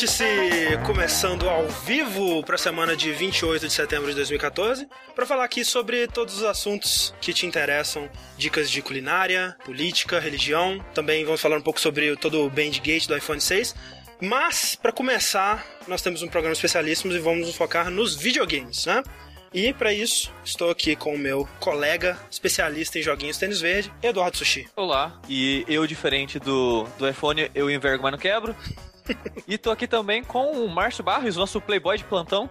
Vértice começando ao vivo para a semana de 28 de setembro de 2014, para falar aqui sobre todos os assuntos que te interessam, dicas de culinária, política, religião. Também vamos falar um pouco sobre todo o Bandgate do iPhone 6. Mas, para começar, nós temos um programa especialíssimo e vamos nos focar nos videogames, né? E para isso, estou aqui com o meu colega especialista em joguinhos tênis verde, Eduardo Sushi. Olá, e eu, diferente do, do iPhone, eu envergo, mas não quebro. E tô aqui também com o Márcio Barros, nosso playboy de plantão.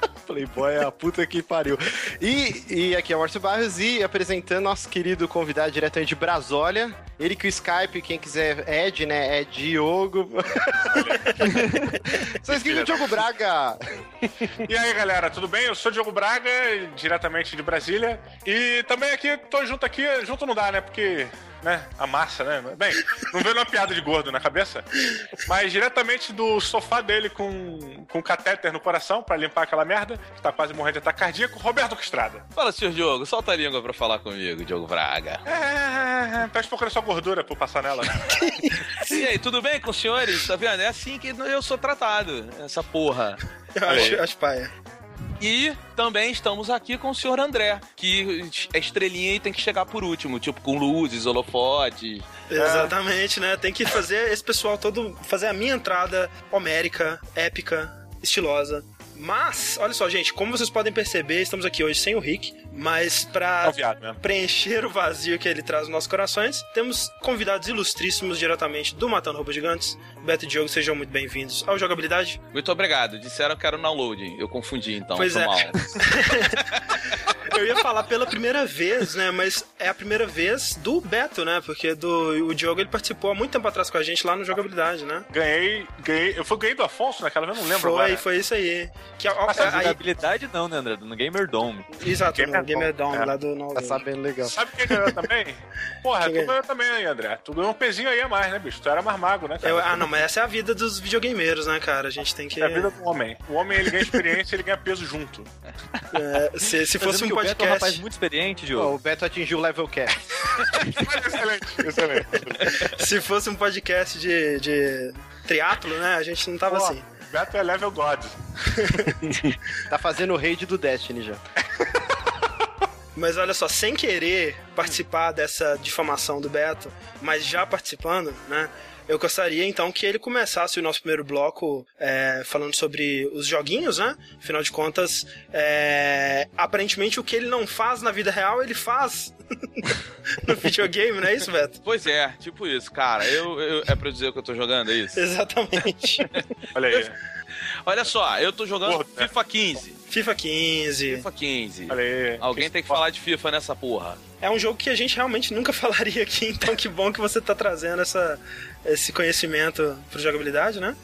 Playboy é a puta que pariu. E, e aqui é o Márcio Barros e apresentando nosso querido convidado diretamente de Brasólia. Ele que o Skype, quem quiser, Ed, né? É Diogo. Só esqueci o Diogo Braga. E aí, galera, tudo bem? Eu sou o Diogo Braga, diretamente de Brasília. E também aqui, tô junto aqui, junto não dá, né? Porque né? A massa, né? Bem, não veio uma piada de gordo na cabeça, mas diretamente do sofá dele com, com catéter no coração para limpar aquela merda, que tá quase morrendo de ataque cardíaco, Roberto Estrada. Fala, senhor Diogo, solta a língua pra falar comigo, Diogo Braga. É, é, é, pede um pouco da sua gordura pra passar nela. Né? e aí, tudo bem com os senhores? Tá vendo? É assim que eu sou tratado, essa porra. Eu acho, acho paia. E também estamos aqui com o senhor André, que é estrelinha e tem que chegar por último, tipo com luzes, holofotes. Exatamente, né? Tem que fazer esse pessoal todo fazer a minha entrada homérica, épica, estilosa. Mas, olha só, gente, como vocês podem perceber, estamos aqui hoje sem o Rick, mas para preencher o vazio que ele traz nos nossos corações, temos convidados ilustríssimos diretamente do Matando Robôs Gigantes. Beto e Diogo, sejam muito bem-vindos ao Jogabilidade. Muito obrigado. Disseram que era o download. Eu confundi, então. Pois é. Mal. Eu ia falar pela primeira vez, né? Mas é a primeira vez do Beto, né? Porque do, o Diogo ele participou há muito tempo atrás com a gente lá no Jogabilidade, né? Ganhei, ganhei. Eu fui ganhei do Afonso naquela vez, não lembro foi, agora. Foi, foi isso aí. Que, a, a, a jogabilidade não, né, André? No Gamer Dome. Exato, Gamer no Gamer Dome, é. lá do Novo. Tá sabendo legal. Sabe quem ganhou também? Porra, quem tu ganhou também aí, André. Tu ganhou um pezinho aí a mais, né, bicho? Tu era mais mago, né, cara? Eu, ah, não, mas essa é a vida dos videogameiros, né, cara? A gente tem que. É a vida do homem. O homem, ele ganha experiência ele ganha peso junto. É, se, se fosse um podcast. O Beto é um rapaz muito experiente, Diogo. o Beto atingiu o level cap. excelente, excelente. Se fosse um podcast de, de triatlo, né? A gente não tava Pô, assim. Beto é level God. tá fazendo o raid do Destiny já. Mas olha só, sem querer participar dessa difamação do Beto, mas já participando, né? Eu gostaria então que ele começasse o nosso primeiro bloco é, falando sobre os joguinhos, né? Afinal de contas, é, aparentemente o que ele não faz na vida real, ele faz no videogame, não é isso, Beto? Pois é, tipo isso, cara. Eu, eu, é pra dizer que eu tô jogando, é isso? Exatamente. Olha aí. Olha só, eu tô jogando Porra, FIFA 15. FIFA 15. FIFA 15. Olha aí. Alguém que tem que falar de FIFA nessa porra. É um jogo que a gente realmente nunca falaria aqui, então que bom que você tá trazendo essa, esse conhecimento pro jogabilidade, né?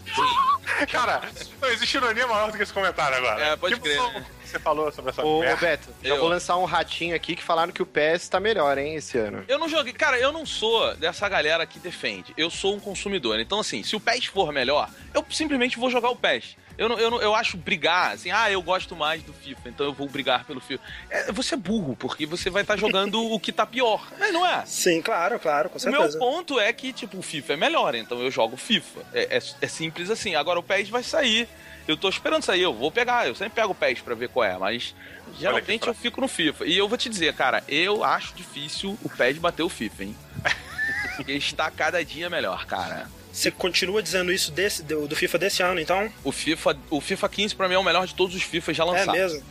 Cara, não existe ironia maior do que esse comentário agora. É, pode crer. Né? Você falou sobre essa Ô, merda. Beto, já eu. vou lançar um ratinho aqui que falaram que o PS tá melhor, hein, esse ano. Eu não joguei. Cara, eu não sou dessa galera que defende. Eu sou um consumidor. Então, assim, se o PES for melhor, eu simplesmente vou jogar o PES. Eu, não, eu, não, eu acho brigar, assim, ah, eu gosto mais do FIFA, então eu vou brigar pelo FIFA. É, você é burro, porque você vai estar tá jogando o que tá pior. Mas não é? Sim, claro, claro, com certeza. O meu ponto é que, tipo, o FIFA é melhor, então eu jogo FIFA. É, é, é simples assim. Agora o PES vai sair. Eu tô esperando sair, eu vou pegar, eu sempre pego o PES pra ver qual é, mas geralmente eu fico no FIFA. E eu vou te dizer, cara, eu acho difícil o PES bater o FIFA, hein? Porque está cada dia melhor, cara. Você continua dizendo isso desse, do, do, FIFA desse ano, então? O FIFA, o FIFA 15 pra mim é o melhor de todos os FIFA já lançados. É mesmo?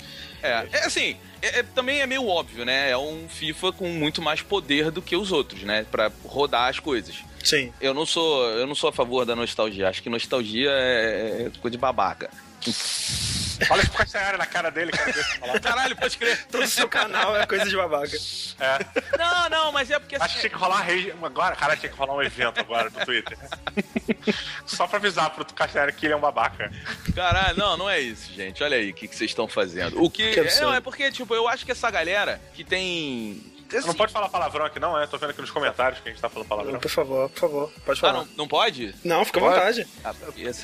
É, é assim, é, é, também é meio óbvio, né? É um FIFA com muito mais poder do que os outros, né? Pra rodar as coisas. Sim. Eu não sou, eu não sou a favor da nostalgia. Acho que nostalgia é, é coisa de babaca. Fala isso com a na cara dele, cara. Caralho, pode crer. Todo o seu canal é coisa de babaca. É. Não, não, mas é porque. Acho que tinha que rolar uma agora, cara, tinha que rolar um evento agora no Twitter. Só pra avisar pro Castanheira que ele é um babaca. Caralho, não, não é isso, gente. Olha aí o que, que vocês estão fazendo. O que. que é, não, é porque, tipo, eu acho que essa galera que tem Assim, não pode falar palavrão aqui, não, é? Tô vendo aqui nos comentários que a gente tá falando palavrão. Por favor, por favor, pode falar. Ah, não, não pode? Não, fica à vontade. Ah,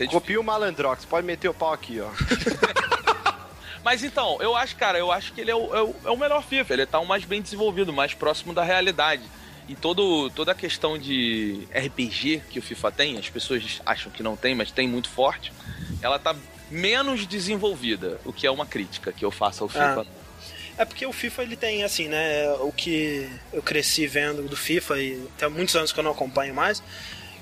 Copia o malandrox, pode meter o pau aqui, ó. Mas então, eu acho, cara, eu acho que ele é o, é o, é o melhor FIFA. Ele tá o mais bem desenvolvido, mais próximo da realidade. E todo, toda a questão de RPG que o FIFA tem, as pessoas acham que não tem, mas tem muito forte, ela tá menos desenvolvida, o que é uma crítica que eu faço ao FIFA. Ah. É porque o FIFA ele tem assim, né? O que eu cresci vendo do FIFA e tem muitos anos que eu não acompanho mais,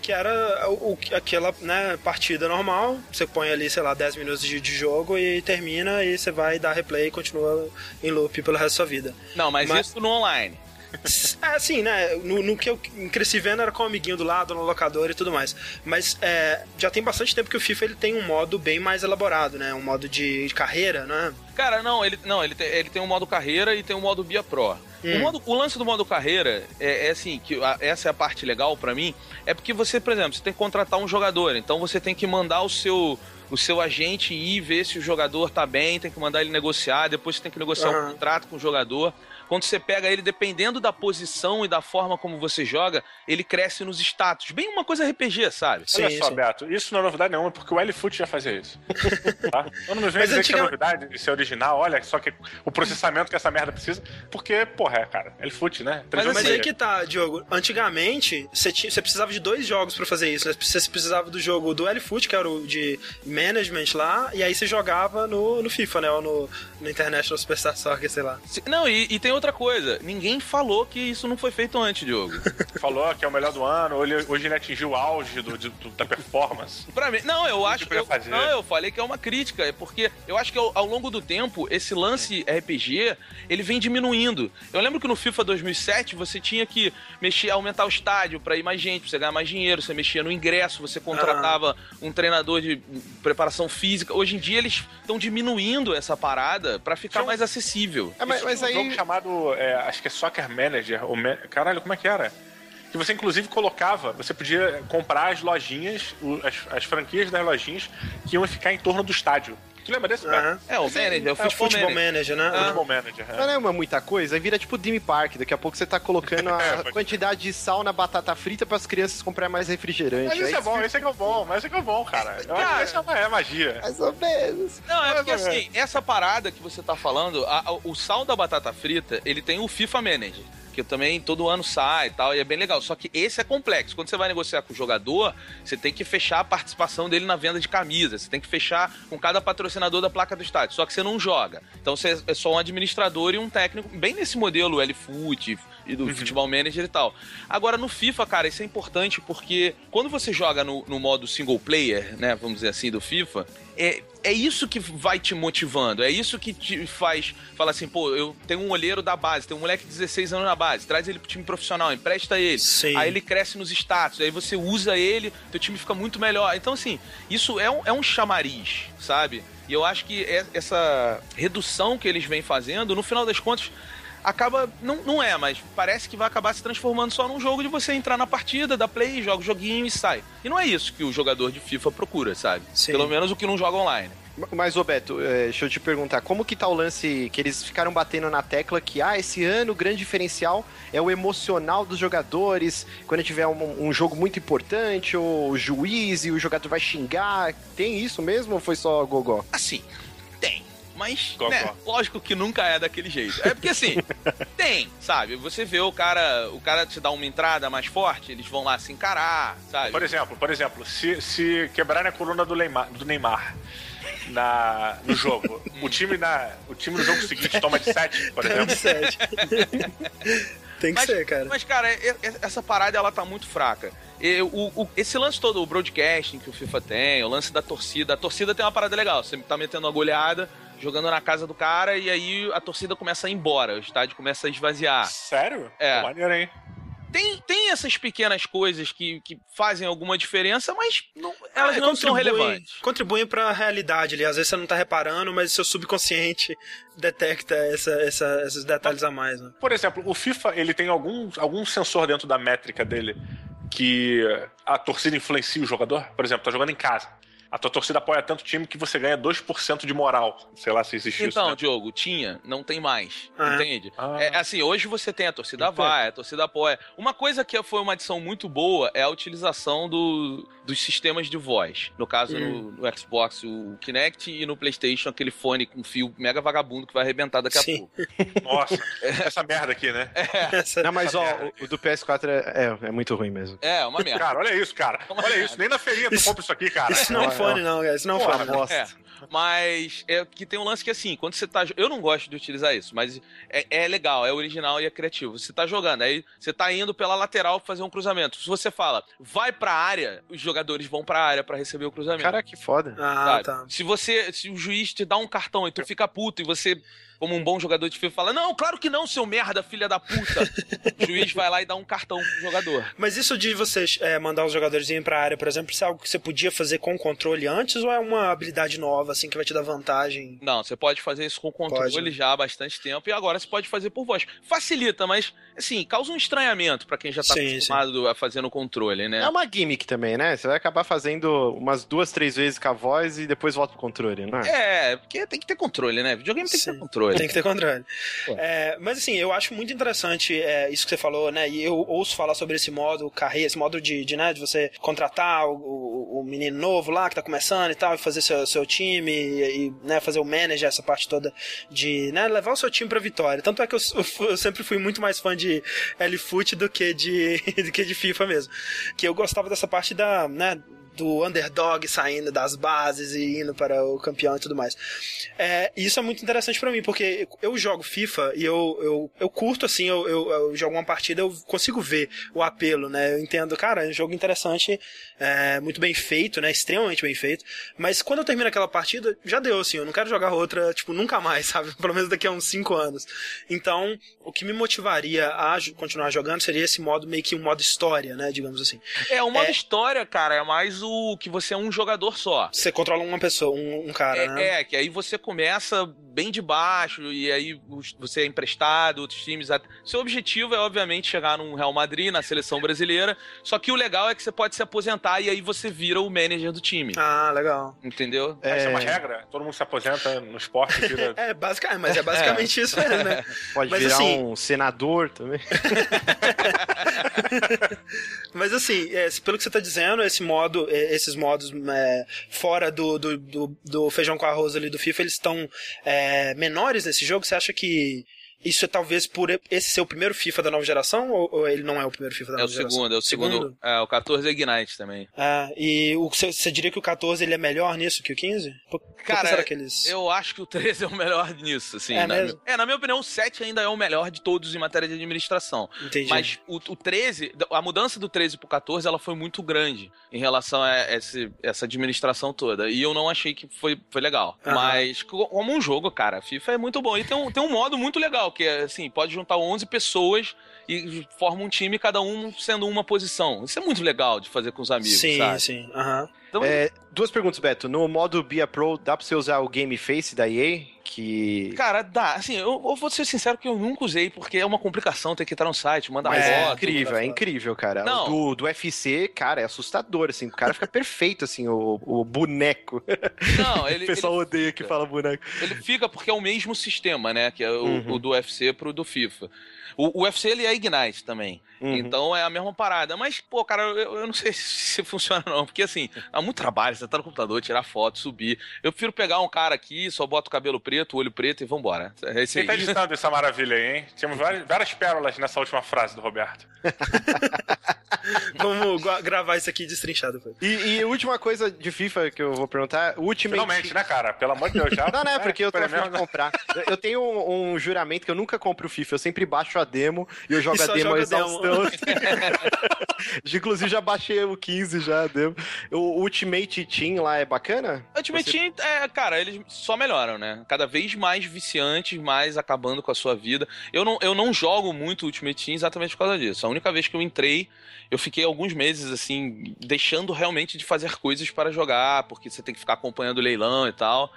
que era o, aquela né, partida normal, você põe ali, sei lá, 10 minutos de, de, jogo e termina e você vai dar replay e continua em loop pelo resto da sua vida. Não, mas, mas... isso no online. É assim, né? No, no, que eu cresci vendo era com o um amiguinho do lado, no locador e tudo mais. Mas é, já tem bastante tempo que o FIFA ele tem um modo bem mais elaborado, né? Um modo de carreira, né? Cara, não, ele, não, ele, tem, ele tem um modo carreira e tem um modo Bia Pro. Hum. O, modo, o, lance do modo carreira é, é assim, que a, essa é a parte legal para mim, é porque você, por exemplo, você tem que contratar um jogador, então você tem que mandar o seu o seu agente ir ver se o jogador tá bem, tem que mandar ele negociar, depois você tem que negociar uhum. um contrato com o jogador. Quando você pega ele, dependendo da posição e da forma como você joga, ele cresce nos status. Bem uma coisa RPG, sabe? Sim, Olha só, sim. Beto, isso não é novidade nenhuma, porque o L-Foot já fazia isso. tá? Eu não me venho dizer antiga... que é novidade, isso é original, olha só que o processamento que essa merda precisa, porque, porra, é, cara, L-Foot, né? Mas, mas aí que tá, Diogo. Antigamente, você, tinha, você precisava de dois jogos para fazer isso, né? Você precisava do jogo do L-Foot, que era o de management lá, e aí você jogava no, no FIFA, né? Ou no, no International Superstar Soccer, sei lá. Não, e, e tem outra coisa. Ninguém falou que isso não foi feito antes, Diogo. falou que é o melhor do ano, hoje, hoje ele atingiu o auge do, do, da performance. Pra mim, não, eu acho que. Eu, não, eu falei que é uma crítica, é porque eu acho que ao, ao longo do tempo, esse lance RPG, ele vem diminuindo. Eu lembro que no FIFA 2007 você tinha que mexer, aumentar o estádio para ir mais gente, pra você ganhar mais dinheiro, você mexia no ingresso, você contratava ah. um treinador de preparação física. Hoje em dia eles estão diminuindo essa parada para ficar mais acessível. É, mas, mas um aí... jogo chamado, é, acho que é Soccer Manager, ou caralho, como é que era? Que você inclusive colocava, você podia comprar as lojinhas, as, as franquias das lojinhas que iam ficar em torno do estádio. Tu lembra desse, cara? É, o manager, é o futebol, é futebol manager. manager, né? Ah. Futebol manager, é. Não é uma muita coisa, aí vira tipo Dream Park, daqui a pouco você tá colocando a é, quantidade de sal na batata frita para as crianças comprar mais refrigerante. Mas isso é, bom, isso é que é bom, mas isso é que é bom, cara. Eu cara, que é magia. Mais ou menos. Não, é porque assim, essa parada que você tá falando, a, a, o sal da batata frita, ele tem o FIFA Manager que também todo ano sai e tal, e é bem legal. Só que esse é complexo. Quando você vai negociar com o jogador, você tem que fechar a participação dele na venda de camisa, você tem que fechar com cada patrocinador da placa do estádio. Só que você não joga. Então você é só um administrador e um técnico, bem nesse modelo L-Foot e do uhum. futebol manager e tal. Agora no FIFA, cara, isso é importante porque quando você joga no, no modo single player, né, vamos dizer assim, do FIFA, é, é isso que vai te motivando, é isso que te faz falar assim, pô, eu tenho um olheiro da base, tem um moleque de 16 anos na base, traz ele pro time profissional, empresta ele, Sim. aí ele cresce nos status, aí você usa ele, teu time fica muito melhor. Então, assim, isso é um, é um chamariz, sabe? E eu acho que é, essa redução que eles vêm fazendo, no final das contas, acaba. Não, não é, mas parece que vai acabar se transformando só num jogo de você entrar na partida, dar play, joga o joguinho e sai. E não é isso que o jogador de FIFA procura, sabe? Sim. Pelo menos o que não joga online. Mas, Roberto, é, deixa eu te perguntar, como que tá o lance que eles ficaram batendo na tecla que, ah, esse ano o grande diferencial é o emocional dos jogadores, quando tiver um, um jogo muito importante, o juiz e o jogador vai xingar, tem isso mesmo ou foi só gogó? Assim, tem mas, né, lógico que nunca é daquele jeito. É porque assim, tem, sabe? Você vê o cara, o cara te dá uma entrada mais forte, eles vão lá se encarar, sabe? Por exemplo, por exemplo, se, se quebrarem a coluna do Neymar, do Neymar na, no jogo, o time, na, o time no jogo seguinte toma de 7, por exemplo. De 7. Tem que mas, ser, cara. Mas, cara, essa parada ela tá muito fraca. E, o, o, esse lance todo, o broadcasting que o FIFA tem, o lance da torcida, a torcida tem uma parada legal. Você tá metendo uma goleada, jogando na casa do cara e aí a torcida começa a ir embora, o estádio começa a esvaziar. Sério? É. maneiro, hein? Tem, tem essas pequenas coisas que, que fazem alguma diferença, mas não, elas ah, não são relevantes. Contribuem para a realidade ali. Às vezes você não tá reparando, mas seu subconsciente detecta essa, essa, esses detalhes a mais. Né? Por exemplo, o FIFA ele tem algum, algum sensor dentro da métrica dele que a torcida influencia o jogador? Por exemplo, tá jogando em casa. A tua torcida apoia tanto o time que você ganha 2% de moral. Sei lá se existe então, isso. Então, né? Diogo, tinha, não tem mais. Ah, entende? Ah. É, assim, hoje você tem a torcida vai, a torcida apoia. Uma coisa que foi uma adição muito boa é a utilização do, dos sistemas de voz. No caso, hum. no, no, Xbox, o Kinect e no PlayStation, aquele fone com fio mega vagabundo que vai arrebentar daqui Sim. a pouco. Nossa, essa merda aqui, né? É. Não, mas ó, o, o do PS4 é, é, é, muito ruim mesmo. É, uma merda. Cara, olha isso, cara. Uma olha merda. isso. Nem na feirinha tu compra isso aqui, cara. Isso não é fone, não, cara. Isso não é um fone. É. Mas é que tem um lance que assim, quando você tá. Eu não gosto de utilizar isso, mas é, é, legal, é original e é criativo. Você tá jogando, aí você tá indo pela lateral fazer um cruzamento. Se você fala, vai pra área, os jogadores vão pra área para receber o cruzamento. Cara, que foda. Ah, tá. Se você. Se o juiz te dá um cartão e tu fica puto e você como um bom jogador de FIFA, fala: Não, claro que não, seu merda, filha da puta. o juiz vai lá e dá um cartão pro jogador. Mas isso de vocês é, mandar os jogadores irem pra área, por exemplo, isso é algo que você podia fazer com o controle antes ou é uma habilidade nova, assim, que vai te dar vantagem? Não, você pode fazer isso com o controle pode. já há bastante tempo e agora você pode fazer por voz. Facilita, mas, assim, causa um estranhamento para quem já tá sim, acostumado sim. a fazer no controle, né? É uma gimmick também, né? Você vai acabar fazendo umas duas, três vezes com a voz e depois volta pro controle, não é? É, porque tem que ter controle, né? Videogame tem sim. que ter controle. Tem que ter controle. É, mas assim, eu acho muito interessante é, isso que você falou, né? E eu ouço falar sobre esse modo carreira, esse modo de, de, né, de você contratar o, o, o, menino novo lá que tá começando e tal, e fazer seu, seu time e, e né, fazer o manager, essa parte toda de né, levar o seu time pra vitória. Tanto é que eu, eu sempre fui muito mais fã de L-Foot do que de, do que de FIFA mesmo. Que eu gostava dessa parte da, né, do underdog saindo das bases e indo para o campeão e tudo mais. É, isso é muito interessante para mim, porque eu jogo FIFA e eu, eu, eu curto assim, eu, eu, eu, jogo uma partida, eu consigo ver o apelo, né? Eu entendo, cara, é um jogo interessante, é, muito bem feito, né? Extremamente bem feito. Mas quando eu termino aquela partida, já deu, assim, eu não quero jogar outra, tipo, nunca mais, sabe? Pelo menos daqui a uns 5 anos. Então, o que me motivaria a continuar jogando seria esse modo, meio que um modo história, né? Digamos assim. É, o modo é... história, cara, é mais o que você é um jogador só. Você controla uma pessoa, um, um cara, é, né? É, que aí você começa bem de baixo e aí você é emprestado, outros times. Seu objetivo é, obviamente, chegar no Real Madrid, na seleção brasileira. Só que o legal é que você pode se aposentar e aí você vira o manager do time. Ah, legal. Entendeu? É... Essa é uma regra? Todo mundo se aposenta no esporte vira... é, basicamente, mas é basicamente é. isso mesmo, né? Pode mas, virar assim... um senador também. mas assim, é, pelo que você está dizendo, esse modo, é, esses modos é, fora do, do, do, do, feijão com arroz ali do FIFA, eles estão é, menores nesse jogo? Você acha que isso é talvez por esse ser o primeiro FIFA da nova geração ou, ou ele não é o primeiro FIFA da é nova geração? Segundo, é o segundo, segundo. É, o 14 é Ignite também. Ah, e você diria que o 14 ele é melhor nisso que o 15? Por, Cara, será que eles... eu acho que o 13 é o melhor nisso, assim. É, na, mesmo? é, na minha opinião, o 7 ainda é o melhor de todos em matéria de administração. Entendi. Mas o, o 13, a mudança do 13 pro 14, ela foi muito grande em relação a esse, essa administração toda. E eu não achei que foi, foi legal. Uhum. Mas como um jogo, cara, FIFA é muito bom. E tem um, tem um modo muito legal, que é assim, pode juntar 11 pessoas e forma um time, cada um sendo uma posição. Isso é muito legal de fazer com os amigos, sim, sabe? Sim, sim. Uhum. Então, é, duas perguntas, Beto. No modo Be a Pro, dá pra você usar o Game Face da EA? Que. Cara, dá. Assim, eu, eu vou ser sincero que eu nunca usei, porque é uma complicação ter que entrar no site, mandar Mas foto. É incrível, é incrível, cara. Não. Do, do UFC, cara, é assustador, assim. O cara fica perfeito, assim, o, o boneco. Não, ele. o pessoal ele odeia fica. que fala boneco. Ele fica porque é o mesmo sistema, né? Que é o, uhum. o do UFC pro do FIFA. O, o UFC ele é Ignite também. Uhum. Então é a mesma parada. Mas, pô, cara, eu, eu não sei se funciona não. Porque assim, dá muito trabalho, você tá no computador, tirar foto, subir. Eu prefiro pegar um cara aqui, só boto o cabelo preto, o olho preto e vambora. É Quem tá editando essa maravilha aí, hein? Tínhamos várias, várias pérolas nessa última frase do Roberto. Vamos gravar isso aqui destrinchado. E, e última coisa de FIFA que eu vou perguntar, Ultimate... Finalmente, né, cara? Pelo amor de Deus, já. Não, não, é porque eu tô afim de comprar. Eu, tenho um, um, juramento que eu nunca compro o FIFA, eu sempre baixo a demo e eu jogo e a demo a exaustão. Inclusive já baixei o 15 já, a demo. O Ultimate Team lá é bacana? Ultimate Você... Team, é, cara, eles só melhoram, né? Cada vez mais viciantes, mais acabando com a sua vida. Eu não, eu não jogo muito Ultimate Team exatamente por causa disso. A única vez que eu entrei, eu fiquei alguns meses, assim, deixando realmente de fazer coisas para jogar, porque você tem que ficar acompanhando o leilão e tal.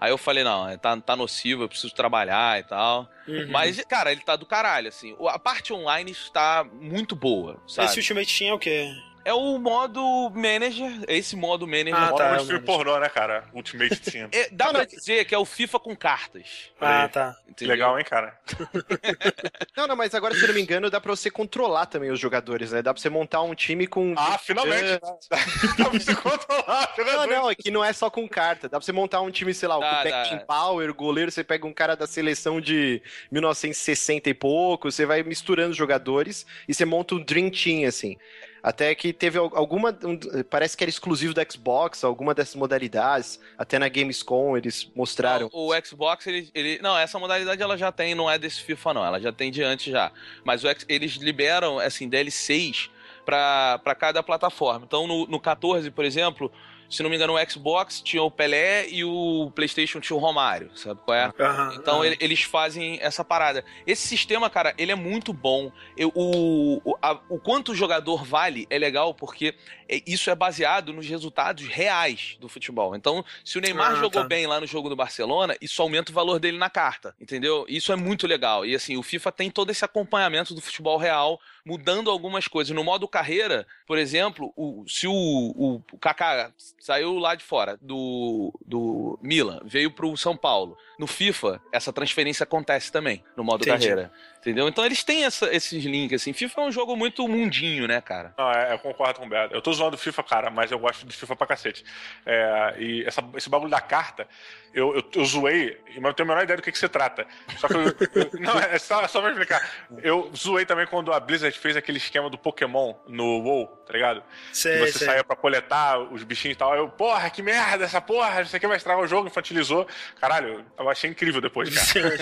Aí eu falei, não, tá, tá nocivo, eu preciso trabalhar e tal. Uhum. Mas, cara, ele tá do caralho, assim. A parte online está muito boa, sabe? Esse Ultimate Team é o quê? É o modo manager, esse modo manager. Ah, modo tá, é o filme pornô, né, cara? Ultimate Team. É, dá pra dizer que é o FIFA com cartas. Ah, tá. Que legal, hein, cara? Não, não, mas agora, se eu não me engano, dá pra você controlar também os jogadores, né? Dá pra você montar um time com. Ah, finalmente! É. Dá pra você controlar Não, jogador. não, é que não é só com carta. Dá pra você montar um time, sei lá, Dá, com dá. power, goleiro, você pega um cara da seleção de 1960 e pouco, você vai misturando os jogadores e você monta um Dream Team, assim. Até que teve al- alguma. um- parece que era exclusivo do Xbox, alguma dessas modalidades. Até na Gamescom eles mostraram. O, Xbox, ele, ele. Não, essa modalidade ela já tem, não é desse FIFA, não. Ela já tem de antes já. Mas o eles liberam, assim, DLCs pra cada plataforma. Então, no, no 14, por exemplo, se não me engano, o Xbox tinha o Pelé e o PlayStation tinha o Romário, sabe qual é? Aham, Então ele- eles fazem essa parada. Esse sistema, cara, ele é muito bom. Eu- o, o, a- o quanto o jogador vale é legal porque é- isso é baseado nos resultados reais do futebol. Então, se o Neymar Ah, jogou tá. bem lá no jogo do Barcelona, isso aumenta o valor dele na carta, entendeu? Isso é muito legal. E assim, o FIFA tem todo esse acompanhamento do futebol real, mudando algumas coisas. No modo carreira, por exemplo, o- se o, o, o Kaká saiu lá de fora do, do Milan, veio pro São Paulo. No FIFA, essa transferência acontece também, no modo Entendi. carreira. Entendeu? Então eles têm essa- esses links, assim. FIFA é um jogo muito mundinho, né, cara? Não, é, eu concordo com o Beto. Eu tô zoando FIFA, cara, mas eu gosto de FIFA pra cacete. É, e essa- esse bagulho da carta, eu, eu, eu zoei, mas não tenho a menor ideia do que, que se trata. Só que eu. eu- não, é só, é só pra explicar. Eu zoei também quando a Blizzard fez aquele esquema do Pokémon no WoW, tá ligado? Sei, que você sei. saía pra coletar os bichinhos e tal. Eu, porra, que merda essa porra, isso aqui vai estragar o jogo, infantilizou. Caralho, eu achei incrível depois, cara.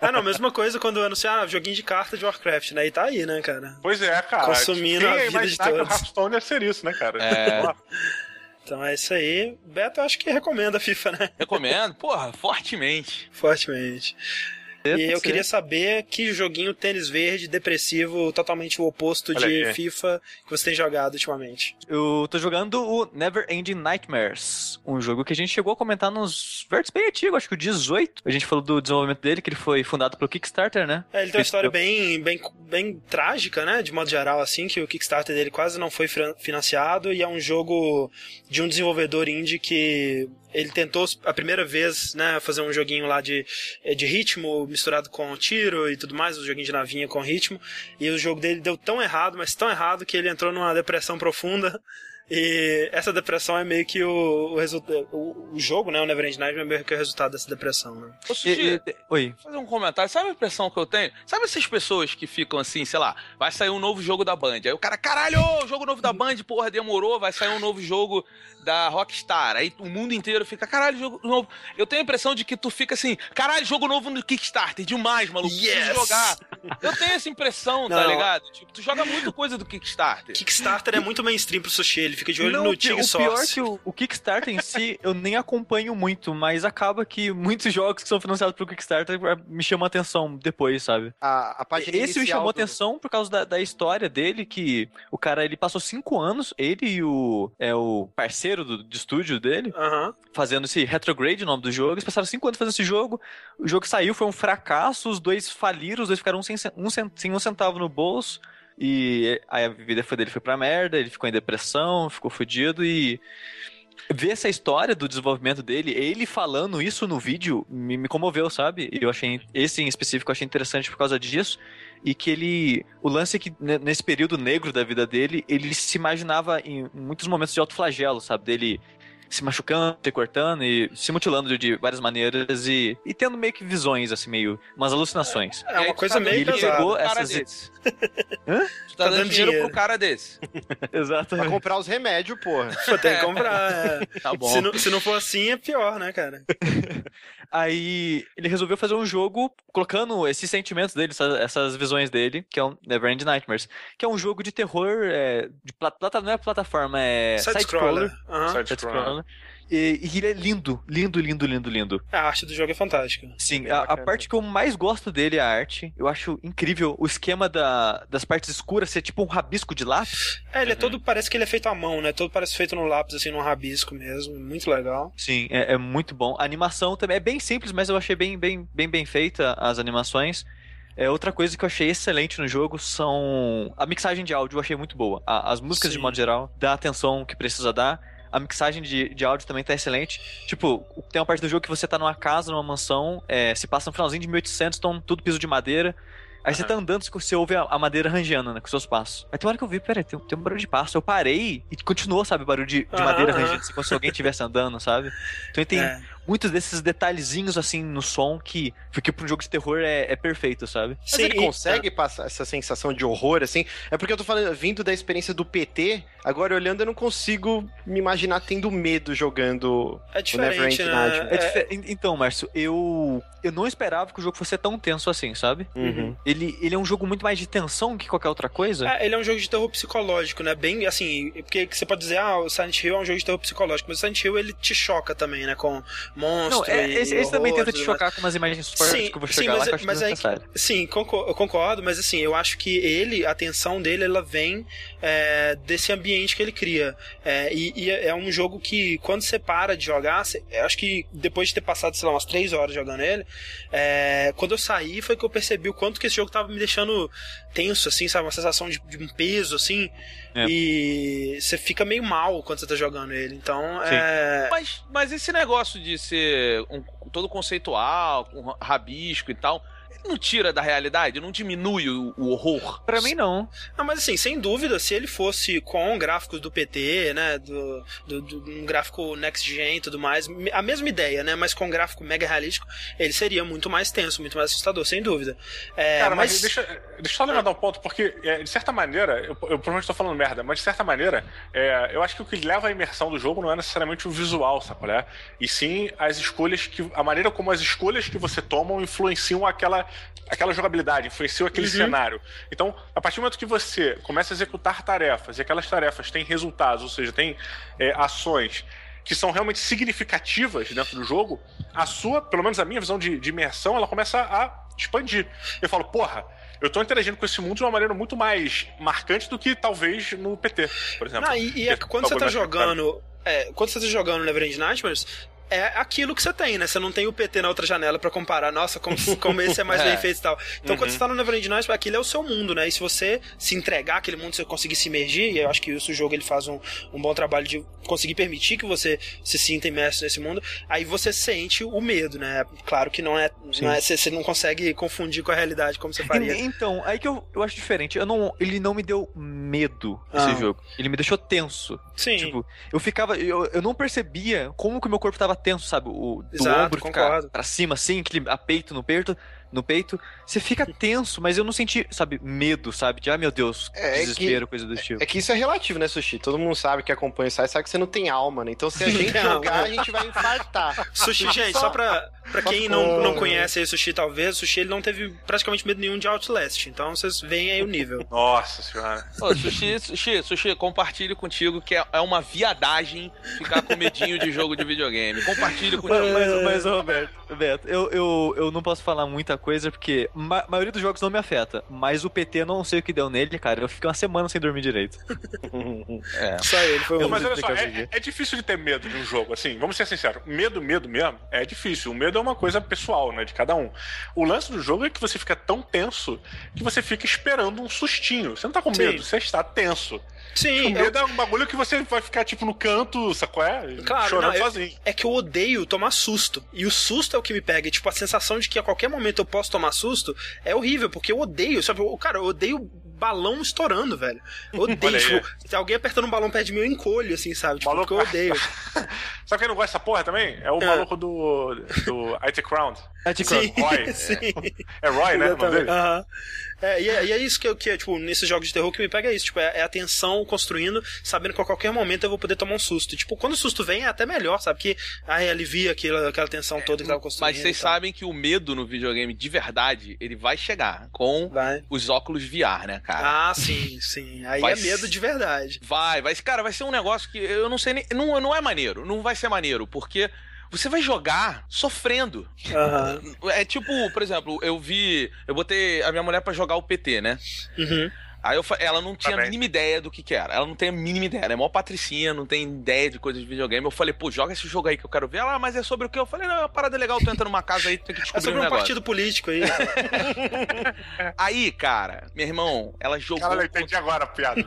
ah, não, mesma coisa quando anunciaram ah, joguinho de carta de Warcraft, né? E tá aí, né, cara? Pois é, cara. Consumindo Quem a vida de imaginar que o todos. Hearthstone ia ser isso, né, cara? É. Então é isso aí. Beto, eu acho que recomenda a FIFA, né? Recomendo, porra, fortemente. Fortemente. E eu queria saber que joguinho tênis verde, depressivo, totalmente o oposto Olha de aqui. FIFA que você tem jogado ultimamente. Eu tô jogando o Never Ending Nightmares, um jogo que a gente chegou a comentar nos verts bem antigos, acho que o 18. A gente falou do desenvolvimento dele, que ele foi fundado pelo Kickstarter, né? É, ele tem uma história bem, bem, bem trágica, né? De modo geral, assim, que o Kickstarter dele quase não foi financiado e é um jogo de um desenvolvedor indie que ele tentou a primeira vez, né, fazer um joguinho lá de, eh, de ritmo misturado com tiro e tudo mais, um joguinho de navinha com ritmo, e o jogo dele deu tão errado, mas tão errado que ele entrou numa depressão profunda. E essa depressão é meio que o, o resultado. O, o jogo, né? O Neverend Nightmare é meio que o resultado dessa depressão, né? Ô, E- Sushi, e- Oi. fazer um comentário. Sabe a impressão que eu tenho? Sabe essas pessoas que ficam assim, sei lá, vai sair um novo jogo da Band. Aí o cara, caralho, jogo novo da Band, porra, demorou, vai sair um novo jogo da Rockstar. Aí o mundo inteiro fica, caralho, jogo novo. Eu tenho a impressão de que tu fica assim, caralho, jogo novo no Kickstarter, demais, maluco, preciso Yes! jogar. Eu tenho essa impressão, tá Não. ligado? Tipo, tu joga muita coisa do Kickstarter. Kickstarter é muito mainstream pro sushi, ele fica de olho Não, no Tig o pior é Source. que o, o Kickstarter em si eu nem acompanho muito, mas acaba que muitos jogos que são financiados pelo Kickstarter eh, me chamam a atenção depois, sabe? A, a página Esse me chamou do- atenção por causa da, da história dele, que o cara ele passou cinco anos, ele e o, é, o parceiro do, de estúdio dele, fazendo esse retrograde, o nome do jogo. Eles passaram cinco anos fazendo esse jogo. O jogo saiu, foi um fracasso. Os dois faliram, os dois ficaram sem, um, sem um centavo no bolso. E aí a vida foi dele foi pra merda, ele ficou em depressão, ficou fudido e. Ver essa história do desenvolvimento dele, ele falando isso no vídeo, me, me comoveu, sabe? Eu achei, esse em específico, eu achei interessante por causa disso. E que ele. O lance é que ne- nesse período negro da vida dele, ele se imaginava em muitos momentos de autoflagelo, sabe? Dele se machucando, se cortando e se mutilando de, várias maneiras e, e tendo meio que visões, assim, meio. umas alucinações. É E aí uma coisa meio ele dando dinheiro pegou essas-. Hã? Tu tá, dando dinheiro, pro cara desse. Pra Exatamente. comprar os remédios, porra. Pô, tem que comprar. é. Tá bom. Se, não, se não for assim, é pior, né, cara? Aí ele resolveu fazer um jogo colocando esses sentimentos dele, essas, essas visões dele, que é um Neverend Nightmares, que é um jogo de terror, é, de plat, plata, não é plataforma, é Side-scroller. side-scroller. Side-scroller. E, e ele é lindo, lindo, lindo, lindo, lindo. A arte do jogo é fantástica. Sim, Bem a, a parte que eu mais gosto dele é a arte. Eu acho incrível o esquema da, das partes escuras ser tipo um rabisco de lápis. É, ele é Uhum. todo, parece que ele é feito à mão, né? Todo parece feito no lápis, assim, num rabisco mesmo. Muito legal. Sim, é, é muito bom. A animação também é bem simples, mas eu achei bem, bem, bem, bem feita as animações. É, outra coisa que eu achei excelente no jogo são. A mixagem de áudio eu achei muito boa. A- as músicas, Sim. de modo geral, dá a atenção que precisa dar. A mixagem de, de áudio também tá excelente. Tipo, tem uma parte do jogo que você tá numa casa, numa mansão, é, se passa no finalzinho de 1800, então tudo piso de madeira. Aí você Aham. tá andando, você ouve a, a madeira rangeando, né, com seus passos. Aí tem uma hora que eu vi, peraí, tem, tem um barulho de passo. Eu parei e continuou, sabe, o barulho de, de madeira aham. rangeando, assim, como se alguém estivesse andando, sabe? Então tem É. muitos desses detalhezinhos, assim, no som que, que pra um jogo de terror é, é perfeito, sabe? Mas Sim, ele consegue passar essa sensação de horror, assim? É porque eu tô falando, vindo da experiência do PT, agora olhando eu não consigo me imaginar tendo medo jogando. É diferente, né? Nightmare. É É- en- Então, Márcio, eu eu não esperava que o jogo fosse tão tenso assim, sabe? Uhum. Ele, ele é um jogo muito mais de tensão que qualquer outra coisa. É, ele é um jogo de terror psicológico, né? Bem, assim, porque você pode dizer, ah, o Silent Hill é um jogo de terror psicológico, mas o Silent Hill ele te choca também, né? Com monstro não, é, e esse, esse também tenta te chocar com umas imagens fortes Sim, que eu vou sim, chegar lá mas, que eu acho mas desnecessário. sim, concor- eu concordo, mas assim, eu acho que ele, a tensão dele, ela vem é, desse ambiente que ele cria. É, e, e é um jogo que, quando você para de jogar, você- acho que depois de ter passado, sei lá, umas três horas jogando ele, é, quando eu saí foi que eu percebi o quanto que esse jogo tava me deixando tenso, assim, sabe? Uma sensação de, de um peso, assim. É. E você fica meio mal quando você tá jogando ele. Então, é. Mas, mas esse negócio de ser um, todo conceitual, um rabisco e tal, não tira da realidade? Não diminui o, o horror? Pra mim, não. Não, mas assim, sem dúvida, se ele fosse com gráficos do PT, né, do, do, do- um gráfico next gen e tudo mais, a mesma ideia, né, mas com gráfico mega realístico, ele seria muito mais tenso, muito mais assustador, sem dúvida. É, Cara, mas, mas, deixa, deixa eu só levantar um ponto, porque, é, de certa maneira, eu, eu provavelmente tô falando merda, mas de certa maneira, é, eu acho que o que leva à imersão do jogo não é necessariamente o visual, sabe? Né? E sim as escolhas que. a maneira como as escolhas que você toma influenciam aquela, aquela jogabilidade, influenciam aquele Uhum. cenário. Então, a partir do momento que você começa a executar tarefas e aquelas tarefas têm resultados, ou seja, têm é, ações que são realmente significativas dentro do jogo, a sua, pelo menos a minha visão de, de imersão, ela começa a expandir. Eu falo, porra, eu tô interagindo com esse mundo de uma maneira muito mais marcante do que talvez no PT, por exemplo. não, e, e é quando você tá jogando, é, quando você tá jogando Neverend Nightmares, é aquilo que você tem, né? Você não tem o PT na outra janela pra comparar, nossa, como, como esse é mais É. bem feito e tal. Então, quando Uhum. você tá no Neverend Nightmares, aquilo é o seu mundo, né? E se você se entregar àquele mundo, você conseguir se imergir, e eu acho que isso o jogo ele faz um, um bom trabalho de conseguir permitir que você se sinta imerso nesse mundo, aí você sente o medo, né? Claro que não é, não é você, você não consegue confundir com a realidade como você faria. E- Então, aí que eu, eu acho diferente. Eu não, ele não me deu medo esse Ah. jogo. Ele me deixou tenso. Sim. Tipo, eu ficava. Eu, eu não percebia como que o meu corpo tava tenso, sabe? O, do Exato, ombro concordo. ficar pra cima, assim, aquele apeito no peito. No peito, você fica tenso, mas eu não senti, sabe, medo, sabe? De, ah, meu Deus, É, é desespero, coisa do tipo. É que isso é relativo, né, Sushi? Todo mundo sabe que acompanha o site, sabe que você não tem alma, né? Então se a gente Não. jogar, a gente vai infartar. Sushi, gente, só pra, pra só quem não, não conhece aí o Sushi, talvez, o Sushi ele não teve praticamente medo nenhum de Outlast. Então vocês veem aí o nível. Nossa senhora. Ô, sushi, sushi, sushi, compartilhe contigo que é, é uma viadagem ficar com medinho de jogo de videogame. Compartilhe Mas, contigo. mas, mas, ô, Roberto, Roberto, eu, eu, eu não posso falar muita coisa porque ma- a maioria dos jogos não me afeta. Mas o PT eu não sei o que deu nele, cara. Eu fiquei uma semana sem dormir direito. É. Só ele, foi um. Mas não olha só, é, é difícil de ter medo de um jogo, assim, vamos ser sinceros. Medo, medo mesmo, é difícil. O medo é uma coisa pessoal, né, de cada um. O lance do jogo é que você fica tão tenso que você fica esperando um sustinho. Você não tá com Sim. medo, você está tenso. O Sim, eu, medo é um bagulho que você vai ficar, tipo, no canto, sacou? É? Claro, Chorando não, eu- sozinho. é que eu odeio tomar susto. E o susto é o que me pega. E, tipo, a sensação de que a qualquer momento eu posso tomar susto é horrível, porque eu odeio, sabe? Eu- Cara, eu odeio balão estourando, velho. Eu odeio, tipo, se alguém apertando um balão perto de mim, eu encolho, assim, sabe? Tipo, Maluco. porque eu odeio. Sabe quem não gosta dessa porra também? É o É. maluco do, do IT Crown. É tipo, Sim, Roy. sim. É Roy, né? o nome? Aham. É, e, é, e é isso que, eu- que, tipo, nesses jogos de terror que me pega é isso, tipo, é, é a tensão construindo, sabendo que a qualquer momento eu vou poder tomar um susto. E, tipo, quando o susto vem é até melhor, sabe? Porque aí alivia aquela, aquela tensão toda que tava construindo. Mas vocês sabem que o medo no videogame de verdade, ele vai chegar com Vai. os óculos VR, né, cara? Ah, sim, sim. Aí Vai é medo de verdade. Vai, vai. Cara, vai ser um negócio que eu não sei nem. Não, não é maneiro. Não vai ser maneiro, porque você vai jogar sofrendo. Aham. É tipo, por exemplo, eu vi. Eu botei a minha mulher pra jogar o PT, né? Uhum. Aí eu, ela não tinha Tá a mínima ideia do que que era. Ela não tem a mínima ideia. Ela é mó patricinha, não tem ideia de coisas de videogame. Eu falei, pô, joga esse jogo aí que eu quero ver. Ela, ah, mas é sobre o que? Eu falei, não, é uma parada legal, tu entra numa casa aí, tu tem que É descobrir sobre um um negócio. partido político aí. Aí, cara, meu irmão, ela jogou, Cara, eu entendi agora a piada.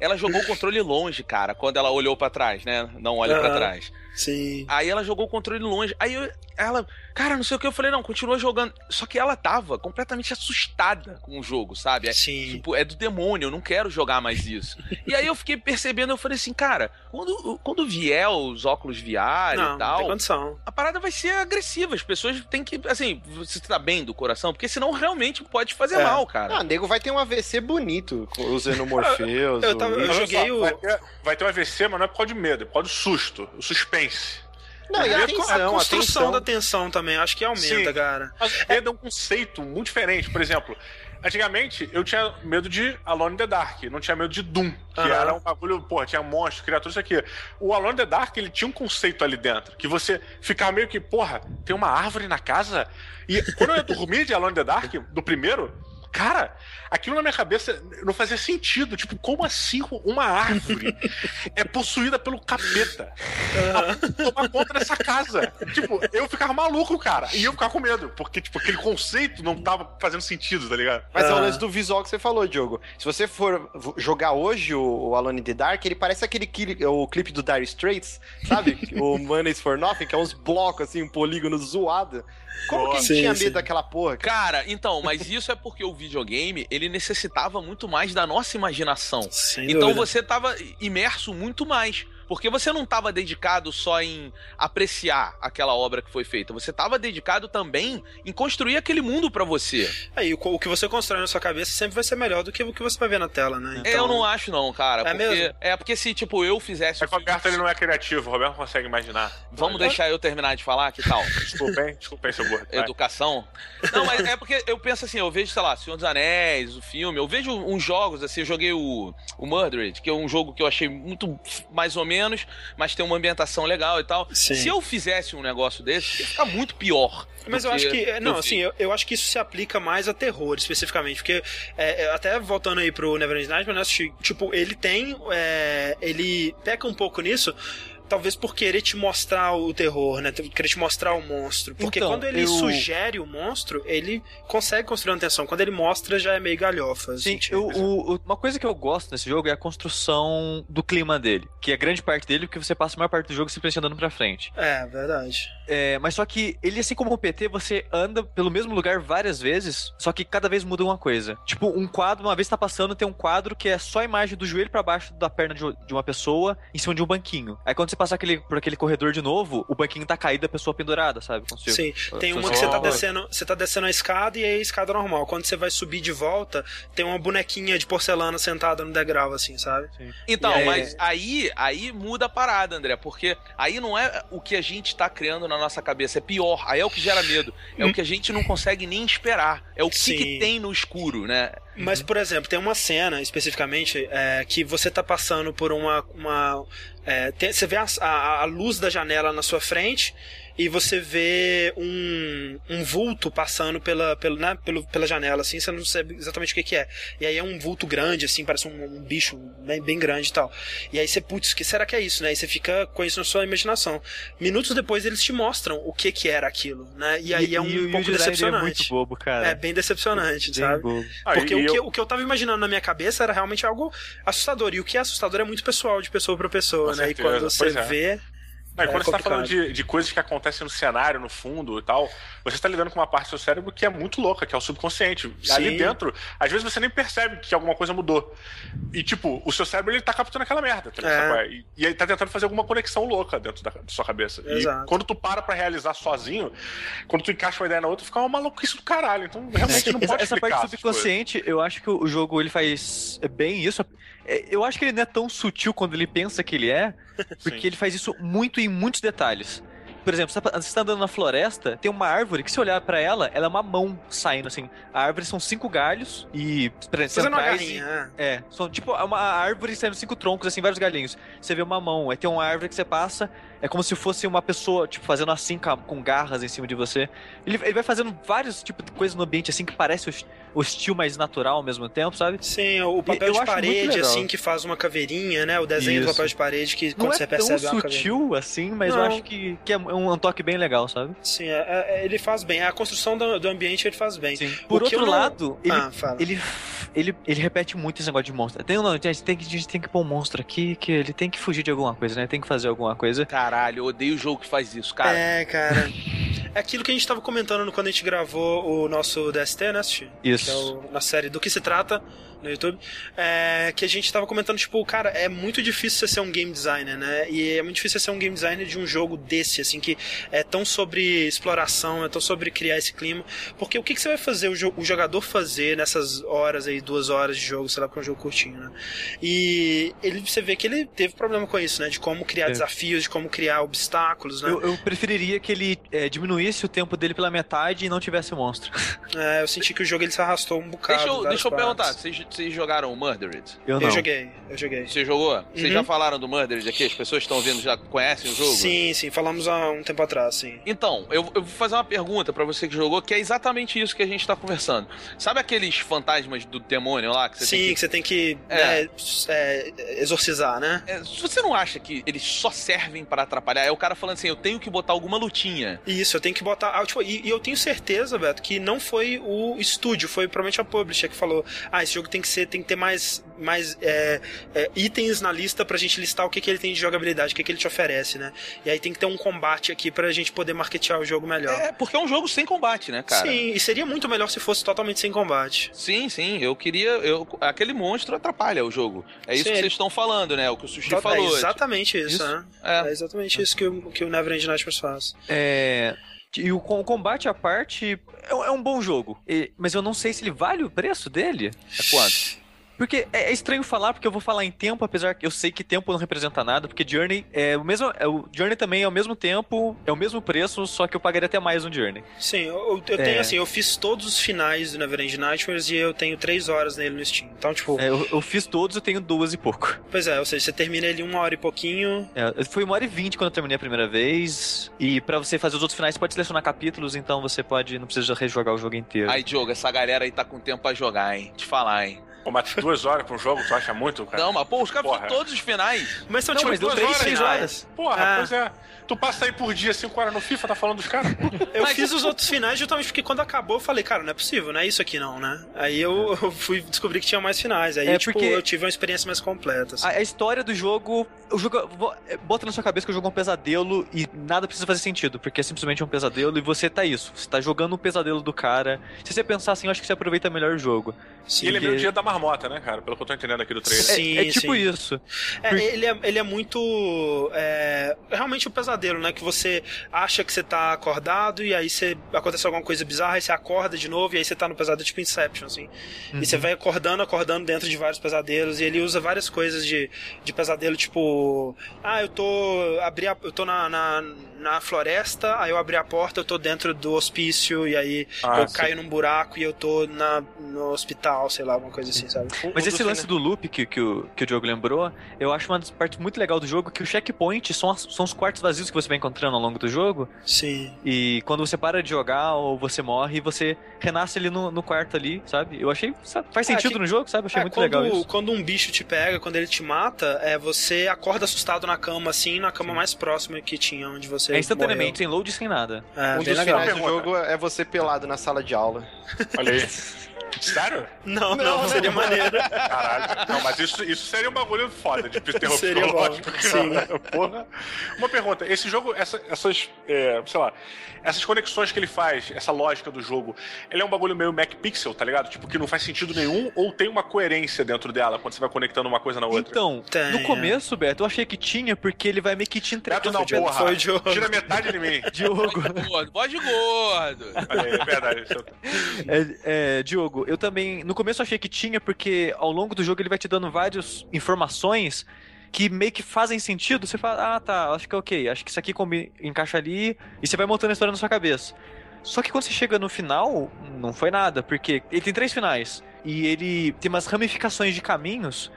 ela jogou o controle longe, cara, quando ela olhou pra trás, né? Não olha pra Aham. trás. Sim. Aí ela jogou o controle longe. Aí eu- ela, cara, não sei o que. Eu falei, não, continua jogando. Só que ela tava completamente assustada com o jogo, sabe? É, Sim. Tipo, é do demônio, eu não quero jogar mais isso. e aí eu fiquei percebendo, eu falei assim, cara, quando, quando vier os óculos VR Não, e não tal, tem condição. a parada vai ser agressiva. As pessoas têm que, assim, você tá bem do coração, porque senão realmente pode fazer É. mal, cara. Ah, nego vai ter um AVC bonito, usando o Morpheus. Eu tava- o- eu Olha joguei só, o- Vai ter, vai ter um AVC, mas não é por causa de medo, é por causa do susto, o suspense. Não, e a atenção, construção atenção. da tensão também, acho que aumenta, Sim. cara. Mas medo é um conceito muito diferente. Por exemplo, antigamente eu tinha medo de Alone in the Dark, não tinha medo de Doom, que Aham. era um bagulho, porra, tinha monstros, criaturas, isso aqui. O Alone in the Dark, ele tinha um conceito ali dentro, que você ficava meio que, porra, tem uma árvore na casa? E quando eu ia dormir de Alone in the Dark, do primeiro, cara, aquilo na minha cabeça não fazia sentido. Tipo, como assim uma árvore é possuída pelo capeta? tomar conta dessa casa. Tipo, eu ficava maluco, cara. E eu ficava com medo, porque, tipo, aquele conceito não tava fazendo sentido, tá ligado? Mas é o lance do visual que você falou, Diogo. Se você for jogar hoje o, Alone in the Dark, ele parece aquele cli- o clipe do Dire Straits, sabe? o Money is for Nothing, que é uns blocos, assim, um polígono zoado. Como que a gente Sim, tinha sim. medo daquela porra? cara? Cara, então, mas isso é porque o videogame, ele necessitava muito mais da nossa imaginação. Sem Então dúvida. você tava imerso muito mais. Porque você não estava dedicado só em apreciar aquela obra que foi feita. Você estava dedicado também em construir aquele mundo pra você. Aí, o, co- o que você constrói na sua cabeça sempre vai ser melhor do que o que você vai ver na tela, né? É, Eu não acho, não, cara. É porque, mesmo? é porque se, tipo, eu fizesse. É que o Roberto ele não é criativo, o Roberto não consegue imaginar. Vamos deixar eu terminar de falar, que tal? Desculpa, hein? Desculpa aí, seu gordo. Vai. Educação. Não, mas é porque eu penso assim, eu vejo, sei lá, Senhor dos Anéis, o filme, eu vejo uns jogos, assim, eu joguei o, o Murdered, que é um jogo que eu achei muito mais ou menos, mas tem uma ambientação legal e tal. Sim. Se eu fizesse um negócio desse, ia ficar muito pior. Mas eu acho que. Não, eu assim, eu, eu acho que isso se aplica mais a terror, especificamente. Porque, é, é, até voltando aí pro Neverending Nightmare, né, tipo, ele tem. é, ele peca um pouco nisso. Talvez por querer te mostrar o terror, né? Querer te mostrar o monstro. Porque Então, quando ele eu- sugere o monstro, ele consegue construir uma tensão. Quando ele mostra, já é meio galhofa. Sim, assim, eu- tipo. o- uma coisa que eu gosto nesse jogo é a construção do clima dele. Que é grande parte dele, porque você passa a maior parte do jogo simplesmente andando pra frente. É, verdade. É, mas só que ele, assim como o PT, você anda pelo mesmo lugar várias vezes, só que cada vez muda uma coisa. Tipo, um quadro, uma vez tá passando, tem um quadro que é só a imagem do joelho pra baixo da perna de, de uma pessoa em cima de um banquinho. Aí quando você passar aquele, por aquele corredor de novo, o banquinho tá caído, a pessoa pendurada, sabe? Como se- Sim, tem uma que você tá descendo, você tá descendo a escada e aí a escada normal. Quando você vai subir de volta, tem uma bonequinha de porcelana sentada no degrau, assim, sabe? Então, E aí- mas aí, aí muda a parada, André, porque aí não é o que a gente tá criando na nossa cabeça, é pior, aí é o que gera medo, é o que a gente não consegue nem esperar, é o que, Sim. que tem no escuro, né? Mas, por exemplo, tem uma cena especificamente é, que você tá passando por uma. uma é, tem- você vê a, a- a luz da janela na sua frente e você vê um, um vulto passando pela, pelo, né, pelo, pela janela, assim, você não sabe exatamente o que, que é. E aí é um vulto grande, assim, parece um, um bicho bem, bem grande e tal. E aí você, putz, o que será que é isso, né? E você fica com isso na sua imaginação. Minutos depois eles te mostram o que que era aquilo, né? E aí é um e pouco design dele é decepcionante. muito bobo, cara. É bem decepcionante, Bem sabe? bobo. Ah, Porque e o, que, eu- o que eu tava imaginando na minha cabeça era realmente algo assustador. E o que é assustador é muito pessoal, de pessoa pra pessoa, Com né? certeza, e quando você pois é. Não, e quando É você tá complicado. falando de, de coisas que acontecem no cenário, no fundo e tal, você tá lidando com uma parte do seu cérebro que é muito louca, que é o subconsciente. Sim. Ali dentro, às vezes você nem percebe que alguma coisa mudou. E, tipo, o seu cérebro ele tá captando aquela merda, tá? É. É? E, e ele tá tentando fazer alguma conexão louca dentro da, da sua cabeça. Exato. E quando tu para pra realizar sozinho, quando tu encaixa uma ideia na outra, fica uma maluquice do caralho. Então, realmente não pode essa explicar parte coisas. subconsciente, eu acho que o o jogo ele faz bem isso. É, Eu acho que ele não é tão sutil quando ele pensa que ele é, porque Sim. ele faz isso muito em muitos detalhes. Por exemplo, você tá- você tá andando na floresta, tem uma árvore que se olhar pra ela, ela é uma mão saindo assim. A árvore são cinco galhos e Fazendo uma centrais e- garrinha. é. É, são tipo uma árvore saindo cinco troncos, assim, vários galinhos. Você vê uma mão, aí tem uma árvore que você passa, É como se fosse uma pessoa, tipo, fazendo assim com, garras em cima de você. Ele, ele vai fazendo vários tipos de coisas no ambiente, assim, que parece hostil, mas natural ao mesmo tempo, sabe? Sim, o papel de parede, assim, que faz uma caveirinha, né? O desenho Isso. do papel de parede, que quando Não você é percebe tão sutil assim, mas Não. eu acho que, que é um, toque bem legal, sabe? Sim, é, é, ele faz bem. A construção do, do ambiente ele faz bem. Sim. Por outro lado, ele, ah, ele, ele, ele repete muito esse negócio de monstro. Tem, não, a gente tem que, a gente tem que pôr um monstro aqui, que ele tem que fugir de alguma coisa, né? Tem que fazer alguma coisa. Caralho, eu odeio o jogo que faz isso, cara. É, cara. É aquilo que a gente tava comentando quando a gente gravou o nosso DST, né, Isso. Que é o, na série Do Que Se Trata no YouTube, é, que a gente tava comentando, tipo, cara, é muito difícil você ser um game designer, né? E é muito difícil você ser um game designer de um jogo desse, assim, que é tão sobre exploração, é tão sobre criar esse clima. Porque o que, que você vai fazer, o, jo o jogador fazer nessas horas aí, duas horas de jogo, sei lá, porque é um jogo curtinho, né? E ele, você vê que ele teve problema com isso, né? De como criar é. desafios, de como criar obstáculos, né? Eu, eu preferiria que ele é, diminuísse o tempo dele pela metade e não tivesse monstro. É, eu senti que o jogo ele se arrastou um bocado. Deixa eu, deixa eu perguntar, vocês vocês jogaram o Murdered? Eu não. Eu joguei, eu joguei. Você jogou? Uhum. Vocês já falaram do Murdered aqui? As pessoas que estão ouvindo já conhecem o jogo? Sim, sim, falamos há um tempo atrás, sim. Então, eu, eu vou fazer uma pergunta para você que jogou, que é exatamente isso que a gente tá conversando. Sabe aqueles fantasmas do demônio lá? Que você sim, tem que... que você tem que é. Né, é, exorcizar, né? É, você não acha que eles só servem para atrapalhar? É o cara falando assim, eu tenho que botar alguma lutinha. Isso, eu tenho que botar... Ah, tipo, e, e eu tenho certeza, Beto, que não foi o estúdio, foi provavelmente a publisher que falou, ah, esse jogo tem que ser, tem que ter mais mais, é, é, itens na lista pra gente listar o que, que ele tem de jogabilidade, o que, que ele te oferece, né? E aí tem que ter um combate aqui pra gente poder marketear o jogo melhor. É, porque é um jogo sem combate, né, cara? Sim, e seria muito melhor se fosse totalmente sem combate. Sim, sim, eu queria. Eu, aquele monstro atrapalha o jogo. É isso sim, que vocês estão falando, né? O que o Sushi falou. É exatamente isso, isso? né? É. é exatamente é. isso que o, que o Never End Nightmares faz. É. E o, combate à parte é, é um bom jogo. mas eu não sei se ele vale o preço dele. É quanto? Porque é, é estranho falar, porque eu vou falar em tempo, apesar que eu sei que tempo não representa nada, porque Journey é o mesmo. É, o Journey também é o mesmo tempo, é o mesmo preço, só que eu pagaria até mais no Journey. Sim, eu, eu tenho é. assim, eu fiz todos os finais do Neverend Nightmares e eu tenho três horas nele no Steam. Então, tipo. É, eu, eu, fiz todos, eu tenho duas e pouco. Pois é, ou seja, você termina ele uma hora e pouquinho. É, foi uma hora e vinte quando eu terminei a primeira vez. E para você fazer os outros finais, você pode selecionar capítulos, então você pode. Não precisa rejogar o jogo inteiro. Aí, Diogo, essa galera aí tá com tempo pra jogar, hein? Te falar, hein? Pô, mas duas horas pra um jogo, tu acha muito, cara? Não, mas pô, os caras fizeram todos os finais. Mas são não, tipo mas duas horas, seis horas. Porra, ah. pois é. Tu passa aí por dia cinco horas no FIFA, tá falando dos caras? eu mas... fiz os outros finais justamente porque quando acabou eu falei, cara, não é possível, não é isso aqui não, né? Aí eu, eu fui descobrir que tinha mais finais. Aí, é tipo, porque... eu tive uma experiência mais completa. Assim. A, a, história do jogo. O jogo. É, bota na sua cabeça que o jogo é um pesadelo e nada precisa fazer sentido, porque é simplesmente um pesadelo e você tá isso. Você tá jogando o um pesadelo do cara. Se você pensar assim, eu acho que você aproveita melhor o jogo. Sim, e ele é meio dia da marmota, né, cara? Pelo que eu tô entendendo aqui do trailer. Sim, é, é tipo sim. isso. É, ele, é, ele é muito. É, realmente um pesadelo, né? Que você acha que você tá acordado e aí você acontece alguma coisa bizarra, e você acorda de novo e aí você tá no pesadelo tipo Inception, assim. Uhum. E você vai acordando, acordando dentro de vários pesadelos e ele usa várias coisas de, de pesadelo, tipo. Ah, eu tô. Abri a, eu tô na, na, na, floresta, aí eu abri a porta, eu tô dentro do hospício e aí ah, eu sim. caio num buraco e eu tô na, no hospital, sei lá, alguma coisa assim, sabe? Mas esse lance do loop que, que, o, que o Diogo lembrou, eu acho uma das partes muito legal do jogo que o checkpoint são, são os quartos vazios que você vai encontrando ao longo do jogo. Sim. E quando você para de jogar ou você morre, você renasce ali no, no quarto ali, sabe? Eu achei. Sabe, faz ah, sentido que, no jogo, sabe? Eu achei é, muito quando, legal isso. Quando um bicho te pega, quando ele te mata, é você acorda assustado na cama, assim, na cama mais próxima que tinha onde você. É instantaneamente, morreu. sem load, sem nada. É, um dos finais do jogo é você pelado na sala de aula. Olha aí. Sério? Não, não, não seria maneiro. Caralho. Não, mas isso, isso seria um bagulho foda de terror seria psicológico. Bom. Sim. Porra. Uma pergunta, esse jogo, essa, essas, é, sei lá, essas conexões que ele faz, essa lógica do jogo, ele é um bagulho meio Mac Pixel, tá ligado? Tipo, que não faz sentido nenhum ou tem uma coerência dentro dela quando você vai conectando uma coisa na outra? Então, tem. no começo, Beto, eu achei que tinha porque ele vai meio que te entregar. Beto não, porra. Foi Diogo. Tira metade de mim. Diogo. Voz de gordo. é verdade. É, é, Diogo, eu também, no começo eu achei que tinha porque ao longo do jogo ele vai te dando várias informações que meio que fazem sentido, você fala, ah, tá, acho que é ok, acho que isso aqui encaixa ali, e você vai montando a história na sua cabeça. Só que quando você chega no final, não foi nada, porque ele tem três finais, e ele tem umas ramificações de caminhos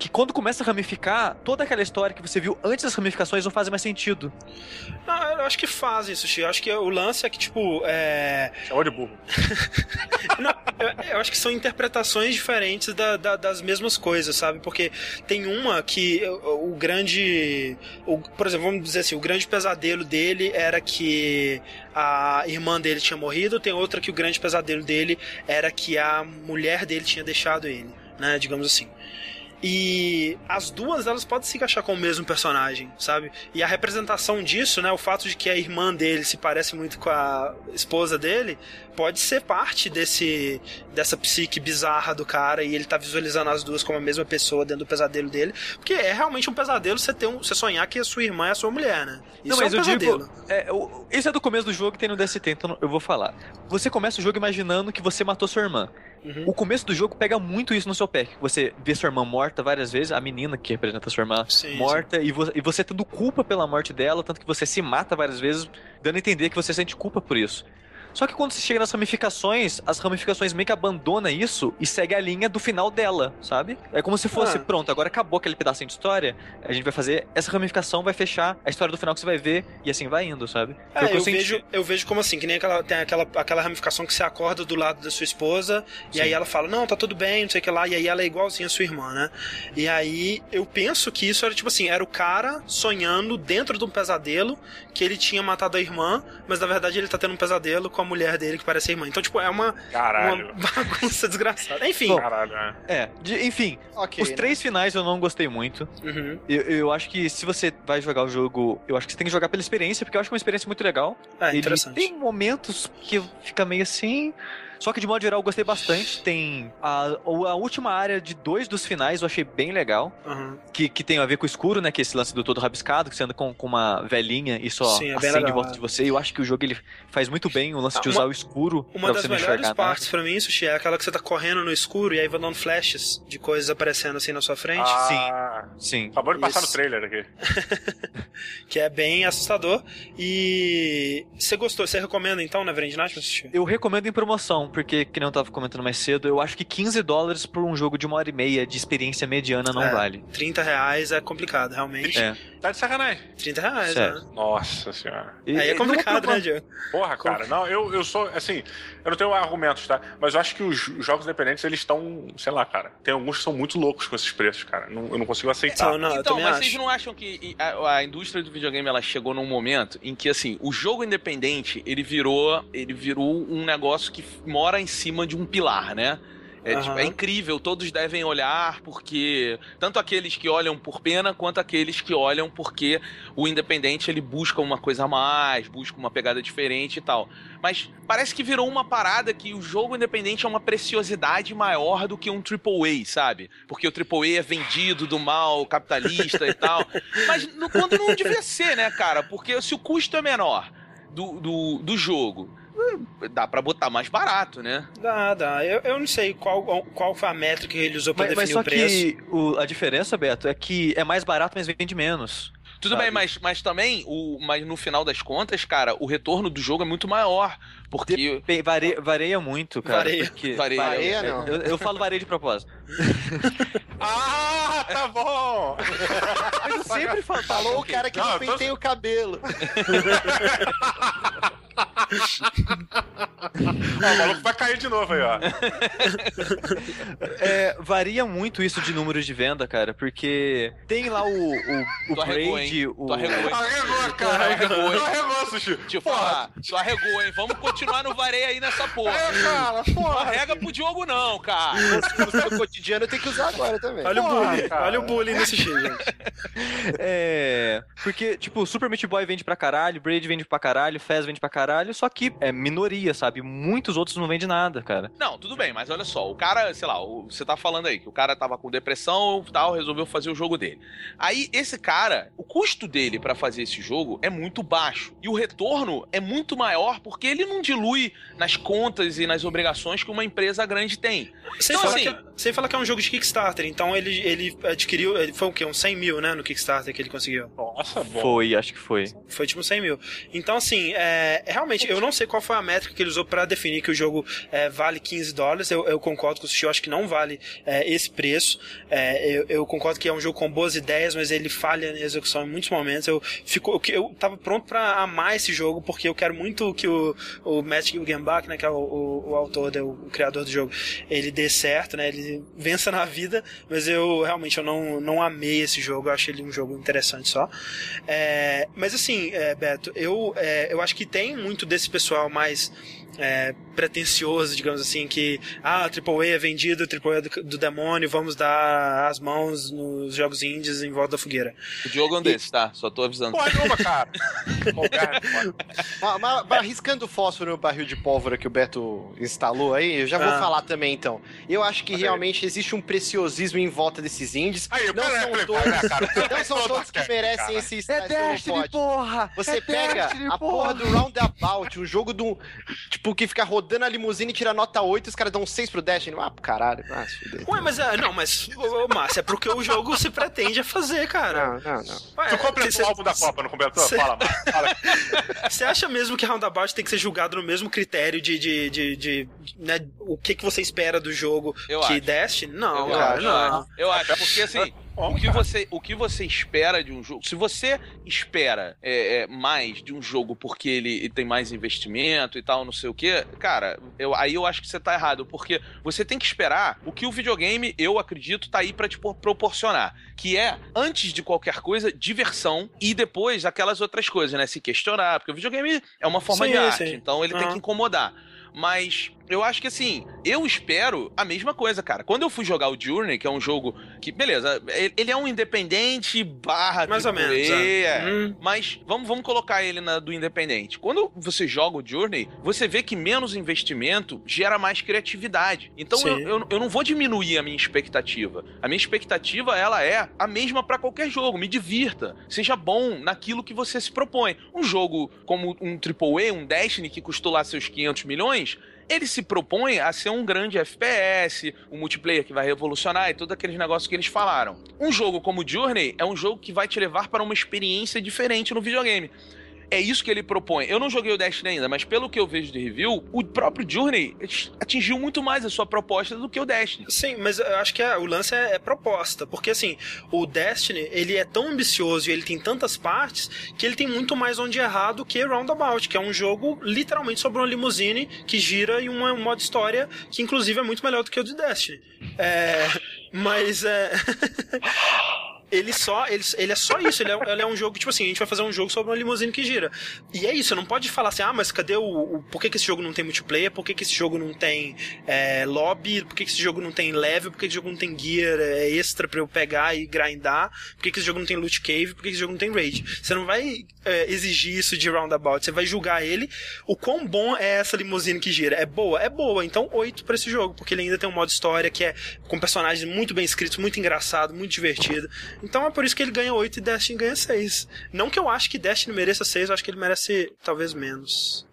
que quando começa a ramificar, toda aquela história que você viu antes das ramificações não faz mais sentido. Não, eu acho que faz isso, Xi. Eu acho que o lance é que, tipo, é. Chamou de burro. Não, eu, eu acho que são interpretações diferentes da- da- das mesmas coisas, sabe? Porque tem uma que o, o grande. o- por exemplo, vamos dizer assim, o grande pesadelo dele era que a irmã dele tinha morrido, tem outra que o grande pesadelo dele era que a mulher dele tinha deixado ele, né? Digamos assim. E as duas elas podem se encaixar com o mesmo personagem, sabe? E a representação disso, né, o fato de que a irmã dele se parece muito com a esposa dele, pode ser parte desse dessa psique bizarra do cara e ele tá visualizando as duas como a mesma pessoa dentro do pesadelo dele, porque é realmente um pesadelo você ter um, você sonhar que a sua irmã é a sua mulher, né? Isso não, mas é um eu pesadelo. digo. É, o- esse é do começo do jogo que tem no DST, então eu vou falar. Você começa o jogo imaginando que você matou sua irmã. Uhum. O começo do jogo pega muito isso no seu pé. Você vê sua irmã morta várias vezes, a menina que representa sua irmã Sim, morta, E, vo e você tendo culpa pela morte dela, tanto que você se mata várias vezes, dando a entender que você sente culpa por isso. Só que quando você chega nas ramificações, as ramificações meio que abandonam isso e segue a linha do final dela, sabe? É como se fosse, Ah. pronto, agora acabou aquele pedacinho de história, a gente vai fazer essa ramificação, vai fechar a história do final que você vai ver, e assim vai indo, sabe? É, que eu, senti. vejo, eu vejo como assim, que nem aquela, tem aquela, aquela ramificação que você acorda do lado da sua esposa, e Sim. aí ela fala, não, tá tudo bem, não sei o que lá, e aí ela é igualzinha a sua irmã, né? E aí eu penso que isso era tipo assim, era o cara sonhando dentro de um pesadelo que ele tinha matado a irmã, mas na verdade ele tá tendo um pesadelo com a mulher dele que parece a irmã. Então, tipo, é uma, Caralho. uma bagunça desgraçada. Enfim. Bom, Caralho, é. É, de- enfim, Ok. os né? três finais eu não gostei muito. Uhum. Eu, eu acho que se você vai jogar o jogo, eu acho que você tem que jogar pela experiência, porque eu acho que é uma experiência muito legal. É, Ele interessante. tem momentos que fica meio assim. Só que de modo geral eu gostei bastante. Tem a, a última área de dois dos finais eu achei bem legal. Uhum. Que, que tem a ver com o escuro, né? Que é esse lance do todo rabiscado, que você anda com, com uma velhinha e só Sim, é acende em legal, volta é. de você. E eu acho que o jogo ele faz muito bem o lance Ah, de uma- usar o escuro Uma pra das você não melhores enxergar partes nada. pra mim, Sushi, é aquela que você tá correndo no escuro e aí vai dando flashes de coisas aparecendo assim na sua frente. Ah, Sim. Acabou de passar Isso. no trailer aqui. que é bem assustador. E você gostou? Você recomenda então pra assistir? Eu recomendo em promoção, porque, que nem eu tava comentando mais cedo, eu acho que 15 dólares por um jogo de uma hora e meia de experiência mediana não É. vale. 30 reais é complicado, realmente. É. Tá de sacanagem. 30 reais, né? Nossa senhora. E- Aí é complicado, né, Diego? Porra, cara. Não, eu, eu sou, assim, eu não tenho argumentos, tá? Mas eu acho que os, os jogos independentes, eles estão, sei lá, cara. Tem alguns que são muito loucos com esses preços, cara. Não- eu não consigo aceitar. Então, não, então, mas acho. vocês não acham que a, a indústria do videogame ela chegou num momento em que assim, o jogo independente, ele virou, ele virou um negócio que mora em cima de um pilar, né? É, Aham. tipo, é incrível, todos devem olhar porque tanto aqueles que olham por pena quanto aqueles que olham porque o independente ele busca uma coisa a mais, busca uma pegada diferente e tal. Mas parece que virou uma parada que o jogo independente é uma preciosidade maior do que um AAA, sabe? Porque o AAA é vendido do mal capitalista e tal. Mas no, quando não devia ser, né, cara? Porque se o custo é menor do, do, do jogo, dá pra botar mais barato, né? Dá, dá. Eu, eu não sei qual, qual foi a métrica que ele usou pra Mas, mas definir só o preço. que o- a diferença, Beto, é que é mais barato, mas vende menos. Tudo Sabe? bem, mas, mas também, o, mas no final das contas, cara, o retorno do jogo é muito maior. Porque. Bem, vareia, vareia muito, cara. Vareia. porque- Vareia. Vareia, não. Eu, eu falo vareia de propósito. Ah, tá bom! Mas eu sempre falo. Falou o cara que Não, não, tô- o cabelo. Ó, o maluco vai cair de novo aí, ó. É, varia muito isso de números de venda, cara, porque tem lá o, o, o Tu arregou, Braid, o. Tu arregou, hein? Arregou, cara. Arregou, hein? Arregou, Sushi. Deixa eu Porra. falar, tu arregou, hein? Vamos continuar no vareio aí nessa porra. É, cara, Não porra. arrega pro Diogo, não, cara. No cotidiano eu tenho que usar agora também. Olha o Porra, bullying, cara. olha o bullying nesse X, gente. É. Porque, tipo, Super Meat Boy vende pra caralho, Braid vende pra caralho, Fez vende pra caralho, só que é minoria, sabe? Muitos outros não vendem nada, cara. Não, tudo bem, mas olha só, o cara, sei lá, o- você tá falando aí que o cara tava com depressão e tal, resolveu fazer o jogo dele. Aí, esse cara, o custo dele pra fazer esse jogo é muito baixo. E o retorno é muito maior porque ele não dilui nas contas e nas obrigações que uma empresa grande tem. Sem, Então, falar assim- que, é- sem falar que é um jogo de Kickstarter, então ele, ele adquiriu. Ele foi o quê? Uns 100 mil, né? No Kickstarter que ele conseguiu. Nossa, bom. Foi, acho que foi. Foi tipo 100 mil. Então, assim, é, é realmente. Eu não sei qual foi a métrica que ele usou para definir que o jogo é, vale 15 dólares. Eu, eu, concordo com o Sushi, eu acho que não vale é, esse preço. É, eu, eu, concordo que é um jogo com boas ideias, mas ele falha na execução em muitos momentos. Eu, fico, eu, eu tava pronto para amar esse jogo, porque eu quero muito que o, o Matt Gilgenbach, né, que é o, o, o autor, né, o, o criador do jogo, ele dê certo, né, ele vença na vida, mas eu realmente eu não, não amei esse jogo, eu achei ele um jogo interessante só. Mas assim, Beto, eu, eu acho que tem muito desse pessoal mais é, pretencioso, digamos assim, que ah, AAA é vendido, AAA é do, do demônio, vamos dar as mãos nos jogos indies em volta da fogueira. O jogo é um desses, tá? Só tô avisando. Pode uma, cara. mas, mas, arriscando fósforo no barril de pólvora que o Beto instalou aí, eu já vou ah. falar também então. Eu acho que realmente existe um preciosismo em volta desses indies. Aí, não, são pera, todos, pera, cara, não são todos que merecem cara. esse É Destiny, porra! Você é pega Destiny, a porra do Roundabout, um jogo do. Tipo, que fica rodando a limusine e tira nota 8 e os caras dão 6 pro Destiny. Ah, caralho. Ah, Ué, mas é, não, mas, ô, Márcio, é porque o jogo se pretende a fazer, cara. Não, não, não. Ué, tu completou o álbum da Copa, não completou? Cê... Fala, fala. Você acha mesmo que Roundabout tem que ser julgado no mesmo critério de, de, de, de né, o que, que você espera do jogo eu que acho. Destiny? Não, eu cara, acho, não. Eu acho, porque assim, o que, você, o que você espera de um jogo. Se você espera é, é, mais de um jogo porque ele tem mais investimento e tal, não sei o que, cara, eu, aí eu acho que você tá errado. Porque você tem que esperar o que o videogame, eu acredito, tá aí pra te proporcionar. Que é, antes de qualquer coisa, diversão e depois aquelas outras coisas, né? Se questionar. Porque o videogame é uma forma Sim, de arte, sim. então ele tem Aham. que incomodar. Mas eu acho que assim, eu espero a mesma coisa, cara. Quando eu fui jogar o Journey, que é um jogo que, beleza, ele é um independente barra Mais ou menos, é. é. Hum. Mas vamos, vamos colocar ele na do independente. Quando você joga o Journey, você vê que menos investimento gera mais criatividade. Então eu, eu, eu não vou diminuir a minha expectativa. A minha expectativa, ela é a mesma pra qualquer jogo. Me divirta. Seja bom naquilo que você se propõe. Um jogo como um AAA, um Destiny, que custou lá seus 500 milhões, ele se propõe a ser um grande FPS, um multiplayer que vai revolucionar e todos aqueles negócios que eles falaram. Um jogo como Journey é um jogo que vai te levar para uma experiência diferente no videogame. É isso que ele propõe. Eu não joguei o Destiny ainda, mas pelo que eu vejo de review, o próprio Journey atingiu muito mais a sua proposta do que o Destiny. Sim, mas eu acho que é- o lance é, é proposta, porque assim, o Destiny, ele é tão ambicioso e ele tem tantas partes que ele tem muito mais onde errar do que Roundabout, que é um jogo literalmente sobre uma limusine que gira e uma- um modo história que inclusive é muito melhor do que o de Destiny. É, mas é Ele só, ele, ele é só isso, ele é, ele é um jogo, tipo assim, a gente vai fazer um jogo sobre uma limusine que gira. E é isso, não pode falar assim, ah, mas cadê o. o por que, que esse jogo não tem multiplayer? Por que, que esse jogo não tem é, lobby? Por que, que esse jogo não tem level? Por que, que esse jogo não tem gear é, extra pra eu pegar e grindar? Por que, que esse jogo não tem loot cave? Por que, que esse jogo não tem raid? Você não vai é, exigir isso de roundabout, você vai julgar ele o quão bom é essa limusine que gira. É boa? É boa, então 8 pra esse jogo, porque ele ainda tem um modo história que é com personagens muito bem escritos, muito engraçado, muito divertido. Então é por isso que ele ganha 8 e Destiny ganha 6. Não que eu acho que Destiny mereça 6, eu acho que ele merece talvez menos.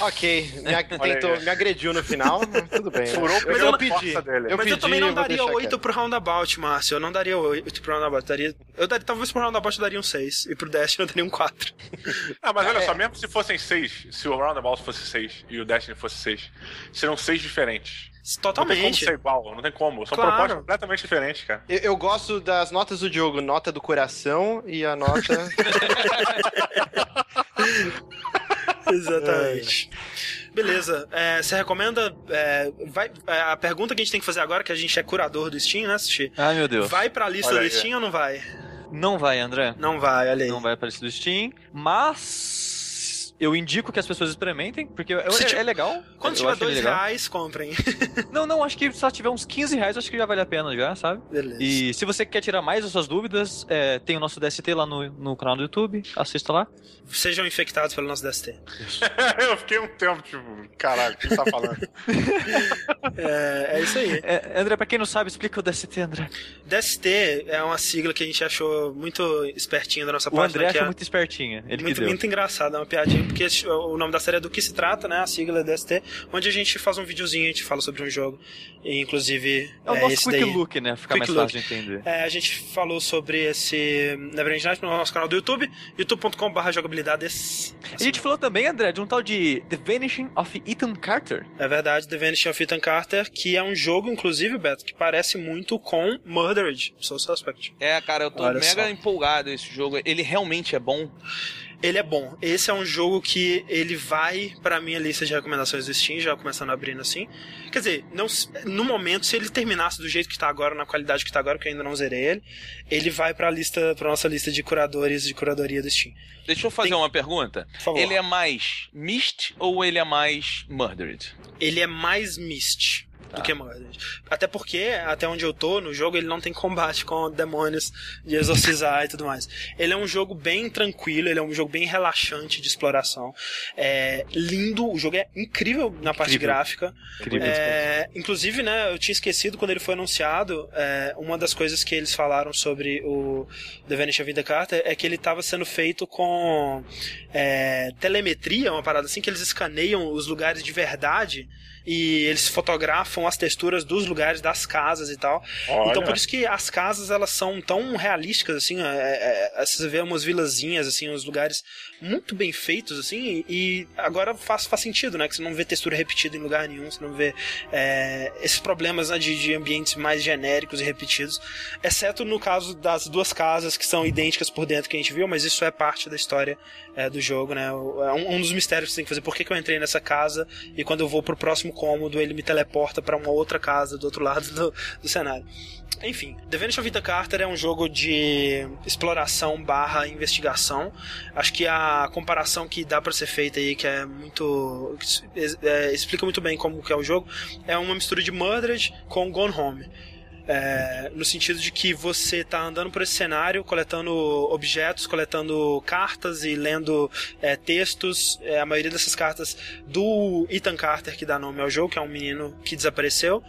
Ok, me, ag- tentou, me agrediu no final, mas tudo bem. Furou eu, pela eu força pedi. dele. Eu Mas eu pedi, também não daria deixar 8 quieto. pro Roundabout, Márcio. Eu não daria 8 pro Roundabout. Eu daria, eu daria, talvez pro Roundabout eu daria um 6. E pro Destiny eu daria um 4. Ah, mas olha É. só, mesmo se fossem seis, se o Roundabout fosse seis e o Destiny fosse seis, serão seis diferentes. Não tem como Totalmente. ser igual, não tem como. São Claro. propostas completamente diferentes, cara. Eu, eu gosto das notas do Diogo, nota do coração e a nota. Exatamente. Beleza. É, você recomenda. é, vai, é, a pergunta que a gente tem que fazer agora, que a gente é curador do Steam, né, Sushi? Ai, meu Deus. Vai pra lista Olha do aí. Steam ou não vai? Não vai, André. Não vai, olha aí. Não vai aparecer do Steam, mas eu indico que as pessoas experimentem, porque é, é- tiver- é legal. Quando tiver dois legal. reais, comprem. Não, não, acho que se ela tiver uns 15 reais, acho que já vale a pena já, sabe? Beleza. E se você quer tirar mais das suas dúvidas, é, tem o nosso DST lá no, no canal do YouTube, assista lá. Sejam infectados pelo nosso DST. eu fiquei um tempo, tipo, caralho, o que ele tá falando? É, é isso aí. É, André, pra quem não sabe, explica o DST, André. DST é uma sigla que a gente achou muito espertinha da nossa O parte. André né, que acha é muito espertinha. Ele muito, que deu. muito engraçado, é uma piadinha porque esse- o nome da série é do que se trata, né? A sigla é DST, onde a gente faz um videozinho, a gente fala sobre um jogo. E, inclusive, É o é, nosso esse quick daí. look, né? Fica Quick mais look. fácil de entender. É, a gente falou sobre esse Neverend Night no nosso canal do YouTube, youtube.com.br jogabilidades. A gente falou também, André, de um tal de The Vanishing of Ethan Carter. É verdade, The Vanishing of Ethan Carter, que é um jogo, inclusive, Beto, que parece muito com Murdered, Soul Suspect. É, cara, eu tô Olha mega só. empolgado esse jogo. Ele realmente é bom. Ele é bom. Esse é um jogo que ele vai pra minha lista de recomendações do Steam, já começando abrindo assim. Quer dizer, não, no momento, se ele terminasse do jeito que tá agora, na qualidade que tá agora, que eu ainda não zerei ele, ele vai pra lista, pra nossa lista de curadores de curadoria do Steam. Deixa eu fazer Tem- uma pergunta. Ele é mais Mist ou ele é mais Murdered? ele é mais Mist do que Murdered. Até porque, até onde eu tô no jogo, ele não tem combate com demônios de exorcizar e tudo mais. Ele é um jogo bem tranquilo, ele é um jogo bem relaxante de exploração. É lindo, o jogo é incrível na parte Incrível. gráfica. Incrível. É, inclusive, né, eu tinha esquecido quando ele foi anunciado, é, uma das coisas que eles falaram sobre o The Vanish of the Carter é que ele estava sendo feito com é, telemetria, uma parada assim, que eles escaneiam os lugares de verdade e eles fotografam as texturas dos lugares das casas e tal. Olha. Então por isso que as casas elas são tão realísticas assim, é, é, é, você vê umas vilazinhas assim, uns lugares muito bem feitos assim, e, e agora faz, faz sentido, né, que você não vê textura repetida em lugar nenhum, você não vê é, esses problemas né, de, de ambientes mais genéricos e repetidos, exceto no caso das duas casas que são idênticas por dentro que a gente viu, mas isso é parte da história é, do jogo, né? É um, um dos mistérios que você tem que fazer. Por que, que eu entrei nessa casa e quando eu vou pro próximo cômodo ele me teleporta pra uma outra casa do outro lado do, do cenário? Enfim, The Vanish of Ethan Carter é um jogo de exploração barra investigação. Acho que a comparação que dá pra ser feita aí, que é muito. que é, explica muito bem como que é o jogo, é uma mistura de Murdered com Gone Home. É, no sentido de que você tá andando por esse cenário, coletando objetos, coletando cartas e lendo é, textos. É, a maioria dessas cartas do Ethan Carter, que dá nome ao jogo, que é um menino que desapareceu.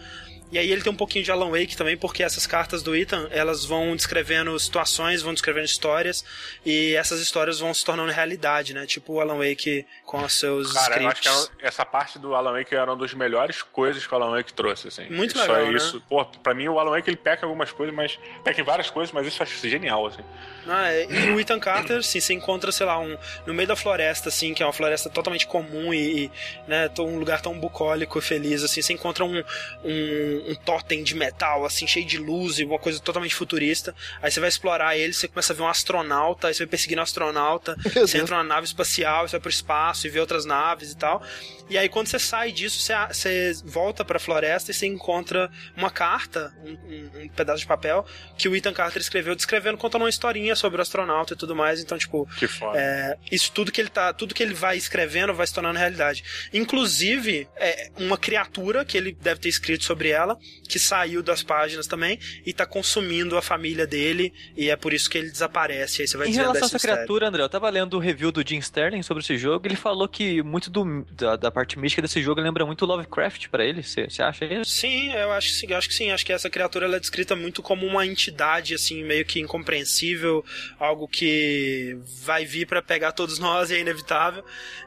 E aí ele tem um pouquinho de Alan Wake também, porque essas cartas do Ethan, elas vão descrevendo situações, vão descrevendo histórias, e essas histórias vão se tornando realidade, né? Tipo o Alan Wake com os seus Cara, eu acho que scripts. essa parte do Alan Wake era uma das melhores coisas que o Alan Wake trouxe, assim. Muito Só legal, é né? isso. Pô, pra mim o Alan Wake ele peca algumas coisas, mas peca em várias coisas, mas isso eu acho genial, assim. Ah, é, e o Ethan Carter, assim, você encontra, sei lá, um, no meio da floresta, assim, que é uma floresta totalmente comum e, e, né, um lugar tão bucólico e feliz, assim, você encontra um, um, um totem de metal, assim, cheio de luz e uma coisa totalmente futurista. Aí você vai explorar ele, você começa a ver um astronauta, aí você vai perseguindo um astronauta, Deus. você entra numa nave espacial, você vai pro espaço e vê outras naves e tal. E aí quando você sai disso, você, você volta pra floresta e você encontra uma carta, um, um- um pedaço de papel, que o Ethan Carter escreveu, descrevendo, contando uma historinha sobre o astronauta e tudo mais. Então, tipo, Que foda. é, isso tudo que ele tá, tudo que ele vai escrevendo vai se tornando realidade. Inclusive, é uma criatura que ele deve ter escrito sobre ela, que saiu das páginas também e tá consumindo a família dele, e é por isso que ele desaparece. Aí você vai Em relação a essa mistério. criatura, André, eu tava lendo o review do Jim Sterling sobre esse jogo, ele falou que muito do, da, da parte mística desse jogo lembra muito Lovecraft pra ele. Você acha isso? Sim, eu acho que sim, eu acho que sim. Acho que essa criatura ela é descrita muito como uma entidade, assim, meio que incompreensível, algo que vai vir pra pegar todos nós e é inevitável,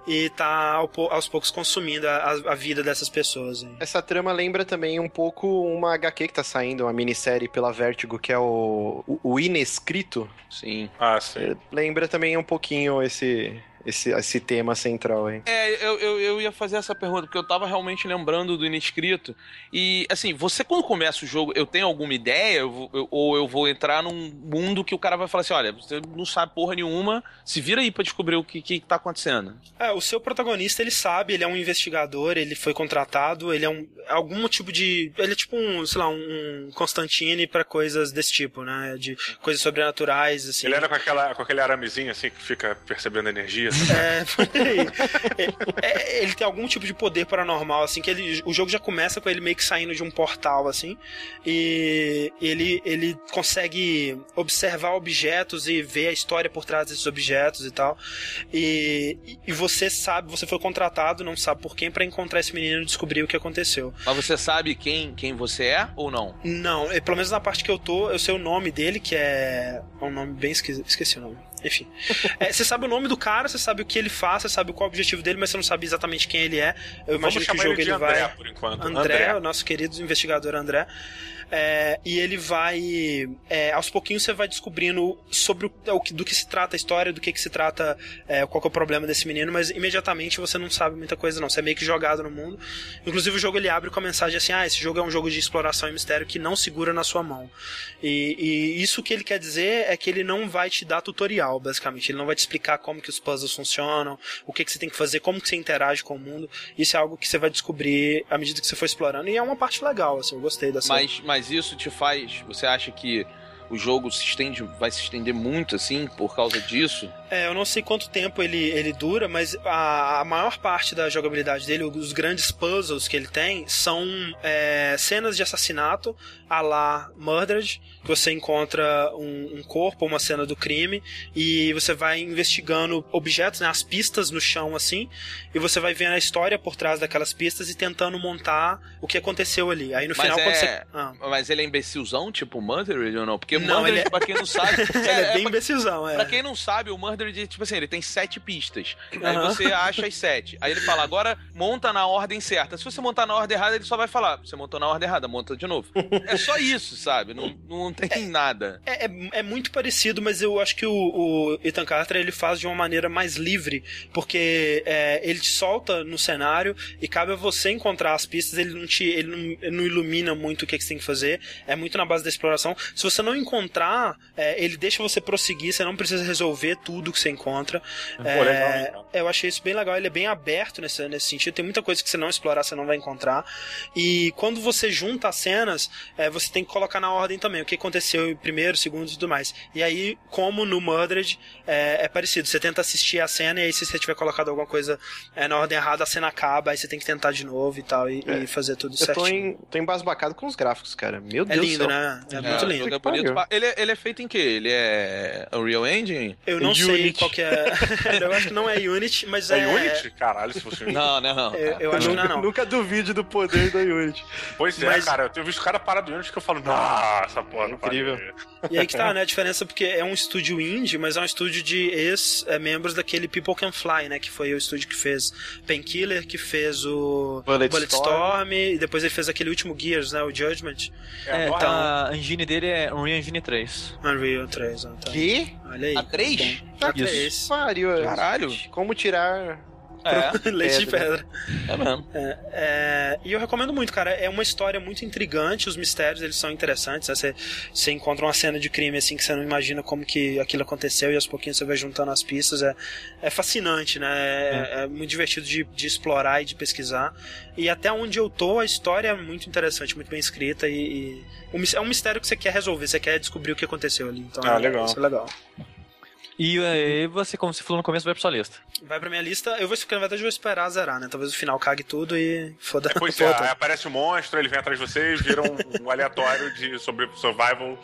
e tá aos poucos consumindo a, a vida dessas pessoas. hein. Essa trama lembra também um pouco uma HQ que tá saindo, uma minissérie pela Vertigo, que é o, o, o Inescrito. Sim. Ah, sim. Lembra também um pouquinho esse, esse, esse tema central aí. É, eu, eu, eu ia fazer essa pergunta, porque eu tava realmente lembrando do Inescrito. E, assim, você quando começa o jogo, eu tenho alguma ideia? Eu eu- ou eu vou entrar num mundo que o cara vai falar assim: olha, você não sabe porra nenhuma, se vira aí pra descobrir o que, que tá acontecendo. É, o seu protagonista, ele sabe, ele é um investigador, ele foi contratado, ele é um algum tipo de, ele é tipo um, sei lá, um Constantine pra coisas desse tipo, né, de coisas sobrenaturais assim. Ele era com, aquela, com aquele aramezinho, assim, que fica percebendo energia. É. É, é, ele tem algum tipo de poder paranormal, assim, que ele, o jogo já começa com ele meio que saindo de um portal, assim, e ele, ele consegue observar objetos e ver a história por trás desses objetos e tal. E, e você sabe, você foi contratado, não sabe por quem, pra encontrar esse menino e descobrir o que aconteceu. Mas você sabe quem, quem você é ou não? Não, é, pelo menos na parte que eu tô, eu sei o nome dele, que é. É um nome bem esquisito. Esqueci o nome. Enfim. É, você sabe o nome do cara, você sabe o que ele faz, você sabe qual é o objetivo dele, mas você não sabe exatamente quem ele é. Eu imagino que o jogo ele, ele André, vai. Por enquanto. André, André, o nosso querido investigador André. É, e ele vai. É, aos pouquinhos você vai descobrindo sobre o, do que se trata a história, do que, que se trata, é, qual é o problema desse menino, mas imediatamente você não sabe muita coisa, não. Você é meio que jogado no mundo. Inclusive o jogo ele abre com a mensagem assim: ah, esse jogo é um jogo de exploração e mistério que não segura na sua mão. E, e isso que ele quer dizer é que ele não vai te dar tutorial, basicamente. Ele não vai te explicar como que os puzzles funcionam, o que, que você tem que fazer, como que você interage com o mundo. Isso é algo que você vai descobrir à medida que você for explorando. E é uma parte legal, assim, eu gostei dessa. Mas, mas mas isso te faz. Você acha que o jogo se estende, vai se estender muito assim por causa disso? É, eu não sei quanto tempo ele, ele dura, mas a, a maior parte da jogabilidade dele, os grandes puzzles que ele tem, são é, cenas de assassinato a la Murdered, que você encontra um, um, corpo, uma cena do crime, e você vai investigando objetos, né, as pistas no chão assim, e você vai vendo a história por trás daquelas pistas e tentando montar o que aconteceu ali. Aí no mas final, é... quando você. Ah. Mas ele é imbecilzão, tipo Murdered ou não? Porque não, Murdered, ele é... pra quem não sabe. ele é, é bem pra... imbecilzão, é. Pra quem não sabe, o Murdered, tipo assim, ele tem sete pistas. Aí você acha as sete. Aí ele fala, agora monta na ordem certa. Se você montar na ordem errada, ele só vai falar, você montou na ordem errada, monta de novo. É só isso, sabe? Não, não tem é, nada. É, é, é, muito parecido, mas eu acho que o, o Ethan Carter ele faz de uma maneira mais livre, porque é, ele te solta no cenário e cabe a você encontrar as pistas, ele não te ele não, ele não ilumina muito o que, que, você tem que fazer, é muito na base da exploração. Se você não encontrar, é, ele deixa você prosseguir, você não precisa resolver tudo que você encontra. Pô, legal, legal. Eu achei isso bem legal, ele é bem aberto nesse, nesse sentido, tem muita coisa que você não explorar, você não vai encontrar. E quando você junta as cenas, é, você tem que colocar na ordem também o que aconteceu em primeiro, segundo e tudo mais. E aí, como no Murdered, é, é, parecido. Você tenta assistir a cena e aí se você tiver colocado alguma coisa é, na ordem errada, a cena acaba, aí você tem que tentar de novo e tal, e, e fazer tudo eu certinho. Tô, em, tô embasbacado com os gráficos, cara. Meu é Deus lindo, né? É, muito lindo. É bonito. Ele, ele é feito em quê? Ele é Unreal Engine? Eu não Unity. sei qual que é. eu acho que não é Unity, mas é. É Unity? Caralho, se fosse Unity. Não, não, não. Eu, eu acho que não é não. Nunca duvide do poder da Unity. Pois é, Mas- cara. Eu tenho visto cara parar do Unity que eu falo, nossa, porra, não Incrível. pode ver." E aí que tá, né? A diferença porque é um estúdio indie, mas é um estúdio de ex-membros daquele People Can Fly, né? Que foi o estúdio que fez Painkiller, que fez o Bulletstorm. e depois ele fez aquele último Gears, né? O Judgment. É, então- a engine dele é Unreal Engine 3. Unreal 3, ó, tá. Que? Olha aí. A 3? Bom, A Isso. 3. Pariu. Caralho. Como tirar... É, Leite de Pedra. pedra. é mesmo. É, é, e eu recomendo muito, cara. É uma história muito intrigante, os mistérios eles são interessantes. né? Você, você encontra uma cena de crime assim que você não imagina como que aquilo aconteceu e aos pouquinhos você vai juntando as pistas. É, é fascinante, né? É, é muito divertido de, de explorar e de pesquisar. E até onde eu tô, a história é muito interessante, muito bem escrita e, e é um mistério que você quer resolver, você quer descobrir o que aconteceu ali. Então, Ah, é, legal. Isso é legal. E aí você, como você falou no começo, vai pra sua lista. Vai pra minha lista. Eu vou, na verdade, eu vou esperar zerar, né? Talvez o final cague tudo e foda. Depois é, foda. aí aparece um monstro, ele vem atrás de vocês, vira um, um aleatório de sobre survival.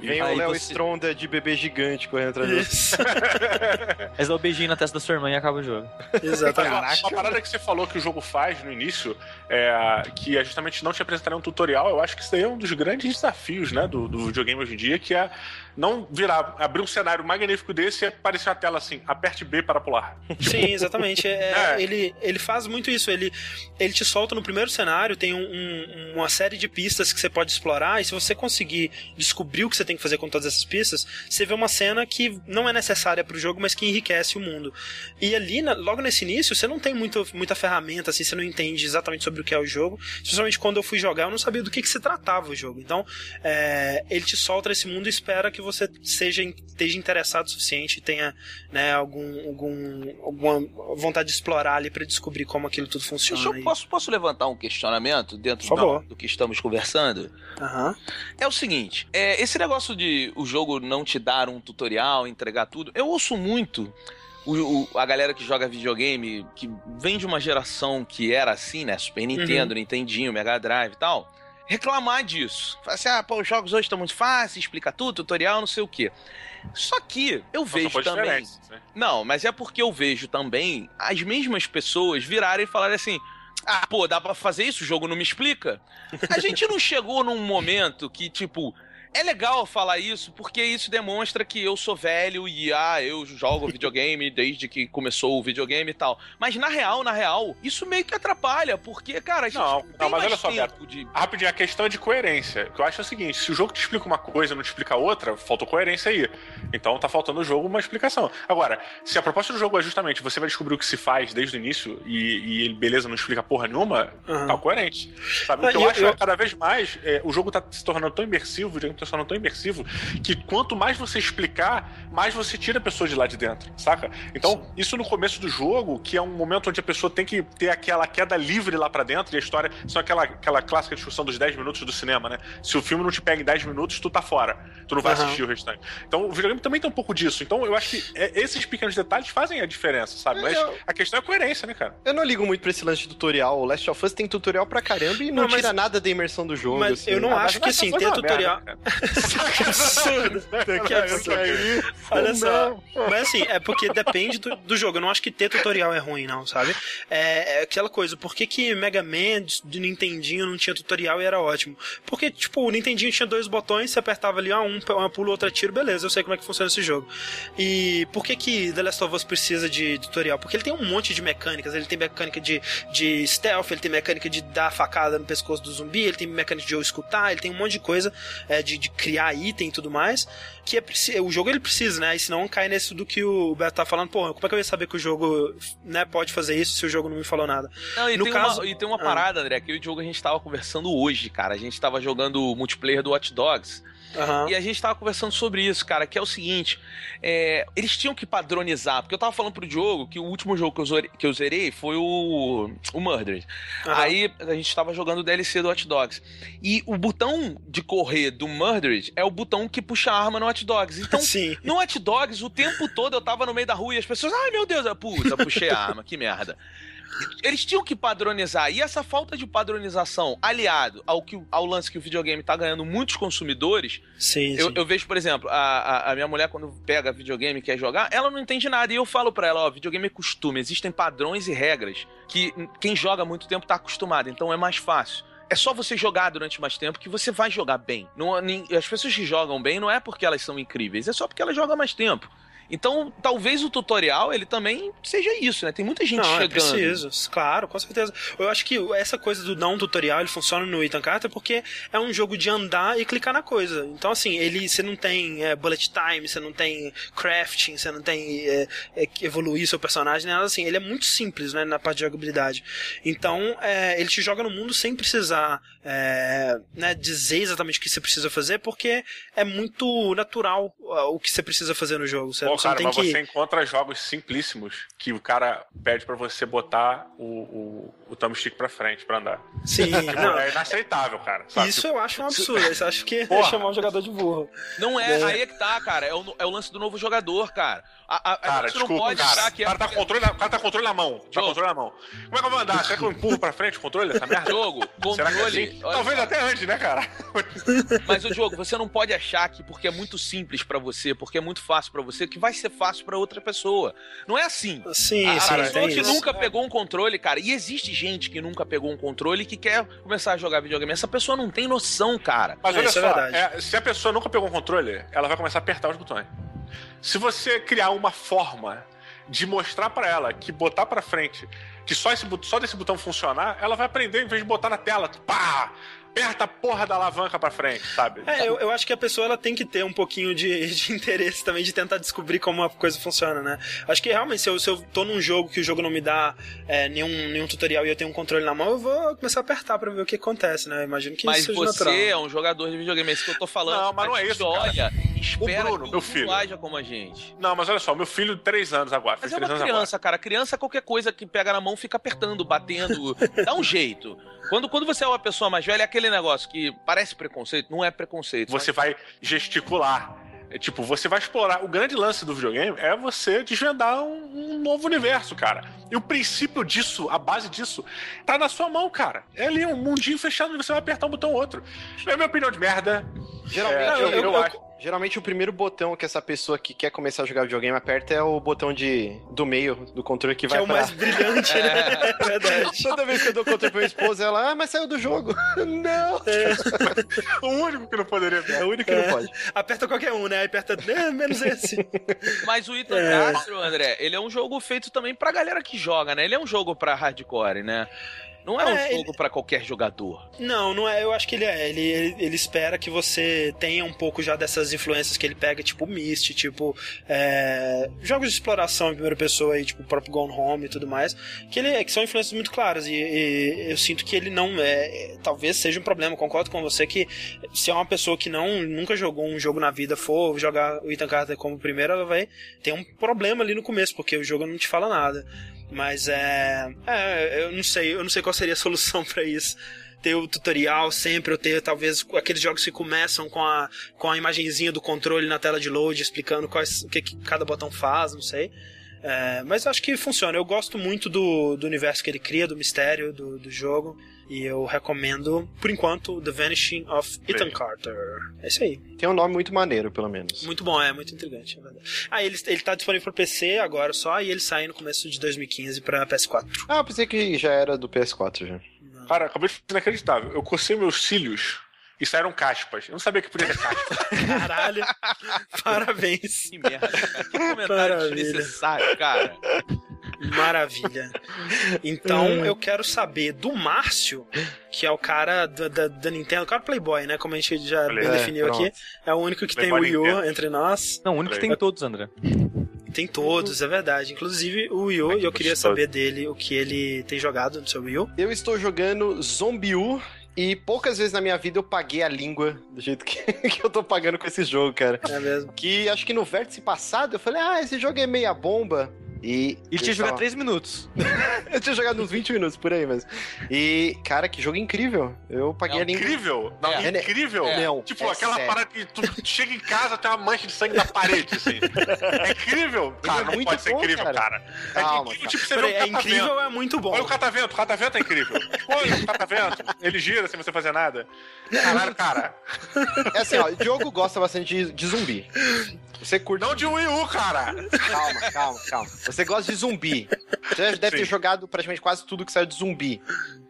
Vem Aí o Léo você- Stronda de bebê gigante correndo atrás de você. Mas dá o beijinho na testa da sua irmã e acaba o jogo. Exatamente. Caraca, uma parada que você falou que o jogo faz no início, é, que é justamente não te apresentar um tutorial, eu acho que isso daí é um dos grandes desafios né, do, do videogame hoje em dia, que é não virar, abrir um cenário magnífico desse e aparecer uma tela assim, aperte B para pular. Sim, exatamente. É, É. Ele, ele faz muito isso. Ele, ele te solta no primeiro cenário, tem um- um- uma série de pistas que você pode explorar, e se você conseguir descobrir o que você tem que fazer com todas essas pistas, você vê uma cena que não é necessária pro jogo, mas que enriquece o mundo. E ali, na- logo nesse início, você não tem muito, muita ferramenta, assim, você não entende exatamente sobre o que é o jogo. Especialmente quando eu fui jogar, eu não sabia do que, que se tratava o jogo. Então, é, ele te solta nesse mundo e espera que você seja esteja interessado o suficiente e tenha né, algum, algum, alguma vontade de explorar ali pra descobrir como aquilo tudo funciona. Eu, posso, posso levantar um questionamento dentro do, do que estamos conversando? Aham. É o seguinte, é, esse negócio de o jogo não te dar um tutorial, entregar tudo, eu ouço muito o- o- a galera que joga videogame, que vem de uma geração que era assim, né? Super Nintendo, Nintendinho, Mega Drive e tal, reclamar disso. Fala assim, ah, pô, os jogos hoje estão muito fáceis, explica tudo, tutorial, não sei o quê. Só que eu São vejo também. né? Não, mas é porque eu vejo também as mesmas pessoas virarem e falarem assim: ah, pô, dá pra fazer isso? O jogo não me explica? A gente não chegou num momento que, tipo, é legal falar isso porque isso demonstra que eu sou velho e ah, eu jogo videogame desde que começou o videogame e tal. Mas na real, na real, isso meio que atrapalha, porque, cara, a gente Não, não, não, mas mais olha só, tempo de. Rapidinho, a questão é de coerência. O que eu acho é o seguinte: se o jogo te explica uma coisa e não te explica outra, faltou coerência aí. Então tá faltando o jogo uma explicação. Agora, se a proposta do jogo é justamente você vai descobrir o que se faz desde o início e, e ele, beleza, não explica porra nenhuma, Uhum. tá coerente. Sabe? O que eu, e acho eu- é cada vez mais, é, o jogo tá se tornando tão imersivo, o tornando tão imersivo, que quanto mais você explicar, mais você tira a pessoa de lá de dentro, saca? Então, isso no começo do jogo, que é um momento onde a pessoa tem que ter aquela queda livre lá pra dentro, e a história, são aquela, aquela clássica discussão dos 10 minutos do cinema, né? Se o filme não te pega em 10 minutos, tu tá fora. Tu não vai Aham. assistir o restante. Então, o videogame também tem um pouco disso. Então, eu acho que é, esses pequenos detalhes fazem a diferença, sabe? Mas Eu- a questão é a coerência, né, cara? Eu não ligo muito pra esse lance de tutorial. O Last of Us tem tutorial pra caramba e não, Não, mas- tira nada da imersão do jogo. Mas assim. eu não Ah, acho que assim, ter uma tutorial. merda, que absurdo! que absurdo! Olha só. Mas assim, é porque depende do, do jogo. Eu não acho que ter tutorial é ruim, não, sabe? É, é aquela coisa, por que, que Mega Man de Nintendinho não tinha tutorial e era ótimo? Porque, tipo, o Nintendinho tinha dois botões, você apertava ali, ó, um, uma pula, outra tiro, beleza, eu sei como é que funciona esse jogo. E por que que The Last of Us precisa de tutorial? Porque ele tem um monte de mecânicas, ele tem mecânica de, de stealth, ele tem mecânica de dar facada no pescoço do zumbi, ele tem mecânica de eu escutar, ele tem um monte de coisa é, de, de criar item e tudo mais, que é o jogo ele precisa, né? E senão cai nesse do que o Beto tá falando, pô, como é que eu ia saber que o jogo né, pode fazer isso se o jogo não me falou nada? Não, e, No tem caso- uma, e tem uma Ah. parada, André, que o Diogo a gente tava conversando hoje, cara. A gente tava jogando o multiplayer do Watch Dogs. Aham. E a gente tava conversando sobre isso, cara, que é o seguinte: é, eles tinham que padronizar, porque eu tava falando pro Diogo que o último jogo que eu, zore- que eu zerei foi o, o Murder. Aham. Aí a gente tava jogando o DLC do Hot Dogs. E o botão de correr do Murdered é o botão que puxa a arma no Hot Dogs. Então, Sim. no Hot Dogs, o tempo todo eu tava no meio da rua e as pessoas, ai meu Deus, eu, puta, puxei a arma, que merda. Eles tinham que padronizar. E essa falta de padronização, aliado ao, que, ao lance que o videogame tá ganhando muitos consumidores, Sim, eu, sim. eu vejo, por exemplo, a, a, minha mulher, quando pega videogame e quer jogar, ela não entende nada. E eu falo pra ela, ó, videogame é costume, existem padrões e regras que quem joga muito tempo tá acostumado, então é mais fácil. É só você jogar durante mais tempo que você vai jogar bem. Não, nem- as pessoas que jogam bem não é porque elas são incríveis, é só porque elas jogam mais tempo. Então, talvez o tutorial ele também seja isso, né? Tem muita gente Não, é chegando. preciso, claro, com certeza. Eu acho que essa coisa do não tutorial ele funciona no Ethan Carter porque é um jogo de andar e clicar na coisa. Então, assim, ele você não tem é, bullet time, você não tem crafting, você não tem é, é, evoluir seu personagem, nada assim. Ele é muito simples, né, na parte de jogabilidade. Então, é, ele te joga no mundo sem precisar é, né, dizer exatamente o que você precisa fazer, porque é muito natural o que você precisa fazer no jogo. Você, Você não cara, tem mas que. você encontra jogos simplíssimos que o cara pede pra você botar o, o, o thumbstick pra frente pra andar. Sim, Tipo, não, É inaceitável, cara. Sabe? Isso eu acho um absurdo. Isso eu acho que é Porra. chamar um jogador de burro. Não é, aí é que tá, cara. É o, é o lance do novo jogador, cara. A, a, Cara, desculpa, não pode cara. achar que o, cara tá com controle na, o cara tá com controle na mão. Tá controle na mão. Como é que eu vou andar? Será que eu empurro pra frente o controle dessa merda? Jogo, Será que é controle. assim? olha Talvez só. até antes, né, cara? Mas o jogo, você não pode achar que porque é muito simples pra você, porque é muito fácil pra você, que vai ser fácil pra outra pessoa. Não é assim. Sim, A, a sim, pessoa tem que isso. nunca pegou um controle, cara, e existe gente que nunca pegou um controle e que quer começar a jogar videogame. Essa pessoa não tem noção, cara. Mas É, olha isso é só, verdade. é, se a pessoa nunca pegou um controle, ela vai começar a apertar os botões. Se você criar uma forma de mostrar pra ela que botar pra frente, que só, esse, só desse botão funcionar, ela vai aprender em vez de botar na tela. Pá! Aperta a porra da alavanca pra frente, sabe? É, eu, eu acho que a pessoa ela tem que ter um pouquinho de, de interesse também de tentar descobrir como a coisa funciona, né? Acho que realmente, se eu, se eu tô num jogo que o jogo não me dá é, nenhum, nenhum tutorial e eu tenho um controle na mão, eu vou começar a apertar pra ver o que acontece, né? Eu imagino que Mas isso seja você natural. é um jogador de videogame, é isso que eu tô falando. Não, mas não A é gente isso, cara. Olha, espera Bruno, que meu o filho. haja como a gente. Não, mas olha só, meu filho, três anos agora. Mas é três uma anos criança, cara. Criança, qualquer coisa que pega na mão fica apertando, batendo. dá um jeito. Quando, quando você é uma pessoa mais velha, é aquele negócio que parece preconceito, não é preconceito. Você vai gesticular. É, tipo, você vai explorar. O grande lance do videogame é você desvendar um, um novo universo, cara. E o princípio disso, a base disso, tá na sua mão, cara. É ali um mundinho fechado onde você vai apertar um botão ou outro. É a minha opinião de merda. Geralmente, É, Não, eu, eu, eu- eu- acho- Geralmente o primeiro botão que essa pessoa que quer começar a jogar videogame aperta é o botão de, do meio do controle que, Que vai é o pra... mais brilhante, né? É verdade. Toda vez que eu dou controle pra minha esposa, ela, ah, mas saiu do jogo. não! O único que não poderia É o único que não pode. Aperta qualquer um, né? Aperta é, menos esse. Mas o Ethan É. Castro, André, ele é um jogo feito também pra galera que joga, né? Ele é um jogo pra hardcore, né? Não é um É, jogo pra qualquer jogador. Não, não é. Eu acho que ele é. Ele, ele, ele espera que você tenha um pouco já dessas influências que ele pega, tipo Myst, tipo. é, jogos de exploração em primeira pessoa aí, tipo o próprio Gone Home e tudo mais. Que, ele, que são influências muito claras. E, e eu sinto que ele não é, Talvez seja um problema. Concordo com você que se é uma pessoa que não nunca jogou um jogo na vida for jogar o Ethan Carter como primeiro, ela vai ter um problema ali no começo, porque o jogo não te fala nada. Mas é. É, eu não sei, eu não sei qual seria a solução pra isso. Ter o tutorial sempre, ou ter talvez aqueles jogos que começam com a, com a imagenzinha do controle na tela de load, explicando quais, o que, que cada botão faz, não sei. É, mas acho que funciona. Eu gosto muito do, do universo que ele cria, do mistério do, do jogo. E eu recomendo, por enquanto, The Vanishing of Ethan Bem. Carter. É isso aí. Tem um nome muito maneiro, pelo menos. Muito bom, é muito intrigante, é verdade. Ah, ele, ele tá disponível para PC agora só, e ele sai no começo de 2015 pra PS4. Ah, eu pensei que já era do PS4 já. Cara, acabei de ser inacreditável. Eu cocei meus cílios e saíram caspas. Eu não sabia que podia ter caspas. Caralho, parabéns. Que merda, cara. Que comentário Maravilha. desnecessário, cara. Maravilha. Então eu quero saber do Márcio, que é o cara da, da, da Nintendo, o cara Playboy, né? Como a gente já Play- bem é, definiu pronto. aqui. É o único que Playboy tem o Wii U entre nós. Não, o único que tem todos, André. Tem todos, é verdade. Inclusive o Wii U, e eu que queria saber dele o que ele tem jogado no seu Wii U. Eu estou jogando Zombie U e poucas vezes na minha vida eu paguei a língua do jeito que, que eu tô pagando com esse jogo, cara. É mesmo. Que acho que no vértice passado eu falei, ah, esse jogo é meia bomba. E. E tinha jogado tava- 3 minutos. Eu tinha jogado uns 20 minutos por aí mesmo. E, cara, que jogo incrível. Eu paguei É a língua. Incrível? Não, É. incrível? É. Não, Tipo, é aquela sério. parada que tu chega em casa tem uma mancha de sangue na parede, assim. É incrível? Cara, é não muito pode ser bom, incrível, cara. cara. É Calma, incrível, cara. tipo, você Peraí, vê é o catavento. incrível, é muito bom. Olha o catavento, o catavento é incrível. Olha o catavento, ele gira sem você fazer nada. Caralho, cara. É assim, ó, o Diogo gosta bastante de, de zumbi. Você curte. Não de Wii U, cara. Calma, calma, calma. Você gosta de zumbi. Você deve ter Sim. jogado praticamente quase tudo que saiu de zumbi.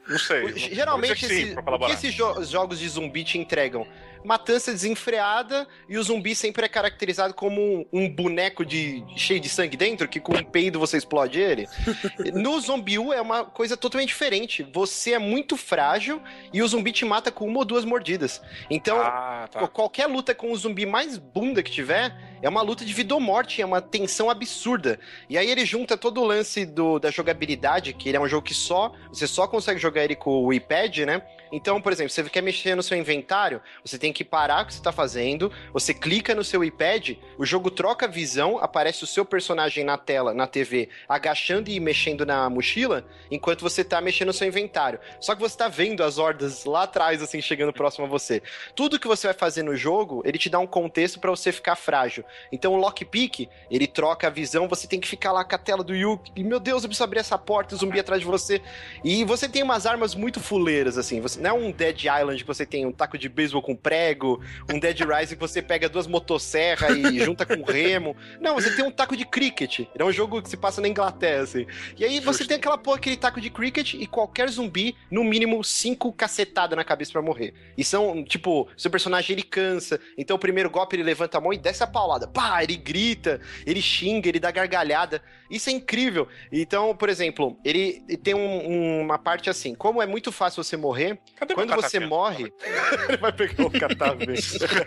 Não sei. Geralmente, que sim, esse- o que esses jo- jogos de zumbi te entregam? Matança desenfreada e o zumbi sempre é caracterizado como um, boneco de cheio de sangue dentro, que com um peido você explode ele. No Zombi U é uma coisa totalmente diferente. Você é muito frágil e o zumbi te mata com uma ou duas mordidas. Então, Ah, tá. Qualquer luta com o zumbi mais bunda que tiver é uma luta de vida ou morte, é uma tensão absurda. E aí ele junta todo o lance do, da jogabilidade, que ele é um jogo que só você só consegue jogar ele com o iPad, né? Então, por exemplo, você quer mexer no seu inventário, você tem que parar o que você está fazendo, você clica no seu iPad, o jogo troca a visão, aparece o seu personagem na tela, na TV, agachando e mexendo na mochila, enquanto você tá mexendo no seu inventário. Só que você tá vendo as hordas lá atrás, assim, chegando próximo a você. Tudo que você vai fazer no jogo, ele te dá um contexto para você ficar frágil. Então o lockpick, ele troca a visão, você tem que ficar lá com a tela do Yuki, e meu Deus, eu preciso abrir essa porta, zumbi atrás de você. E você tem umas armas muito fuleiras, assim. Você, não é um Dead Island que você tem um taco de beisebol com prego, um Dead Rising que você pega duas motosserras e junta com remo. Não, você tem um taco de cricket. É um jogo que se passa na Inglaterra, assim. E aí você Justo. tem aquela porra, aquele taco de cricket e qualquer zumbi, no mínimo, cinco cacetadas na cabeça pra morrer. E são, tipo, seu personagem ele cansa. Então o primeiro golpe ele levanta a mão e desce a paulada. Pá, ele grita, ele xinga, ele dá gargalhada. Isso é incrível. Então, por exemplo, ele ele tem um- uma parte assim: como é muito fácil você morrer, Cadê quando você morre. ele vai pegar o catavento.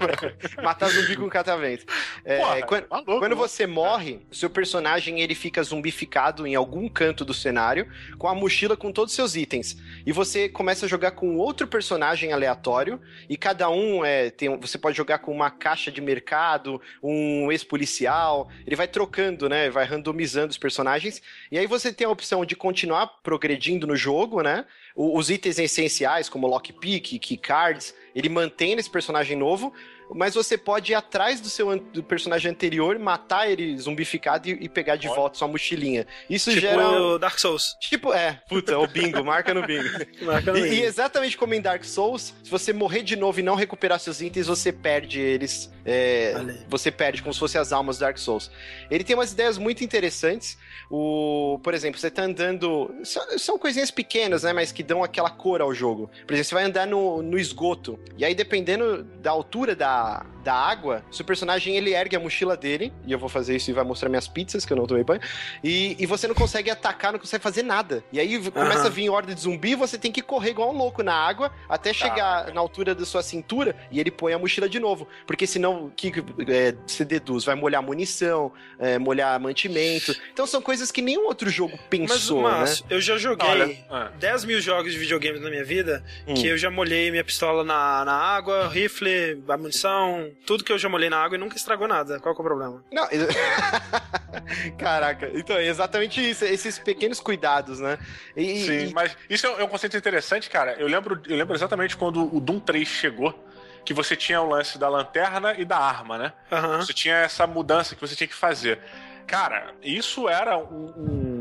Matar zumbi com catavento. É, Porra, quando, tá louco, quando você morre, seu personagem ele fica zumbificado em algum canto do cenário, com a mochila com todos os seus itens. E você começa a jogar com outro personagem aleatório, e cada um é, tem, você pode jogar com uma caixa de mercado, um ex-policial. Ele vai trocando, né? Vai randomizando os personagens. E aí você tem a opção de continuar progredindo no jogo, né? Os itens essenciais, como lockpick, keycards, ele mantém nesse personagem novo. Mas você pode ir atrás do seu do personagem anterior, matar ele zumbificado e, e pegar de volta sua mochilinha. Isso tipo gera. o Dark Souls. Tipo, é, puta, o bingo, marca no bingo. Marca no E, e bingo. exatamente como em Dark Souls, se você morrer de novo e não recuperar seus itens, você perde eles. é, Olha você perde como se fossem as almas do Dark Souls. Ele tem umas ideias muito interessantes. O, por exemplo, você tá andando. São, são coisinhas pequenas, né? Mas que dão aquela cor ao jogo. Por exemplo, você vai andar no, no esgoto. E aí, dependendo da altura da, da água, seu personagem ele ergue a mochila dele. E eu vou fazer isso e vai mostrar minhas pizzas, que eu não tomei banho. E, e você não consegue atacar, não consegue fazer nada. E aí começa Aham. a vir horda de zumbi, você tem que correr igual um louco na água até chegar na altura da sua cintura e ele põe a mochila de novo. Porque senão, o que é, você deduz? Vai molhar munição, é, molhar mantimento. Então são coisas que nenhum outro jogo Mas, pensou, né? Eu já joguei Olha, ah. 10 mil jogos de videogames na minha vida Hum. que eu já molhei minha pistola na, na água, rifle, a munição, tudo que eu já molhei na água e nunca estragou nada. Qual que é o problema? Não, Caraca, então é exatamente isso, esses pequenos cuidados, né? E, Sim, e- mas isso é um- é um conceito interessante, cara. Eu lembro, eu lembro exatamente quando o Doom 3 chegou, que você tinha o lance da lanterna e da arma, né? Aham. Você tinha essa mudança que você tinha que fazer. Cara, isso era um- um-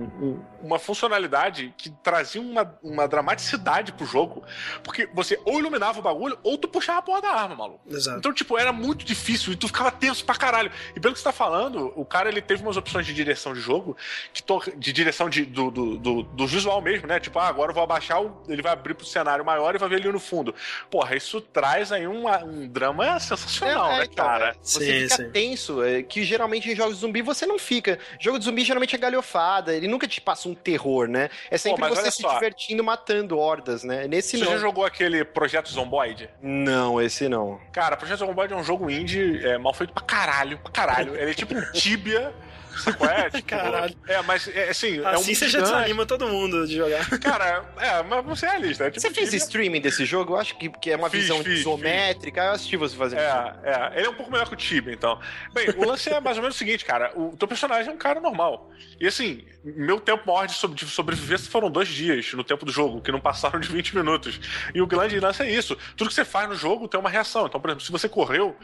uma funcionalidade que trazia uma, uma dramaticidade pro jogo, porque você ou iluminava o bagulho ou tu puxava a porra da arma, maluco. Exato. Então, tipo, era muito difícil e tu ficava tenso pra caralho. E pelo que você tá falando, o cara ele teve umas opções de direção de jogo, que to- de direção de- do, do, do, do visual mesmo, né? Tipo, ah, agora eu vou abaixar, o- ele vai abrir pro cenário maior e vai ver ali no fundo. Porra, isso traz aí uma- um drama sensacional, É, é, né, então, cara? Você Sim, fica sim. tenso, é, que geralmente em jogos de zumbi você não fica. Jogo de zumbi geralmente é galhofada, ele nunca te passa um terror, né? É sempre mas você se só. divertindo matando hordas, né? Nesse Você não. já jogou aquele Projeto Zomboid? Não, esse não. Cara, Projeto Zomboid é um jogo indie é, mal feito pra caralho, pra caralho. Ele é tipo um Tibia, sabe qual é? Tipo, Caralho. É, mas é, assim, é um Assim você já desanima todo mundo de jogar. Cara, é, mas você é realista. É tipo Você fez Tibia. streaming desse jogo? Eu acho que, que é uma Fiz, visão fiz, isométrica. Eu assisti você fazendo isso. É, é. Ele é um pouco melhor que o Tibia, então. Bem, o lance é mais ou menos o seguinte, cara. O teu personagem é um cara normal. E assim, meu tempo maior de, sobre- de sobrevivência foram dois dias no tempo do jogo, que não passaram de 20 minutos. E o grande lance é isso. Tudo que você faz no jogo tem uma reação. Então, por exemplo, se você correu,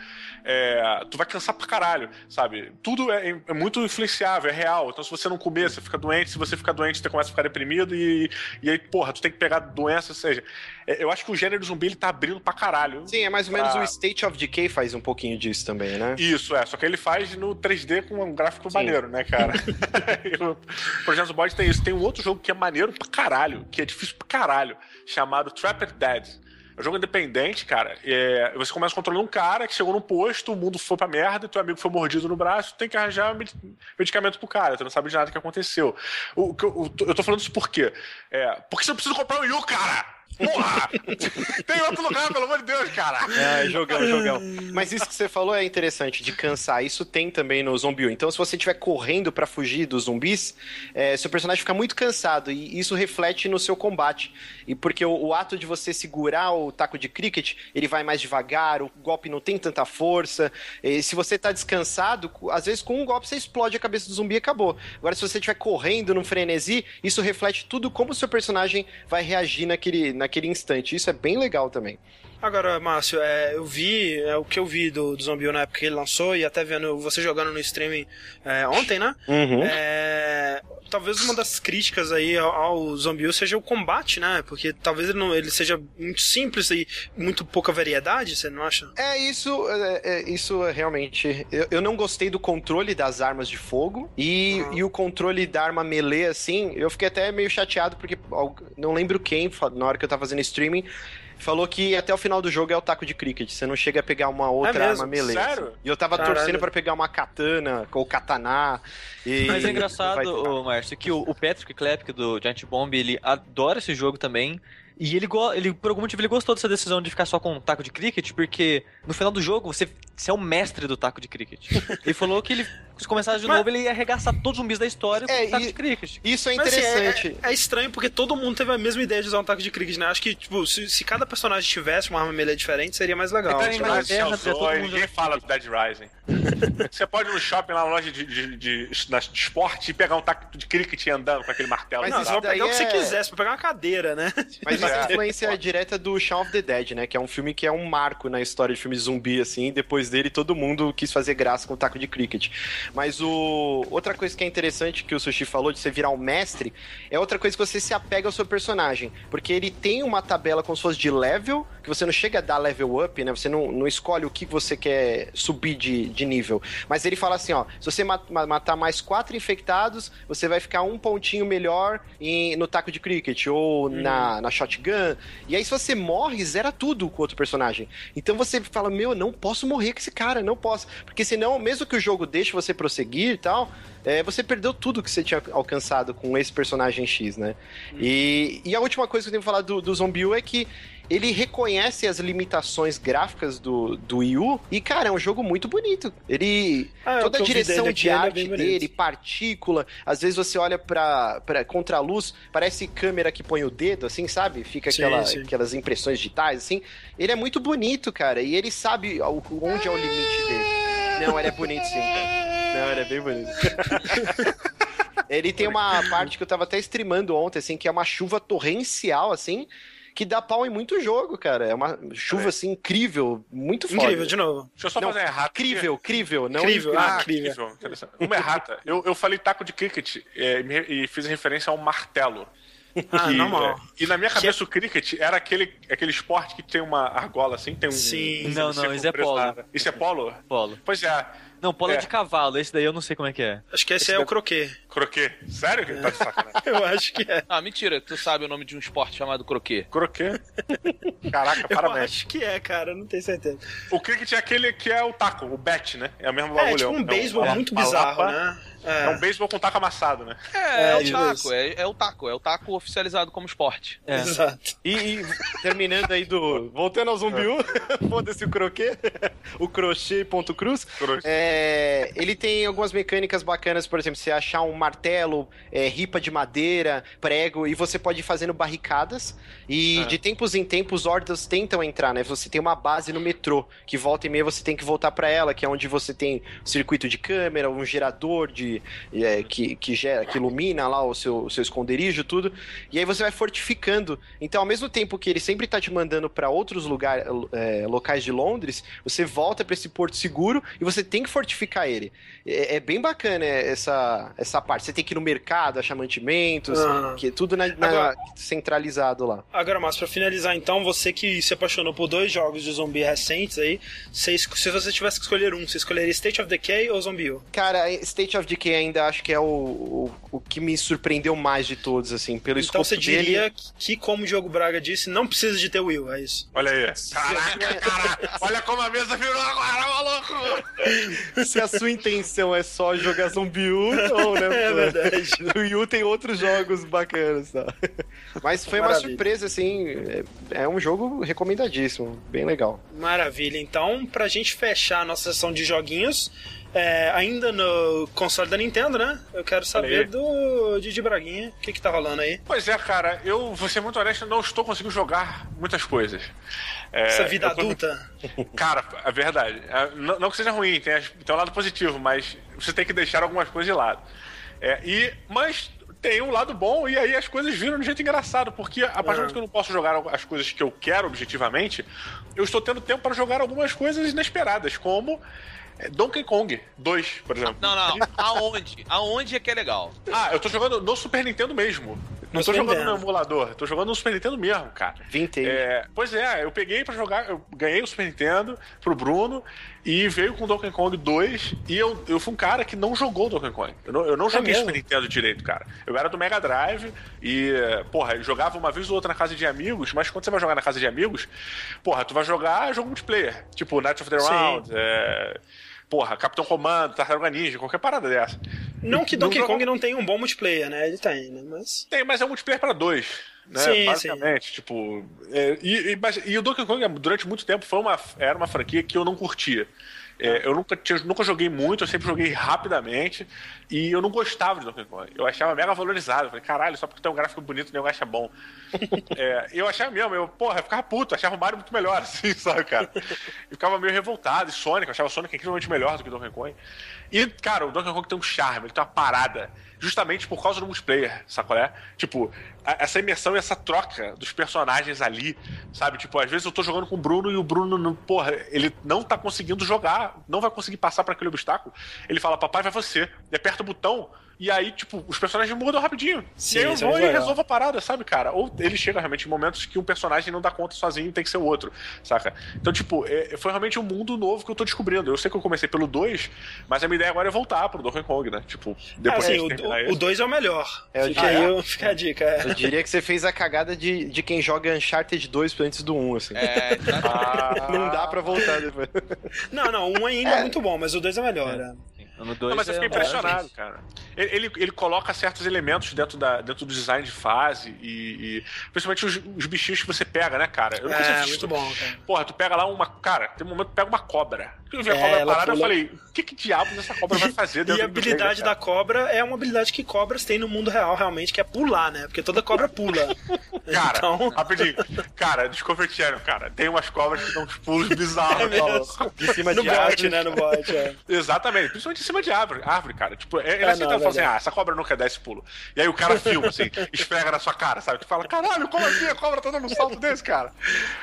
é, tu vai cansar pra caralho, sabe? Tudo é, é muito influenciável, é real. Então, se você não comer, você fica doente. Se você fica doente, você começa a ficar deprimido. E, e aí, porra, tu tem que pegar doença. Ou seja, é, eu acho que o gênero zumbi ele tá abrindo pra caralho. Sim, é mais ou menos Ah. o State of Decay faz um pouquinho disso também, né? Isso, é. Só que ele faz no 3D com um gráfico Sim. maneiro, né, cara? O Projeto Body tem isso. Tem um outro jogo que é maneiro pra caralho, que é difícil pra caralho, chamado Trapped Dead. É um jogo independente, cara. É, você começa controlando um cara que chegou num posto, o mundo foi pra merda, teu amigo foi mordido no braço, tem que arranjar med- medicamento pro cara, tu não sabe de nada que aconteceu. O, o- eu tô falando isso por quê? É, porque você precisa comprar um Yu, cara! Porra! tem outro lugar, pelo amor de Deus, cara! É, jogão, jogão. Mas isso que você falou é interessante, de cansar. Isso tem também no Zombie. Então, se você estiver correndo pra fugir dos zumbis, é, seu personagem fica muito cansado e isso reflete no seu combate. E porque o, o ato de você segurar o taco de cricket, ele vai mais devagar, o golpe não tem tanta força. E se você tá descansado, às vezes com um golpe você explode a cabeça do zumbi e acabou. Agora, se você estiver correndo num frenesi, isso reflete tudo como o seu personagem vai reagir naquele, naquele instante. Isso é bem legal também. Agora, Márcio, é, eu vi, é, o que eu vi do, do Zombie na época que ele lançou, e até vendo você jogando no streaming é, ontem, né? Uhum. É, talvez uma das críticas aí ao, ao Zombie seja o combate, né? Porque talvez ele, não, ele seja muito simples e muito pouca variedade, você não acha? É, isso, é, é, isso é realmente. Eu, eu não gostei do controle das armas de fogo e, Uhum. e o controle da arma melee, assim. Eu fiquei até meio chateado porque não lembro quem, na hora que eu tava fazendo streaming, falou que até o final do jogo é o taco de cricket. Você não chega a pegar uma outra É mesmo? arma melee. Sério? E eu tava Caralho. torcendo pra pegar uma katana ou katana. E Mas é engraçado, ô, Márcio, que o, o Patrick Klepke do Giant Bomb, ele adora esse jogo também. E ele, ele, por algum motivo, ele gostou dessa decisão de ficar só com um taco de cricket, porque no final do jogo você, você é o mestre do taco de cricket. ele falou que ele se começasse de Mas... novo, ele ia arregaçar todos os zumbis da história é, com taco de cricket. Isso é interessante. Assim, é, é, estranho porque todo mundo teve a mesma ideia de usar um taco de cricket, né? Acho que, tipo, se, se cada personagem tivesse uma arma melee diferente, seria mais legal. É, mas guerra, todo mundo ninguém fala do Dead Rising. Você pode ir no shopping lá na loja de, de, de, de, de esporte e pegar um taco de cricket andando com aquele martelo. Mas não, você pode pegar é... o que você é- quiser, você pode pegar uma cadeira, né? Mas isso é influência direta do Shaun of the Dead, né? Que é um filme que é um marco na história de filme zumbi, assim. Depois dele, todo mundo quis fazer graça com o taco de cricket. Mas o outra coisa que é interessante que o Sushi falou de você virar um mestre é outra coisa que você se apega ao seu personagem. Porque ele tem uma tabela se fosse de level, que você não chega a dar level up, né? Você não, não escolhe o que você quer subir de, de nível. Mas ele fala assim, ó, se você matar mais quatro infectados, você vai ficar um pontinho melhor em, no taco de cricket ou hum. na, na shotgun. E aí, se você morre, zera tudo com outro personagem. Então você fala, meu, não posso morrer com esse cara, não posso. Porque senão, mesmo que o jogo deixe você prosseguir e tal, é, você perdeu tudo que você tinha alcançado com esse personagem X, né? Hum. E, e a última coisa que eu tenho que falar do, do Zombie U é que ele reconhece as limitações gráficas do, do Wii U e, cara, é um jogo muito bonito. Ele. Ah, toda a direção de é arte é dele, partícula, às vezes você olha pra, pra contra-luz, parece câmera que põe o dedo, assim, sabe? Fica sim, aquela, sim. aquelas impressões digitais, assim. Ele é muito bonito, cara, e ele sabe onde é o limite dele. Não, ele é bonito sim, cara. Não, ele é bem bonito. ele tem uma parte que eu tava até streamando ontem, assim, que é uma chuva torrencial, assim que dá pau em muito jogo, cara. É uma chuva, é. assim, incrível, muito foda. Incrível, de novo. Deixa eu só não, fazer errado. Incrível, incrível, não incrível. incrível. Ah, incrível. incrível. Uma errata. Eu, eu falei taco de cricket é, e fiz referência ao martelo. Ah, que, normal. É, e na minha cabeça que... o cricket era aquele, aquele esporte que tem uma argola assim, tem um. Sim, um, não, não, isso é polo. Isso é polo? Polo. Pois é. Não, polo é. de cavalo, esse daí eu não sei como é que é. Acho que esse, esse é o croquet. Croquet? Sério que tá de sacanagem? eu acho que é. Ah, mentira, tu sabe o nome de um esporte chamado croquet. Croquet? Caraca, parabéns. Eu acho que é, cara, não tenho certeza. O cricket é aquele que é o taco, o bat, né? É o mesmo bagulho. É, tipo um beisebol é um, muito bizarro, né? É, é um beisebol com taco amassado, né? É, é, é o taco, é, é, o taco, é o taco oficializado como esporte. É. Exato. E, e, terminando aí do. Voltando ao Zumbi foda-se o croquet, o crochê ponto cruz. É, ele tem algumas mecânicas bacanas, por exemplo, você achar um martelo, é, ripa de madeira, prego, e você pode ir fazendo barricadas. E de tempos em tempos, hordas tentam entrar, né? Você tem uma base no metrô, que volta e meia você tem que voltar para ela, que é onde você tem circuito de câmera, um gerador de é, que, que, gera, que ilumina lá o seu, o seu esconderijo, tudo. E aí você vai fortificando. Então, ao mesmo tempo que ele sempre tá te mandando para outros lugares, é, locais de Londres, você volta para esse porto seguro e você tem que fortificar ele. É, é, bem bacana essa, essa parte. Você tem que ir no mercado, achar mantimentos, ah. que tudo na, na agora, centralizado lá. Agora, mas para finalizar, então, você que se apaixonou por dois jogos de zumbi recentes aí, se, se você tivesse que escolher um, você escolheria State of Decay ou Zombie? Cara, State of Decay que ainda acho que é o, o, o, que me surpreendeu mais de todos, assim, pelo Então você diria dele... que, como o Diogo Braga disse, não precisa de ter Will, é isso. Olha aí. Caraca, caraca. Olha como a mesa virou agora, maluco! Se a sua intenção é só jogar Zombie U, não, né? É verdade. O Wii U tem outros jogos bacanas, tá? Mas foi Maravilha. uma surpresa, assim, é, é um jogo recomendadíssimo, bem legal. Maravilha. Então, pra gente fechar a nossa sessão de joguinhos, é, ainda no console da Nintendo, né? Eu quero saber do Didi Braguinha. O que que tá rolando aí? Pois é, cara, eu vou ser muito honesto, não estou conseguindo jogar muitas coisas. É, Essa vida adulta? Cara, é verdade. É, não, não, que seja ruim, tem, tem um lado positivo, mas você tem que deixar algumas coisas de lado. É, e, mas tem um lado bom e aí as coisas viram de um jeito engraçado, porque a partir do momento que eu não posso jogar as coisas que eu quero objetivamente, eu estou tendo tempo para jogar algumas coisas inesperadas, como é Donkey Kong 2, por exemplo. Não, não, aonde? Aonde é que é legal? Ah, eu tô jogando no Super Nintendo mesmo. Não tô jogando no emulador, tô jogando no Super Nintendo mesmo, cara. Vintage. É, pois é, eu peguei para jogar, eu ganhei o Super Nintendo pro Bruno e veio com Donkey Kong 2 e eu, eu fui um cara que não jogou Donkey Kong. Eu não, eu não é joguei é Super Nintendo direito, cara. Eu era do Mega Drive e, porra, eu jogava uma vez ou outra na casa de amigos, mas quando você vai jogar na casa de amigos, porra, tu vai jogar jogo multiplayer, tipo Night of the Round, é porra, Capitão Comando, Tartaruga Ninja, qualquer parada dessa. Não que Donkey Kong não tenha um bom multiplayer, né? Ele tem, né? Mas... Tem, mas é um multiplayer para dois. Né? Sim, Basicamente, sim. tipo. É, e, e, e, o Donkey Kong, durante muito tempo, foi uma, era uma franquia que eu não curtia. É, eu nunca, tinha, nunca joguei muito, eu sempre joguei rapidamente. E eu não gostava de Donkey Kong. Eu achava mega valorizado. Eu falei, caralho, só porque tem um gráfico bonito, o nego acha bom. é, eu achava mesmo, eu, porra, eu ficava puto, achava o Mario muito melhor, assim, sabe, cara? Eu ficava meio revoltado. E Sonic, eu achava Sonic incrivelmente melhor do que Donkey Kong. E, cara, o Donkey Kong tem um charme, ele tem uma parada justamente por causa do multiplayer, sacou? É? Tipo, a, essa imersão e essa troca dos personagens ali, sabe? Tipo, às vezes eu tô jogando com o Bruno e o Bruno, não, porra, ele não tá conseguindo jogar, não vai conseguir passar para aquele obstáculo. Ele fala, papai, vai você. Ele aperta o botão e aí, tipo, os personagens mudam rapidinho. Sim, e aí eu vou é e resolvo a parada, sabe, cara? Ou ele chega realmente em momentos que um personagem não dá conta sozinho tem que ser o outro, saca? Então, tipo, é, foi realmente um mundo novo que eu tô descobrindo. Eu sei que eu comecei pelo 2, mas a minha ideia agora é voltar pro Donkey Kong, né? Tipo, depois ah, sim, de o 2 é o melhor. É, fica, aí, eu, fica a dica. É. Eu diria que você fez a cagada de, de quem joga Uncharted 2 antes do 1, um, assim. É, ah, não dá pra voltar depois. Não, não, o 1 ainda é, é muito bom, mas o 2 é melhor, é. né? No dois não, mas eu fiquei é impressionado, cara. Ele, ele, ele, coloca certos elementos dentro, da, dentro do design de fase e, e principalmente os, os, bichinhos que você pega, né, cara? Eu é, muito bom, cara. Porra, tu pega lá uma. Cara, tem um momento que tu pega uma cobra. Eu vi a é, cobra parada pula... eu falei, o que, que diabos essa cobra vai fazer dentro E a habilidade da cobra é uma habilidade que cobras têm no mundo real, realmente, que é pular, né? Porque toda cobra pula. cara, então... rapidinho. Cara, Discovery Channel, cara, tem umas cobras que dão uns pulos bizarros. É de cima no de bote, né? No bote, é. Exatamente, principalmente em cima de árvore, árvore cara. Tipo, é, ele é, aceita falar assim, ah, essa cobra não quer dar esse pulo. E aí o cara filma, assim, esfrega na sua cara, sabe? Tu fala, caralho, como assim a cobra tá dando um salto desse, cara?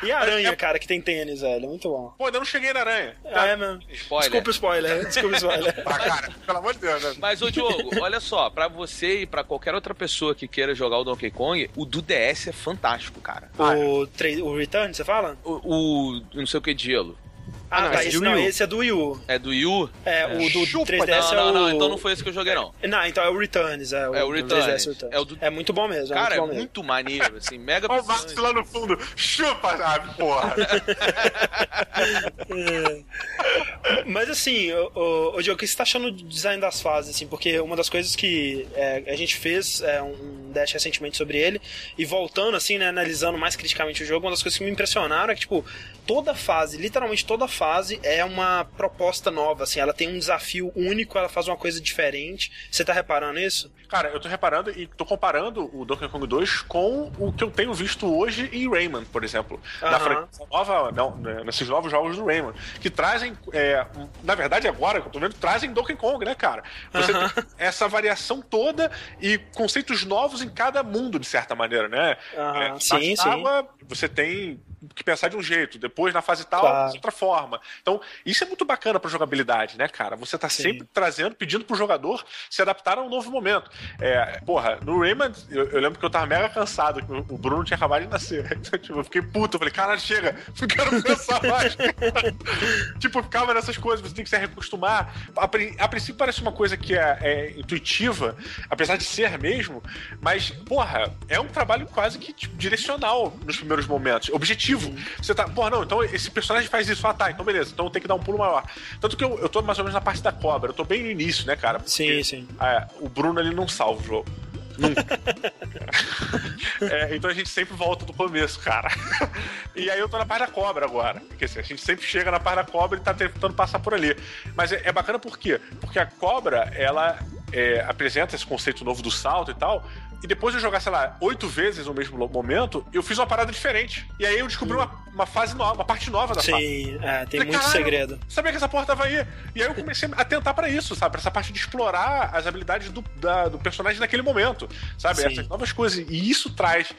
E a aranha, é... cara, que tem tênis, velho, muito bom. Pô, ainda não cheguei na aranha. Tá? É, mano. Spoiler. Desculpa o spoiler, desculpa o spoiler. ah, cara, pelo amor de Deus, né? Mas, ô Diogo, olha só, pra você e pra qualquer outra pessoa que queira jogar o Donkey Kong, o do DS é fantástico, cara. O, o Return, você fala? O, o não sei o que de gelo. Ah, não, tá, esse, não, esse é do Wii U. É do Wii U? É, é. o do Chupa, 3DS não, é o... Não, não, então não foi esse que eu joguei, não. Não, então é o Returns, é o, é o Returns. 3DS Returns. É, o do... é muito bom mesmo. Cara, é muito, é muito maneiro, assim, mega Olha o Max lá no fundo, chupa, sabe, porra. Mas assim, o, o, Diogo, o que você tá achando do design das fases, assim? Porque uma das coisas que é, a gente fez é, um dash recentemente sobre ele, e voltando, assim, né, analisando mais criticamente o jogo, uma das coisas que me impressionaram é que, tipo, toda fase, literalmente toda fase é uma proposta nova, assim, ela tem um desafio único, ela faz uma coisa diferente. Você tá reparando isso? Cara, eu tô reparando e tô comparando o Donkey Kong 2 com o que eu tenho visto hoje em Rayman, por exemplo. Uh -huh. nova, não, né, nesses novos jogos do Rayman, que trazem, é, na verdade agora que eu tô vendo, trazem Donkey Kong, né, cara? Você uh -huh. tem essa variação toda e conceitos novos em cada mundo, de certa maneira, né? Uh -huh. é, sim, sim. Água, você tem que pensar de um jeito, depois na fase tal, de outra forma. Então, isso é muito bacana para jogabilidade, né, cara? Você tá Sim. sempre trazendo, pedindo pro jogador se adaptar a um novo momento. É, porra, no Rayman, eu, eu, lembro que eu tava mega cansado, que o Bruno tinha acabado de nascer. Então, tipo, eu fiquei puto, eu falei, caralho, chega, não quero pensar mais. tipo, ficava nessas coisas, você tem que se recostumar. A, a princípio parece uma coisa que é, é, intuitiva, apesar de ser mesmo, mas, porra, é um trabalho quase que tipo, direcional nos primeiros momentos, objetivo Você tá, porra, não, então esse personagem faz isso. Ah, tá, então beleza, então tem que dar um pulo maior. Tanto que eu, eu tô mais ou menos na parte da cobra, eu tô bem no início, né, cara? Porque, sim, sim. É, o Bruno ele não salva o jogo. Nunca. é, então a gente sempre volta do começo, cara. e aí eu tô na parte da cobra agora. Porque assim, a gente sempre chega na parte da cobra e tá tentando passar por ali. Mas é, é bacana por quê? Porque a cobra, ela é, apresenta esse conceito novo do salto e tal, e depois de eu jogar, sei lá, oito vezes no mesmo momento, eu fiz uma parada diferente. E aí eu descobri uma, uma fase nova, uma parte nova da Sim, Sim, é, tem muito segredo. Sabia que essa porra tava aí. E aí eu comecei a tentar para isso, sabe? Pra essa parte de explorar as habilidades do, da, do personagem naquele momento, sabe? Sim. Essas novas coisas. E isso traz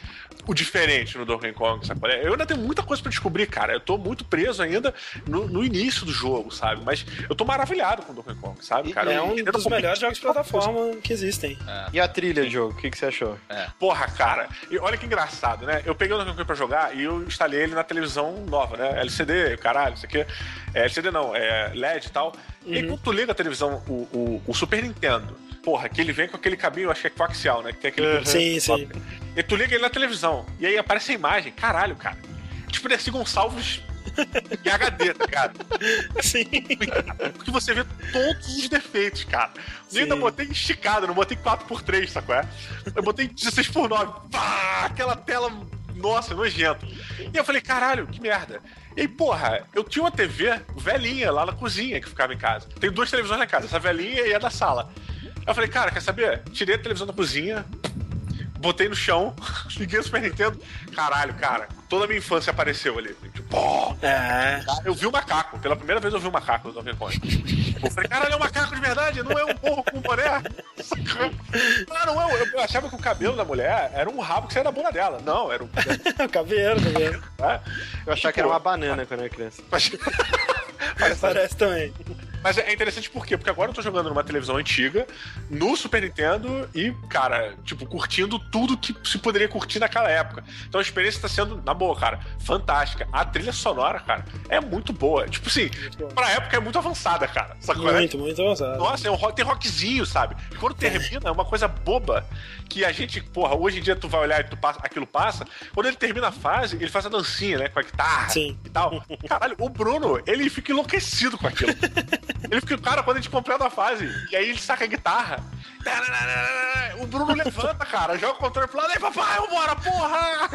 o diferente no Donkey Kong, sabe? Eu ainda tenho muita coisa para descobrir, cara. Eu tô muito preso ainda no, no, início do jogo, sabe? Mas eu tô maravilhado com o Donkey Kong, sabe, cara? É um dos melhores jogos de plataforma que existem. É. E a trilha, jogo? O que, que você achou? É. Porra, cara. E olha que engraçado, né? Eu peguei o Donkey Kong pra jogar e eu instalei ele na televisão nova, né? LCD, caralho, isso aqui. É, LCD não, é LED e tal. Uhum. E quando tu liga a televisão, o, o, o, Super Nintendo, porra, que ele vem com aquele cabinho, acho que é coaxial, né? Que tem aquele. Uhum. Sim, sim. E tu liga ele na televisão. E aí aparece a imagem. Caralho, cara. Tipo, Dercy Gonçalves em HD, tá ligado? Sim. Porque você vê todos os defeitos, cara. Eu ainda botei esticado, não botei 4x3, sacou? É? Eu botei 16x9. Pá, aquela tela, nossa, nojento. E eu falei, caralho, que merda. E aí, porra, eu tinha uma TV velhinha lá na cozinha que ficava em casa. Tem duas televisões na casa, essa velhinha e a da sala. Aí eu falei, cara, quer saber? Tirei a televisão da cozinha, botei no chão, liguei o Super Nintendo. Caralho, cara, toda a minha infância apareceu ali. Tipo, pô, É. eu vi o macaco. Pela primeira vez eu vi o macaco do Donkey Kong. Eu falei, caralho, é um macaco de verdade, não é um porro com um boné. Ah, não é. um- Eu achava que o cabelo da mulher era um rabo que saía da bunda dela. Não, era um. Caveiro, caveiro. né? Eu achava que era uma banana quando eu era criança. Mas, Parece também. Mas é interessante por quê? Porque agora eu tô jogando numa televisão antiga, no Super Nintendo, e, cara, tipo, curtindo tudo que se poderia curtir naquela época. Então a experiência tá sendo, na boa, cara, fantástica. A trilha sonora, cara, é muito boa. Tipo assim, pra época é muito avançada, cara. Sacou? né? Muito, muito avançado. Nossa, é um rock, tem rockzinho, sabe? E quando termina, é uma coisa boba que a gente, porra, hoje em dia tu vai olhar e tu passa, aquilo passa. Quando ele termina a fase, ele faz a dancinha, né? Com a guitarra Sim. e tal. Caralho, o Bruno, ele fica enlouquecido com aquilo. ele fica, cara, quando a gente completa a fase, e aí ele saca a guitarra. O Bruno levanta, cara, joga o controle pro lado, ei, papai, vambora, porra!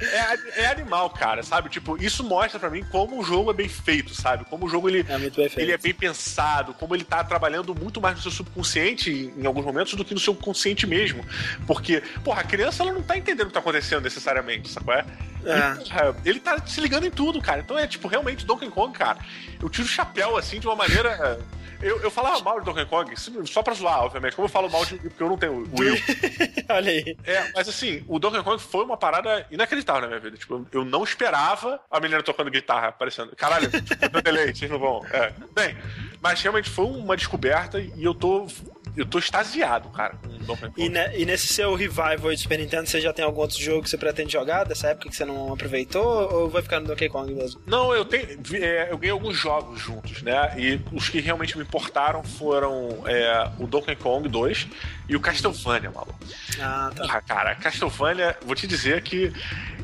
é, é animal, cara, sabe? Tipo, isso mostra pra mim como o jogo é bem feito, sabe? Como o jogo ele, É ele é bem pensado, como ele tá trabalhando muito mais no seu subconsciente em, alguns momentos do que no seu consciente mesmo. Porque, porra, a criança ela não tá entendendo o que tá acontecendo necessariamente, sabe qual é? É. E, porra, ele tá se ligando em tudo, cara. Então é tipo, realmente, Donkey Kong, cara. Eu tiro o chapéu assim de uma maneira. Eu, eu falava mal de Donkey Kong, só pra zoar, obviamente. Como eu falo mal de porque eu não tenho Will. Olha aí. É, mas assim, o Donkey Kong foi uma parada inacreditável na minha vida. Tipo, eu não esperava a menina tocando guitarra aparecendo. Caralho, tipo, delay, vocês não vão. É. Bem, mas realmente foi uma descoberta e eu tô. Eu tô extasiado, cara, com Donkey Kong. E, ne- e nesse seu revival do Super Nintendo, você já tem algum outro jogo que você pretende jogar dessa época que você não aproveitou? Ou vai ficar no Donkey Kong mesmo? Não, eu tenho. é, eu ganhei alguns jogos juntos, né? E os que realmente me importaram foram é, o Donkey Kong 2 e o Castlevania, maluco. Ah, tá. Porra, cara, Castlevania, vou te dizer que.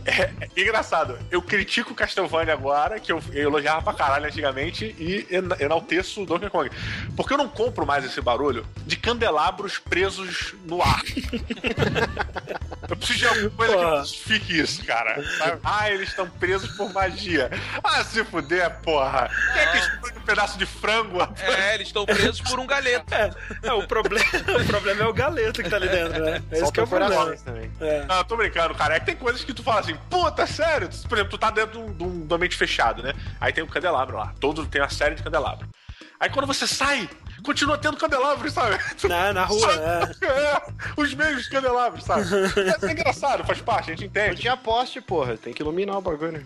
É, é engraçado, eu critico o Castlevania agora, que eu, eu elogiava pra caralho antigamente, e ena- enalteço o Donkey Kong. Porque eu não compro mais esse barulho de candelabros presos no ar. eu preciso de alguma coisa Porra. que justifique isso, cara. sabe? Ah, eles estão presos por magia. Ah, se fuder, porra. Quem é que explode um pedaço de frango? É, eles estão presos por um galeto. É, o, problema, o problema é o galeto que tá ali dentro, né? Esse São que é o problema. também. É. Não, eu tô brincando, cara. É que tem coisas que tu fala assim, puta, sério? Por exemplo, tu tá dentro de um, de um ambiente fechado, né? Aí tem um candelabro lá. Todo tem uma série de candelabros. Aí quando você sai, continua tendo candelabros, sabe? Na, na rua, é. É, os mesmos candelabros, sabe? É, é engraçado, faz parte, a gente Não entende. tinha poste, porra. Tem que iluminar o bagulho. né?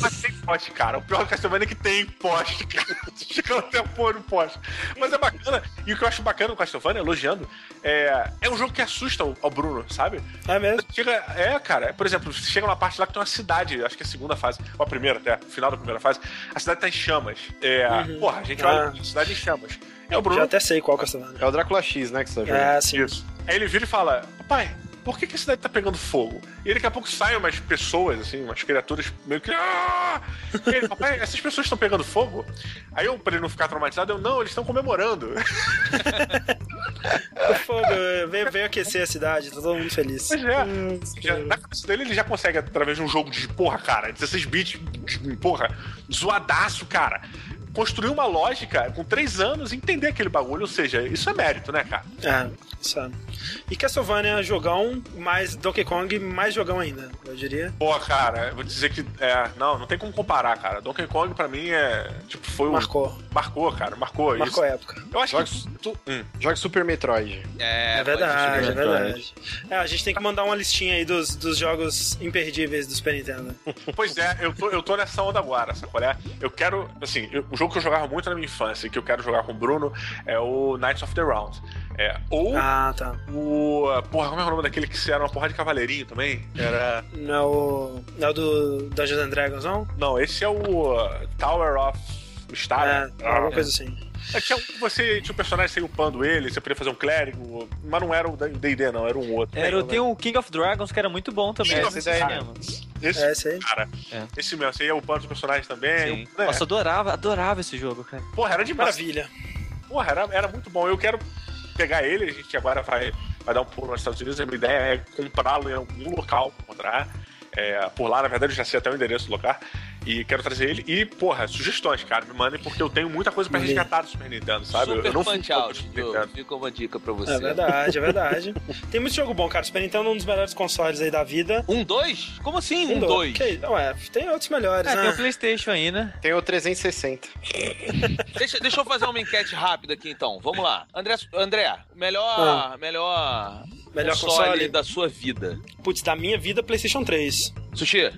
Mas tem poste, cara. O pior do Castlevania é que tem poste, cara. Chegando até pôr no poste. Mas é bacana. E o que eu acho bacana no Castlevania, elogiando, é, é um jogo que assusta o, ao Bruno, sabe? É mesmo? Chega, é, cara, por exemplo, você chega numa parte lá que tem uma cidade, acho que é a segunda fase, ou a primeira até, final da primeira fase, a cidade tá em chamas. É, porra, a gente olha, Ah. a cidade em chamas. É o Já Bruno. até sei qual Castlevania. É o Drácula X, né, que você tá jogando. É, sim. Isso. Aí ele vira e fala: Pai, por que, que a cidade tá pegando fogo? E daqui a pouco saem umas pessoas, assim, umas criaturas meio que. "Ah!" E ele, papai, essas pessoas estão pegando fogo? Aí eu, pra ele não ficar traumatizado, eu, não, eles estão comemorando. O fogo veio, veio aquecer a cidade, tá todo mundo feliz. Pois é. Hum, Já- na cabeça dele, ele já consegue, através de um jogo de porra, cara, 16 bits, de- porra, zoadaço, cara. Construir uma lógica com três anos e entender aquele bagulho, ou seja, isso é mérito, né, cara? É, sabe. E Castlevania jogão, mais Donkey Kong, mais jogão ainda, eu diria. Porra, cara, eu vou dizer que. É, não, não tem como comparar, cara. Donkey Kong pra mim é. Tipo, foi o. Marcou. Marcou, cara, marcou. Marcou isso. a época. Eu acho Jogos- que. Tu, hum. Joga Super Metroid. É, É verdade, é verdade. É, a gente tem que mandar uma listinha aí dos, dos jogos imperdíveis do Super Nintendo. Pois é, eu tô, eu tô nessa onda agora, sabe qual é? Eu quero, assim, eu- o jogo que eu jogava muito na minha infância e que eu quero jogar com o Bruno é o Knights of the Round. É, ou Ah, tá. o. Porra, como é o nome daquele que era uma porra de cavaleirinho também? Era. Não é o, não é o do Dungeons and Dragons, não? Não, esse é o uh, Tower of Star. É, né? alguma coisa assim. É, tinha um que você tinha um personagem sem upando ele, você podia fazer um clérigo, mas não era o DD, não, era um outro. Era, Lembra, tem um King of Dragons que era muito bom também. King of esse daí mesmo. Esse, É, esse aí. cara, É. esse mesmo, você ia upando os personagens também. Sim. né? Nossa, eu adorava, adorava esse jogo, cara. Porra, era demais. Maravilha. Porra, era, era muito bom. Eu quero pegar ele, a gente agora vai, vai dar um pulo nos Estados Unidos. A minha ideia é comprá-lo em algum local, encontrar. É, por lá, na verdade, eu já sei até o endereço do lugar. E quero trazer ele. E, porra, sugestões, cara. Me mandem, porque eu tenho muita coisa pra resgatar do Super Nintendo, sabe? Super eu não punch fui out. Nintendo. Fica uma dica pra você. É verdade, é verdade. Tem muito jogo bom, cara. Super Nintendo é um dos melhores consoles aí da vida. Um dois? Como assim um do- dois? Que- Ué, tem outros melhores, É, né? tem o PlayStation aí, né? Tem o 360. Deixa, deixa eu fazer uma enquete rápida aqui então. Vamos lá. André, André melhor, melhor, Melhor console, console? da sua vida. Putz, da minha vida, PlayStation 3. Sushi,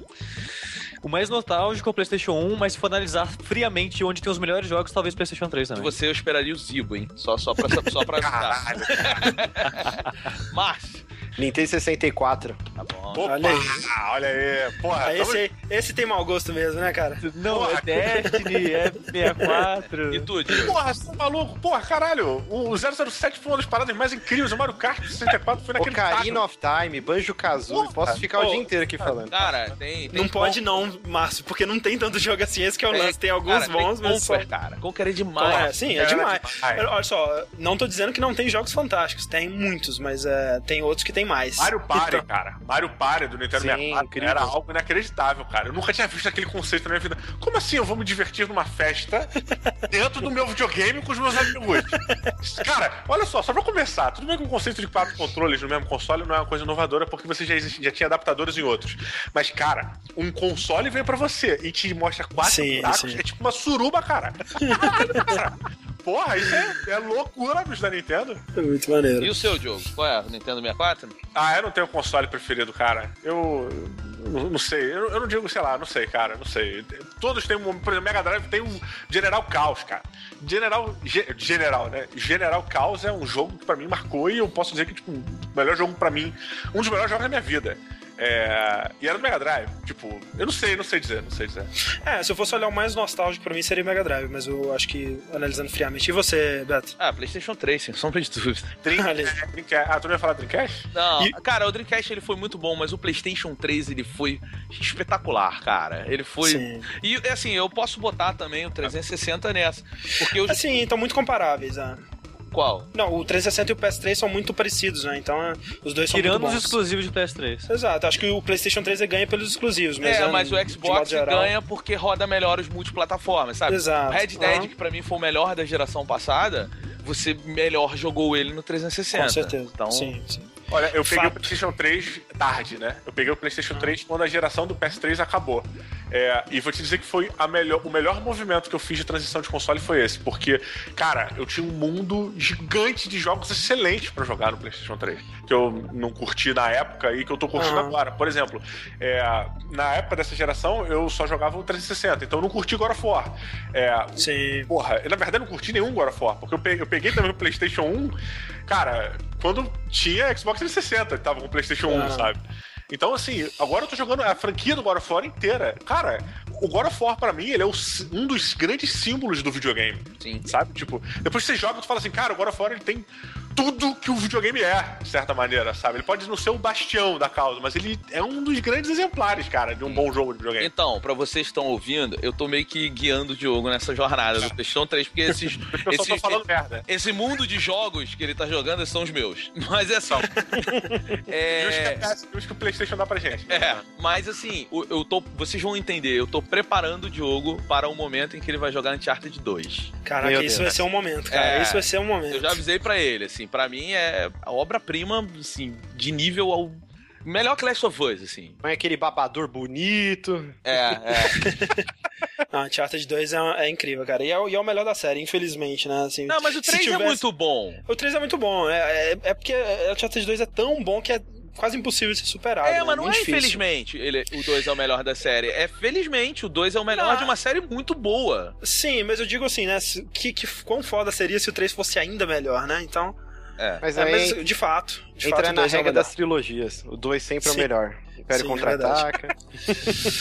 O mais nostálgico é o PlayStation 1, mas se for analisar friamente onde tem os melhores jogos, talvez PlayStation 3 de também. você eu esperaria o Zibo, hein? Só, só pra, só pra ajudar. Caralho. Márcio. Nintendo 64. Tá bom. Opa, Olha aí. olha aí. Porra, Ah, tamo- esse, aí- esse tem mau gosto mesmo, né, cara? Não, Porra. é Destiny, é 64. E tu, Diego? Porra, você tá maluco? Porra, caralho. O 007 foi uma das paradas mais incríveis. O Mario Kart 64 foi naquele Ocarina of Time, Banjo Kazooie. Porra. Posso ficar o Pô. dia inteiro aqui falando. Cara, tem. tem Não pode não, Márcio, porque não tem tanto jogo assim. Esse que é o tem- lance. Tem alguns cara, bons, tem mas. Conquer, cara. Conquer é É, demais. sim, é Era demais. demais. Olha só, não tô dizendo que não tem jogos fantásticos. Tem muitos, mas é, tem outros que tem mais. Mario Party, Então, cara. Mario Party do Nintendo Sim, 64 incrível. era algo inacreditável, cara. Eu nunca tinha visto aquele conceito na minha vida. Como assim eu vou me divertir numa festa dentro do meu videogame com os meus amigos? Cara, olha só, só pra começar, tudo bem que o conceito de quatro controles no mesmo console não é uma coisa inovadora porque você já, existe, já tinha adaptadores em outros. Mas, cara, um console vem pra você e te mostra quatro Sim, buracos, sim. é tipo uma suruba, cara. Cara. Porra, isso é, é loucura, bicho, da Nintendo. é muito maneiro. E o seu jogo? Qual é? O Nintendo 64? Ah, eu não tenho console preferido, cara. Eu. Não, não sei. Eu, eu não digo, sei lá, não sei, cara. Não sei. Todos têm um. Por exemplo, Mega Drive tem um General Chaos, cara. General. Ge- General, né? General Chaos é um jogo que pra mim marcou e eu posso dizer que, tipo, o melhor jogo pra mim. Um dos melhores jogos da minha vida. É, e era do Mega Drive. Tipo, eu não sei, não sei dizer, não sei dizer. É, se eu fosse olhar o mais nostálgico pra mim seria o Mega Drive, mas eu acho que, analisando friamente. E você, Beto? Ah, PlayStation 3, sem sombra de dúvida. Dreamcast. Ah, tu não ia falar Dreamcast? Não, E- cara, o Dreamcast ele foi muito bom, mas o PlayStation 3 ele foi espetacular, cara. Ele foi. Sim. E assim, eu posso botar também o 360 nessa. Porque eu. Assim, estão muito comparáveis, né? Qual? Não, o 360 e o PS3 são muito parecidos, né? Então, é, os dois são Tirando muito os bons. exclusivos de PS3. Exato, acho que o PlayStation 3 ganha pelos exclusivos, mas é, é, mas o Xbox ganha porque roda melhor os multiplataformas, sabe? Exato. O Red Dead, Aham. que pra mim foi o melhor da geração passada, você melhor jogou ele no 360. Com certeza. Então, Sim, sim. Olha, eu peguei Fato. o PlayStation 3 tarde, né? Eu peguei o PlayStation 3 quando a geração do PS3 acabou. É, e vou te dizer que foi melhor, o melhor movimento que eu fiz de transição de console foi esse. Porque, cara, eu tinha um mundo gigante de jogos excelentes pra jogar no PlayStation 3. Que eu não curti na época e que eu tô curtindo Aham. agora. Por exemplo, é, na época dessa geração eu só jogava o 360, então eu não curti God of War. É, Sim. Porra, eu na verdade não curti nenhum God of War, porque eu peguei, eu peguei também o PlayStation 1, cara, quando tinha Xbox 360, que tava com o PlayStation 1, Ah. sabe? Então, assim, agora eu tô jogando a franquia do God of War inteira. Cara, o God of War, pra mim, ele é o um dos grandes símbolos do videogame. Sim. Sabe? Tipo, depois que você joga, tu fala assim, cara, o God of War ele tem tudo que o videogame é, de certa maneira, sabe? Ele pode não ser o bastião da causa, mas ele é um dos grandes exemplares, cara, de um bom jogo de videogame. Então, pra vocês que estão ouvindo, eu tô meio que guiando o Diogo nessa jornada do PlayStation 3, porque esses, só tô esses- falando merda. esse mundo de jogos que ele tá jogando são os meus. Mas é. E os é, que, os que o PlayStation dá pra gente. É, mas assim, eu tô. Vocês vão entender, eu tô preparando o Diogo para o momento em que ele vai jogar Uncharted 2. Caraca, Meu isso Deus. vai ser um momento, cara. É. Isso vai ser um momento. Eu já avisei pra ele, assim, pra mim é a obra-prima, assim, de nível ao. Melhor que Last of Us, assim. Põe aquele babador bonito. É, é. Ah, Uncharted 2 é, é incrível, cara. E é, o- e é o melhor da série, infelizmente, né? Assim, Não, mas o se 3 é tivesse- muito bom. O 3 é muito bom. É, é, é porque o Uncharted 2 é tão bom que é quase impossível de ser superado. É, né? mas não Muito é difícil. infelizmente ele, o 2 é o melhor da série. É felizmente o 2 é o melhor Não. de uma série muito boa. Sim, mas eu digo assim, né? Que, que quão foda seria se o 3 fosse ainda melhor, né? Então. É. Mas é, aí mas de fato. De entra fato, o na 2 é o regra melhor. das trilogias. O 2 sempre é o Sim. melhor. Império Sim, é contra-ataca.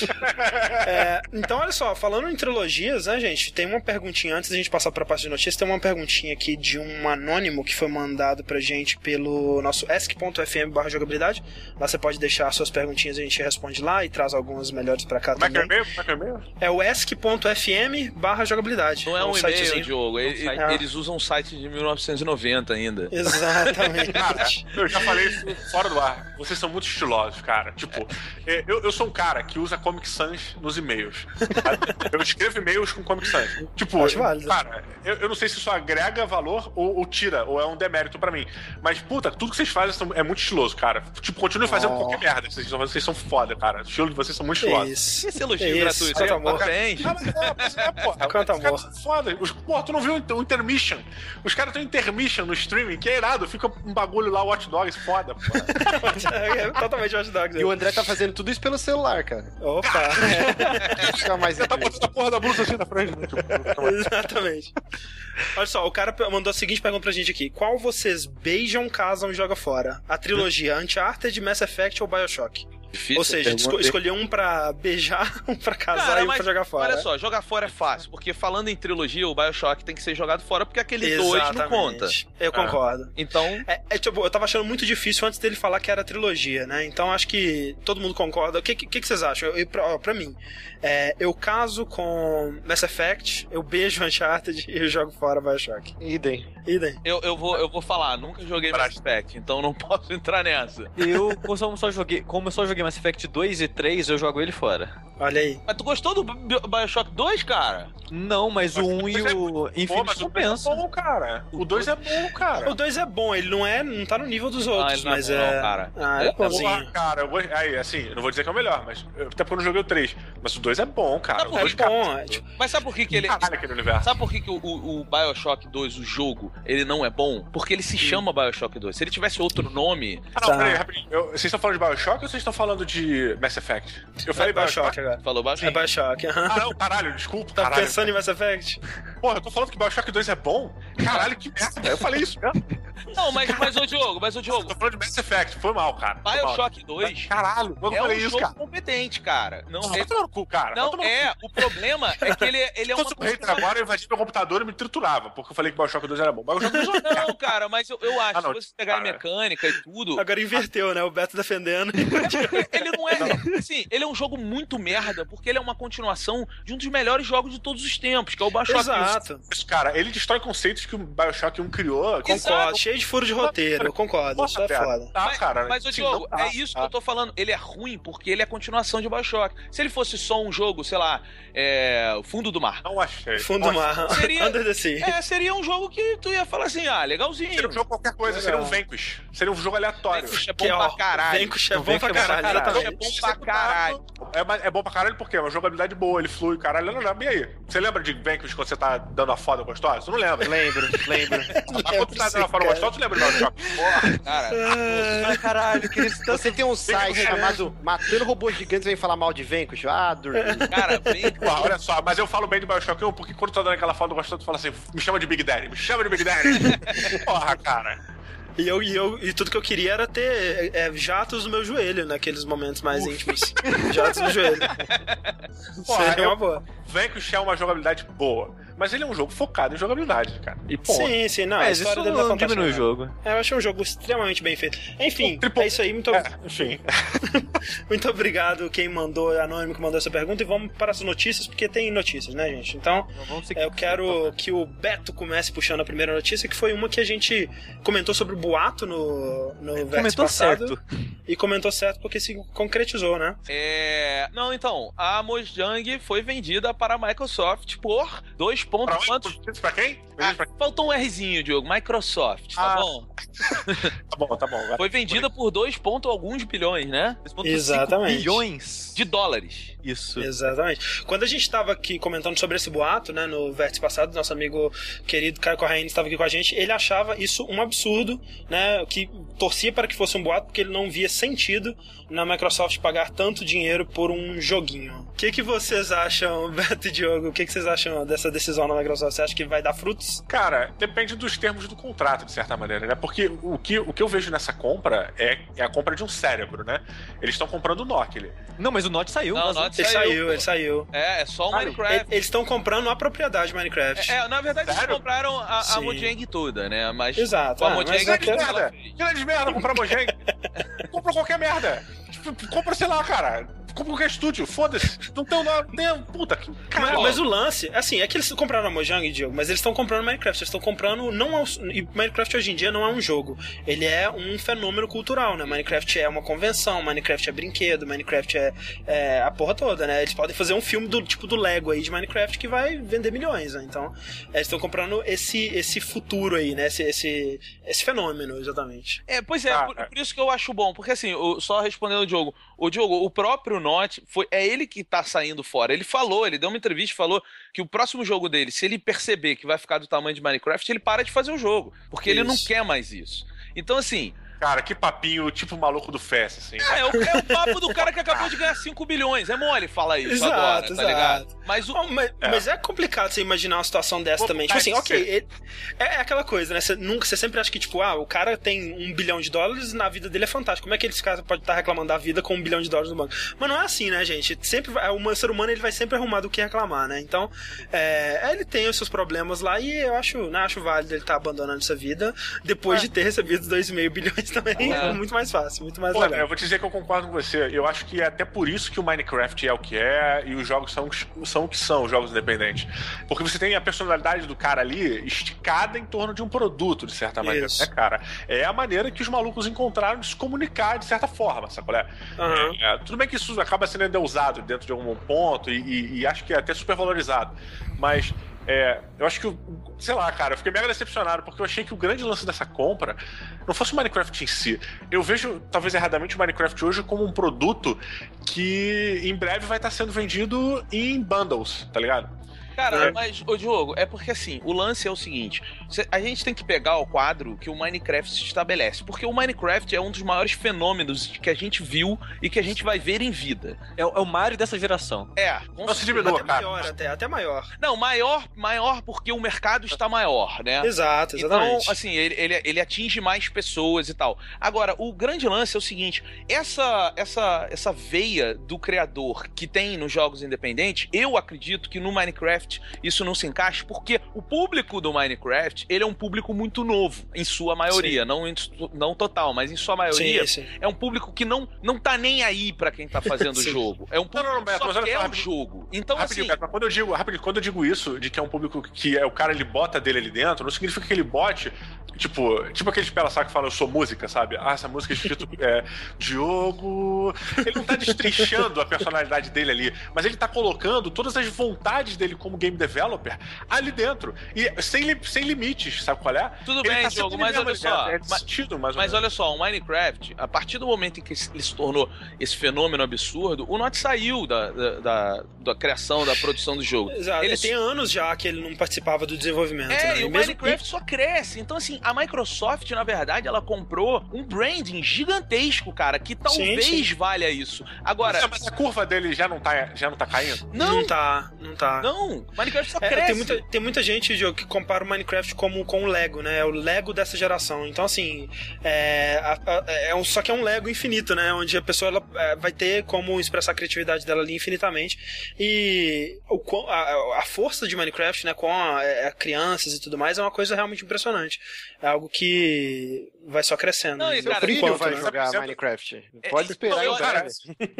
É, então, olha só, falando em trilogias, né, gente? Tem uma perguntinha, antes da gente passar pra parte de notícias, tem uma perguntinha aqui de um anônimo que foi mandado pra gente pelo nosso ask.fm barra jogabilidade. Lá você pode deixar suas perguntinhas e a gente responde lá e traz algumas melhores pra cá Como é é o também. e-mail? É que é o e-mail? É o ask.fm barra jogabilidade. Não é um, e-mail, sitezinho. Diogo. Ele- site. ele- Eles usam um site de 1990 ainda. Exatamente. Cara, eu já falei isso fora do ar. Vocês são muito estilosos, cara. Tipo, é, eu, eu sou um cara que usa Comic Sans nos e-mails. Eu escrevo e-mails com Comic Sans. Tipo, Acho válido. cara, eu, eu não sei se isso agrega valor ou, ou tira, ou é um demérito pra mim. Mas, puta, tudo que vocês fazem é muito estiloso, cara. Tipo, continue fazendo Oh. qualquer merda. Vocês, são- vocês são foda, cara. O estilo de vocês são muito Que estilosos. isso. Esse elogio isso, gratuito. quanto aí, amor. Parabéns. É, é, porra. Quanto amor. são Foda. Os, porra, tu não viu o intermission? Os caras têm intermission no streaming, que é irado. Fica um bagulho lá, Watch Dogs, foda, porra. é totalmente Watch Dogs. E o André tá fazendo tudo isso pelo celular, cara. Opa, Fica mais Você tá botando a porra da blusa assim na frente, né? Tipo, exatamente. Olha só, o cara mandou a seguinte pergunta pra gente aqui: Qual vocês beijam, casam e jogam fora? A trilogia Uncharted, Mass Effect ou Bioshock? Difícil. Ou seja, esco escolher um pra beijar, um pra casar Cara, e um mas pra jogar fora. Olha só, jogar fora é fácil, porque falando em trilogia, o Bioshock tem que ser jogado fora porque aquele 2 não conta. Eu concordo. Então, É, é, tipo, eu tava achando muito difícil antes dele falar que era trilogia, né? Então acho que todo mundo concorda. O que, que, que vocês acham? Eu, eu- pra, ó, pra mim, é, eu caso com Mass Effect, eu beijo Uncharted e eu jogo fora Bioshock. Idem. Idem. eu, eu, vou, eu vou falar, nunca joguei Mass Effect, então não posso entrar nessa. Eu, como só joguei, como eu só joguei Mass Effect 2 e 3, eu jogo ele fora. Olha aí. Mas tu gostou do Bi- Bioshock 2, cara? Não, mas o 1 e Mas é- o Pô, Infinite mas o 2 é bom, cara. O 2 é bom, cara. O 2 é bom, ele não é. não tá no nível dos outros, ele não é mas bom é. não, cara. Ah, é, É, bonzinho. Porra, cara, eu vou- aí, assim, eu não vou dizer que é o melhor, mas até porque eu não joguei o 3. Mas o 2 é bom, cara. Tá O bom, É dois, bom, é, tipo, Mas sabe por que, que ele. Caralho, aquele universo. Sabe por que, que o, o, Bioshock 2, o jogo, ele não é bom? Porque ele se chama Bioshock 2. Se ele tivesse outro nome. Ah, não, Tá. peraí, rapidinho. Eu- vocês estão falando de Bioshock ou vocês estão falando de Mass Effect? Eu falei é Bioshock agora. Falou É baixinho. Bioshock. Ah, não, caralho, desculpa. Tá caralho. pensando em Mass Effect? Porra, eu tô falando que Bioshock 2 é bom? Caralho, que merda. Eu falei isso mesmo. Não, mas, mas o Diogo, mas o Eu Diogo, tô falando de Mass Effect. Foi mal, cara. Foi mal. Bioshock 2 Caralho, eu não é um falei isso, jogo cara. competente, cara. Não, Não, é, tomar no cu, cara. Não no é. O problema é que ele, ele é Se uma fosse o hater agora, eu invadi meu computador e me triturava, porque eu falei que Bioshock 2 era bom. Bioshock 2 é uma merda. Não, cara, mas eu, eu acho, Ah, não, se você pegar a mecânica e tudo, Agora inverteu, né? O Beto defendendo. ele não é. Assim, ele é um jogo muito merda, porque ele é uma continuação de um dos melhores jogos de todos os tempos, que é o Bioshock. Exato. Isso, cara, ele destrói conceitos que o Bioshock 1 criou. que Concordo. Cheio de furo de roteiro, eu concordo. Isso é Porra, foda. Tá, Mas, cara. mas o assim, Diogo, não tá, é isso que tá. eu tô falando. Ele é ruim porque ele é a continuação de Bioshock. Se ele fosse só um jogo, sei lá, é, Fundo do Mar. Não achei. Fundo do mar. Seria- Under the Sea. É, seria um jogo que tu ia falar assim, ah, legalzinho. Seria um jogo qualquer coisa, seria um Vanquish. Seria um jogo aleatório. Vanquish é bom Que, ó, pra caralho. Vanquish é bom pra Vanquish é bom pra caralho. É bom pra caralho. É, mas é bom pra caralho porque é uma jogabilidade boa, ele flui, caralho. Não, não, e aí? Você lembra de Vanquish quando você tá dando a foda gostosa? Você não lembra? Lembro, lembro. Mas quando você tá dando a foda gostosa, tu lembra de Bioshock? Porra. Cara, Ai, caralho, que eles estão Você tem um site chamado Matando Robôs Gigantes e vem falar mal de Vanquish? Ah, dormi. cara, vem. Porra, olha só, mas eu falo bem de Bioshock 1 porque quando tu tá dando aquela foda gostosa, tu fala assim, me chama de Big Daddy, me chama de Big Daddy. Porra, cara. E, eu, e, eu, e tudo que eu queria era ter é, jatos no meu joelho naqueles momentos mais íntimos. jatos no joelho. Porra, Seria eu- uma boa. Vanquish é uma jogabilidade boa, mas ele é um jogo focado em jogabilidade, cara. E ponto. Sim, sim, não. a Mas história isso dele não é diminui o jogo. É, eu achei um jogo extremamente bem feito. Enfim, O triple- é isso aí. Muito, É, enfim. muito obrigado quem mandou, anônimo que mandou essa pergunta. E vamos para as notícias, porque tem notícias, né, gente? Então. É, Eu quero que o Beto comece puxando a primeira notícia, que foi uma que a gente comentou sobre o boato no, no Comentou passado. certo. E comentou certo porque se concretizou, né? É... Não, então, a Mojang foi vendida para a Microsoft por dois Pra, pontos onde? quantos? pra quem? Ah, faltou um Rzinho, Diogo. Microsoft, tá Ah. bom? Tá bom, tá bom. vai. Foi vendida por dois pontos alguns bilhões, né? 2,5 Exatamente. bilhões. De dólares. Isso. Exatamente. Quando a gente estava aqui comentando sobre esse boato, né, no vértice passado, nosso amigo querido Caio Corraine estava aqui com a gente, ele achava isso um absurdo, né, que torcia para que fosse um boato porque ele não via sentido na Microsoft pagar tanto dinheiro por um joguinho. O que, que vocês acham, Beto e Diogo, o que, que vocês acham dessa decisão da Microsoft? Você acha que vai dar frutos? Cara, depende dos termos do contrato, de certa maneira, né? Porque o que, o que eu vejo nessa compra é, é a compra de um cérebro, né? Eles estão comprando o Nokia. Não, mas o Note saiu. Não, vazou. Note Ele Saiu, pô. ele saiu. É, é só o Ah, Minecraft. Eles estão comprando a propriedade Minecraft. É, na verdade, eles Sério? compraram a, a. Mojang toda, né? Mas Exato, a ah, Mojang mas Que é é que- merda! Que merda comprar Mojang! Compra qualquer merda! Tipo, compra, sei lá, cara. Compra qualquer estúdio, foda-se. Não tem o nome, tem. Puta, que mas, mas, o lance, assim, é que eles compraram a Mojang, Diego, mas eles estão comprando Minecraft. Eles estão comprando. Não é um, e Minecraft hoje em dia não é um jogo. Ele é um fenômeno cultural, né? Minecraft é uma convenção, Minecraft é brinquedo, Minecraft é, é a porra toda, né? Eles podem fazer um filme do tipo do Lego aí de Minecraft que vai vender milhões, né? Então, eles estão comprando esse, esse futuro aí, né? Esse, esse, esse fenômeno, exatamente. É, pois é, ah, por, é. por, isso que eu acho bom, porque assim, só respondendo o Diogo, o Diogo, o próprio Not, foi, é ele que tá saindo fora. Ele falou, ele deu uma entrevista e falou que o próximo jogo dele, se ele perceber que vai ficar do tamanho de Minecraft, ele para de fazer o jogo. Porque isso. ele não quer mais isso. Então, assim, Cara, que papinho, tipo maluco do Fest, assim. É, é o, é o papo do cara que acabou de ganhar 5 bilhões. É mole falar isso exato, agora, tá exato. ligado? Mas, o... mas, é. mas é complicado você imaginar uma situação dessa também. Tipo assim, ok, é, é, aquela coisa, né? Você, nunca, você sempre acha que, tipo, ah, o cara tem um bilhão de dólares na vida dele é fantástico. Como é que esse cara pode estar reclamando da vida com um bilhão de dólares no banco? Mas não é assim, né, gente? Sempre o ser humano ele vai sempre arrumar do que reclamar, né? Então, é, ele tem os seus problemas lá e eu acho, né, acho válido ele estar tá abandonando essa vida depois é. de ter recebido 2,5 bilhões também. É. muito mais fácil, muito mais Pô, legal. Eu vou te dizer que eu concordo com você. Eu acho que é até por isso que o Minecraft é o que é e os jogos são, são o que são, os jogos independentes. Porque você tem a personalidade do cara ali esticada em torno de um produto, de certa maneira, isso. né, cara? É a maneira que os malucos encontraram de se comunicar de certa forma, sabe qual é? Uhum. é? tudo bem que isso acaba sendo endeusado dentro de algum ponto e, e, e acho que é até super valorizado. Mas é, eu acho que, sei lá, cara, eu fiquei mega decepcionado porque eu achei que o grande lance dessa compra não fosse o Minecraft em si. Eu vejo, talvez erradamente, o Minecraft hoje como um produto que em breve vai estar sendo vendido em bundles, tá ligado? Cara, é. mas, ô Diogo, é porque assim, o lance é o seguinte: a gente tem que pegar o quadro que o Minecraft se estabelece. Porque o Minecraft é um dos maiores fenômenos que a gente viu e que a gente vai ver em vida. É, é o Mario dessa geração. É, com Nossa, diminua, até cara. maior, até, até maior. Não, maior, maior porque o mercado está maior, né? Exato, exatamente. Então, assim, ele, ele, ele atinge mais pessoas e tal. Agora, o grande lance é o seguinte: essa, essa, essa veia do criador que tem nos jogos independentes, eu acredito que no Minecraft Minecraft isso não se encaixa, porque o público do Minecraft, ele é um público muito novo, em sua maioria, não, não total, mas em sua maioria, sim, sim. é um público que não, não tá nem aí para quem tá fazendo o jogo. É um público não, não, não, que só quer o jogo. Então, rapidinho, assim... Beto, quando eu digo, rapidinho, quando eu digo isso, de que é um público que é o cara, ele bota dele ali dentro, não significa que ele bote Tipo, tipo aqueles pela que falam eu sou música, sabe? Ah, essa música é escrito é, Diogo. Ele não tá destrinchando a personalidade dele ali, mas ele tá colocando todas as vontades dele como game developer ali dentro. E sem, sem limites, sabe qual é? Tudo ele bem, tá Diogo, mas olha só. É sentido, mas olha só, o Minecraft, a partir do momento em que ele se tornou esse fenômeno absurdo, o Not saiu da, da, da, da criação, da produção do jogo. Exato. Ele tem anos já que ele não participava do desenvolvimento. É, né? e o mesmo... Minecraft só cresce. Então, assim, a Microsoft, na verdade, ela comprou um branding gigantesco, cara, que talvez sim, sim. valha isso. Agora. Mas a curva dele já não tá, já não tá caindo? Não, não tá, não tá. Não, Minecraft só é, cresce. Tem muita, tem muita gente, que compara o Minecraft como, com o Lego, né? É o Lego dessa geração. Então, assim, é, a, a, é um, só que é um Lego infinito, né? Onde a pessoa ela, é, vai ter como expressar a criatividade dela ali infinitamente. E o, a, a força de Minecraft, né, com a, é, crianças e tudo mais, é uma coisa realmente impressionante é algo que vai só crescendo. Não, e, cara, por enquanto, vai né? jogar Minecraft. É, Pode esperar. Eu, cara,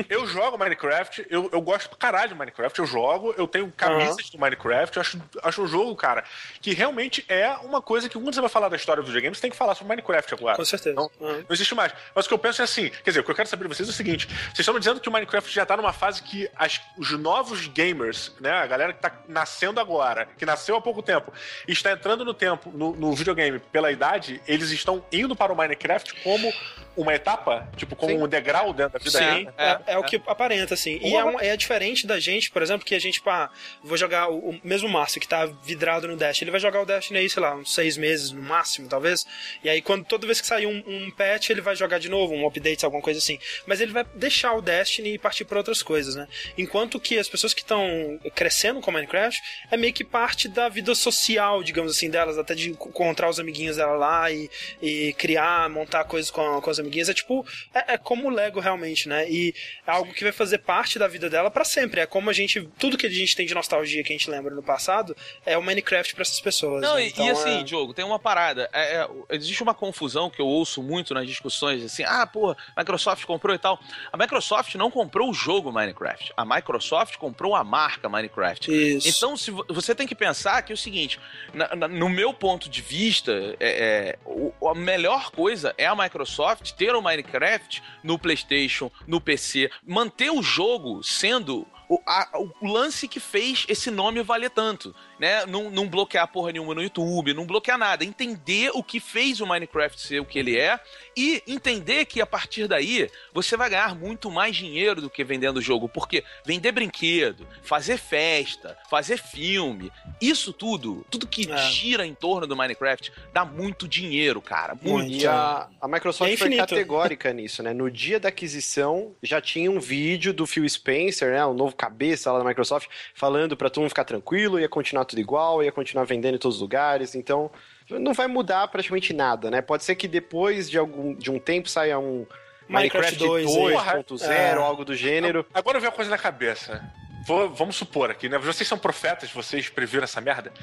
eu jogo Minecraft, eu, eu gosto pra caralho de Minecraft, eu jogo, eu tenho camisas uhum. do Minecraft, eu acho, acho um jogo, cara, que realmente é uma coisa que quando você vai falar da história dos videogames, você tem que falar sobre Minecraft agora. Com certeza. Não, uhum. não existe mais. Mas o que eu penso é assim, quer dizer, o que eu quero saber de vocês é o seguinte, vocês estão me dizendo que o Minecraft já tá numa fase que as, os novos gamers, né, a galera que tá nascendo agora, que nasceu há pouco tempo, está entrando no tempo, no, no videogame pela idade, eles estão indo para o Minecraft como uma etapa, tipo, como Sim. um degrau dentro da vida Sim, é, é, é, o que aparenta, assim. E é, um, é, diferente da gente, por exemplo, que a gente, pá, vou jogar o, o mesmo Márcio que tá vidrado no Dash, ele vai jogar o Dash aí, sei lá, uns seis meses no máximo, talvez. E aí, quando toda vez que sair um, um patch, ele vai jogar de novo, um update, alguma coisa assim. Mas ele vai deixar o Destiny e partir para outras coisas, né? Enquanto que as pessoas que estão crescendo com Minecraft é meio que parte da vida social, digamos assim, delas, até de encontrar os amiguinhos dela lá e, e criar, montar coisas com, com os amiguinhos. É tipo, é, é como o Lego realmente, né? E é algo que vai fazer parte da vida dela para sempre. É como a gente, tudo que a gente tem de nostalgia que a gente lembra no passado, é o Minecraft para essas pessoas. Não, né? e- então, e assim, é... Diogo, tem uma parada. É, é, existe uma confusão que eu ouço muito nas discussões, assim, ah, pô, Microsoft comprou e tal. A Microsoft não comprou o jogo Minecraft. A Microsoft comprou a marca Minecraft. Isso. Então, se vo- você tem que pensar que é o seguinte: na- na- no meu ponto de vista, é, é, a melhor coisa é a Microsoft ter o Minecraft no PlayStation, no PC, manter o jogo sendo o, a- o lance que fez esse nome valer tanto, né? Não, não bloquear porra nenhuma no YouTube, não bloquear nada. Entender o que fez o Minecraft ser o que ele é e entender que a partir daí você vai ganhar muito mais dinheiro do que vendendo o jogo. Porque vender brinquedo, fazer festa, fazer filme, isso tudo, tudo que É. gira em torno do Minecraft, dá muito dinheiro, cara. Muito. E a, a Microsoft É foi categórica nisso, né? No dia da aquisição, já tinha um vídeo do Phil Spencer, né? O novo cabeça lá da Microsoft, falando pra todo mundo ficar tranquilo, ia continuar tudo igual, ia continuar vendendo em todos os lugares. Então, não vai mudar praticamente nada, né? Pode ser que depois de, algum, de um tempo saia um Minecraft Minecraft 2 aí. 2.0 É. ou algo do gênero. Agora vem uma coisa na cabeça. Vou- vamos supor aqui, né? Vocês são profetas, vocês previram essa merda.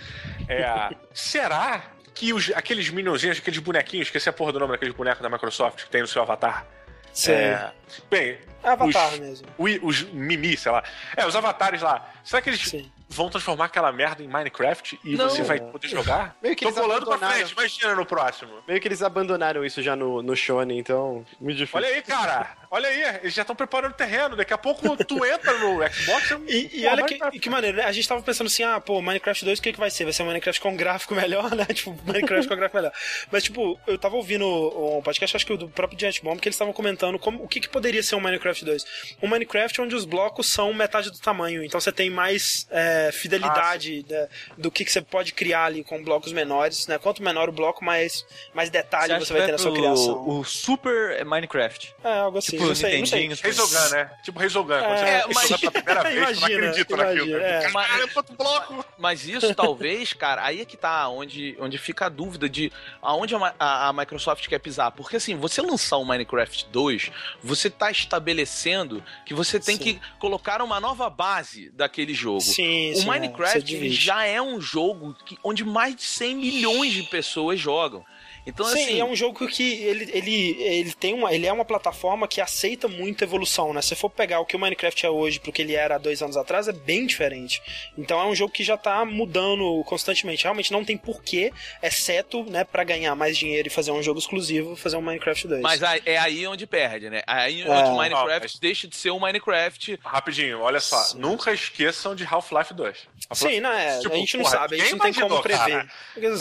É, será que os- aqueles minionzinhos, aqueles bonequinhos, esqueci a porra do nome daqueles bonecos da Microsoft que tem no seu avatar? Sei. É, bem, É Avatar os- mesmo. o- os Mimi, sei lá. É, os avatares lá. Será que eles Sim. Vão transformar aquela merda em Minecraft e Não. você vai poder jogar? Meio que Tô eles pulando pra abandonaram. frente, imagina no próximo. Meio que eles abandonaram isso já no, no Shonen, então, muito difícil. Olha aí, cara. Olha aí, eles já estão preparando o terreno. Daqui a pouco tu entra no Xbox E, e Pô, olha que, que maneiro, né? A gente tava pensando assim, ah, pô, Minecraft 2, o que, que vai ser? Vai ser um Minecraft com gráfico melhor, né? Tipo, Minecraft com gráfico melhor. Mas, tipo, eu tava ouvindo um podcast, acho que o do próprio Giant Bomb, que eles estavam comentando como, o que, que poderia ser um Minecraft 2. Um Minecraft onde os blocos são metade do tamanho, então você tem mais é, fidelidade da- do que, que você pode criar ali com blocos menores, né? Quanto menor o bloco, mais, mais detalhe você que vai ter na sua criação. O Super Minecraft. É, algo assim, Tipo, não sei, não sei. Nintendinho, Resogun, né? Tipo Resogun. Quando você É, mas- pela primeira vez, tu não Imagina, acredita naquilo. imagina, é. Caralho, quanto bloco! Mas isso talvez, cara, aí é que tá onde, onde fica a dúvida de aonde a, a- a Microsoft quer pisar. Porque assim, você lançar o Minecraft 2, você tá estabelecendo que você tem Sim. que colocar uma nova base daquele jogo. Sim, O é, Minecraft já é um jogo que- onde mais de 100 milhões de pessoas jogam. Então, Sim, assim. é um jogo que ele, ele, ele tem uma. Ele é uma plataforma que aceita muita evolução, né? Se for pegar o que o Minecraft é hoje pro que ele era há dois anos atrás, é bem diferente. Então é um jogo que já tá mudando constantemente. Realmente não tem porquê, exceto, né, pra ganhar mais dinheiro e fazer um jogo exclusivo, fazer um Minecraft 2. Mas aí- é aí onde perde, né? Aí É. onde o Minecraft Ah, mas- deixa de ser um Minecraft. Rapidinho, olha só. Sim. Nunca esqueçam de Half-Life 2. Sim, não é. Tipo, a gente não porra, sabe, a gente não tem como prever.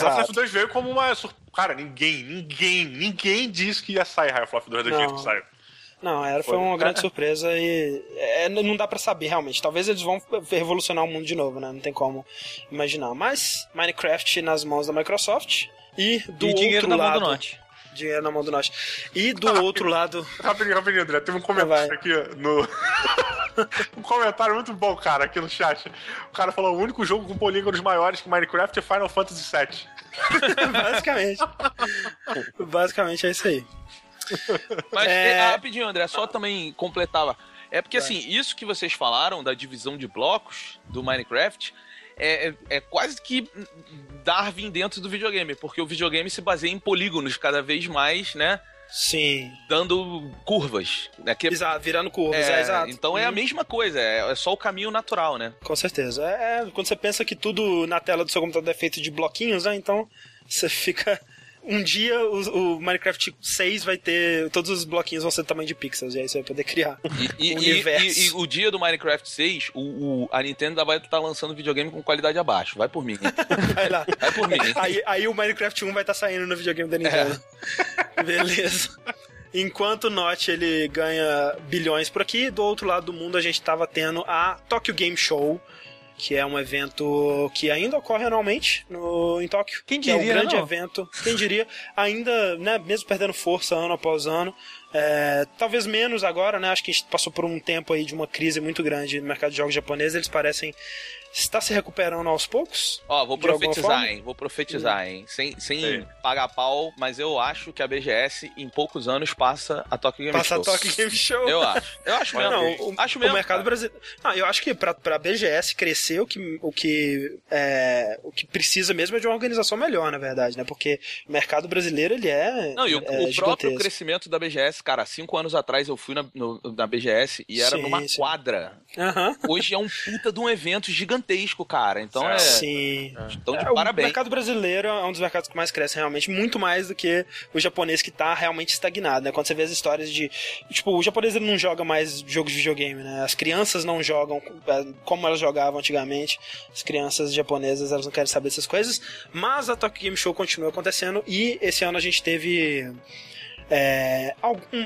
Half-Life 2 veio como uma. sur- Cara, ninguém, ninguém, ninguém disse que ia sair Half-Life 2 do jeito que saiu. Não, era, foi Foi. uma grande surpresa e é, não dá pra saber realmente. Talvez eles vão revolucionar o mundo de novo, né? Não tem como imaginar. Mas Minecraft nas mãos da Microsoft e do e dinheiro outro na lado, mão do norte. dinheiro na mão do norte. E do Ah, outro lado, Rapidinho, rapidinho, André. Teve um comentário Vai. aqui no. um comentário muito bom, cara, aqui no chat. O cara falou: o único jogo com polígonos maiores que Minecraft é Final Fantasy VII. basicamente. basicamente é isso aí. Mas, É. é, rapidinho, André, só também completava. É porque, assim, isso que vocês falaram da divisão de blocos do Minecraft é, é, é quase que Darwin dentro do videogame, porque o videogame se baseia em polígonos cada vez mais, né? Sim. Dando curvas. Né? Que, Exato, virando curvas, é, é, exato. Então é a mesma coisa, é, é só o caminho natural, né? Com certeza. É, é, quando você pensa que tudo na tela do seu computador é feito de bloquinhos, né? Então você fica. Um dia o, o Minecraft 6 vai ter. Todos os bloquinhos vão ser do tamanho de pixels, e aí você vai poder criar. E, O e- universo. e- e o dia do Minecraft 6, o, o- a Nintendo ainda vai estar lançando videogame com qualidade abaixo. Vai por mim. Vai lá. Vai por mim. Aí, aí o Minecraft 1 vai estar saindo no videogame da Nintendo. Beleza. Enquanto o Notch ele ganha bilhões por aqui, do outro lado do mundo a gente tava tendo a Tokyo Game Show, que é um evento que ainda ocorre anualmente no, em Tóquio. Quem que é um diria, grande não? evento. Quem diria, ainda, né, mesmo perdendo força ano após ano, É, talvez menos agora, né? Acho que a gente passou por um tempo aí de uma crise muito grande no mercado de jogos japonês. Eles parecem está se recuperando aos poucos. Ó, vou profetizar, hein? Vou profetizar, hein? Sem, sem pagar pau, mas eu acho que a BGS em poucos anos passa a Tokyo Game passa Show. Passa a Tokyo Game Show. Eu acho. Eu acho mesmo. Não, o, acho mesmo. O mercado brasileiro. Não, eu acho que pra, pra BGS crescer, o que, o, que, é, o que precisa mesmo é de uma organização melhor, na verdade, né? Porque o mercado brasileiro, ele é. Não, e o, é o próprio crescimento da BGS, cara, cinco anos atrás eu fui na, no, na BGS e era sim, numa sim. quadra. Uhum. Hoje é um puta de um evento gigantesco, cara. Então é. Sim. Então, de é, parabéns. O mercado brasileiro é um dos mercados que mais cresce realmente, muito mais do que o japonês que tá realmente estagnado, né? Quando você vê as histórias de. Tipo, o japonês ele não joga mais jogos de videogame, né? As crianças não jogam é, como elas jogavam antigamente. As crianças japonesas, elas não querem saber dessas coisas. Mas a Tokyo Game Show continua acontecendo e esse ano a gente teve. É,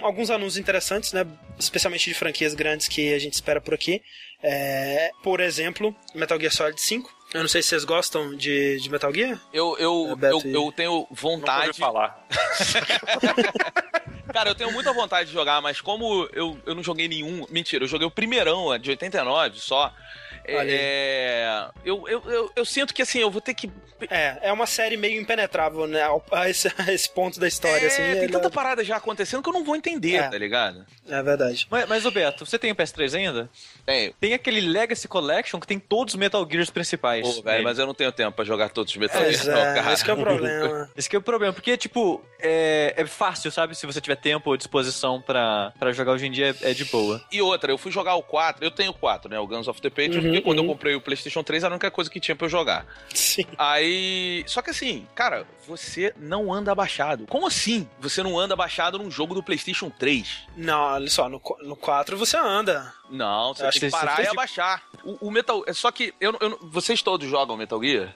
alguns anúncios interessantes, né? Especialmente de franquias grandes que a gente espera por aqui. É, por exemplo, Metal Gear Solid 5. Eu não sei se vocês gostam de, de Metal Gear. Eu, eu, É, eu, eu, tenho vontade. Não falar. Cara, eu tenho muita vontade de jogar, mas como eu, eu não joguei nenhum. Mentira, eu joguei o primeirão, de 89 só. É, eu, eu, eu, eu, sinto que assim, eu vou ter que. É, é uma série meio impenetrável, né? A esse, a esse ponto da história, é, assim. Tem ela... tanta parada já acontecendo que eu não vou entender, É. tá ligado? É verdade. Mas, mas ô Beto, você tem o PS3 ainda? Tem. Tem aquele Legacy Collection que tem todos os Metal Gears principais. Pô, velho, nele. mas eu não tenho tempo pra jogar todos os Metal Gear, não, é, cara. esse que é o problema. Esse que é o problema, porque, tipo, é, é fácil, sabe? Se você tiver tempo ou disposição pra, pra jogar hoje em dia, é, é de boa. E outra, eu fui jogar o 4, eu tenho o 4, né? O Guns of the Patriots, Uhum, porque quando eu uhum. comprei o PlayStation 3 era a única coisa que tinha pra eu jogar. Sim. Aí. Só que assim, cara, você não anda abaixado. Como assim você não anda abaixado num jogo do PlayStation 3? Não, olha só, no, no 4 você anda. Não, você Eu acho tem que que você parar e de- abaixar. O, o Metal. é Só que eu, eu- vocês todos jogam Metal Gear?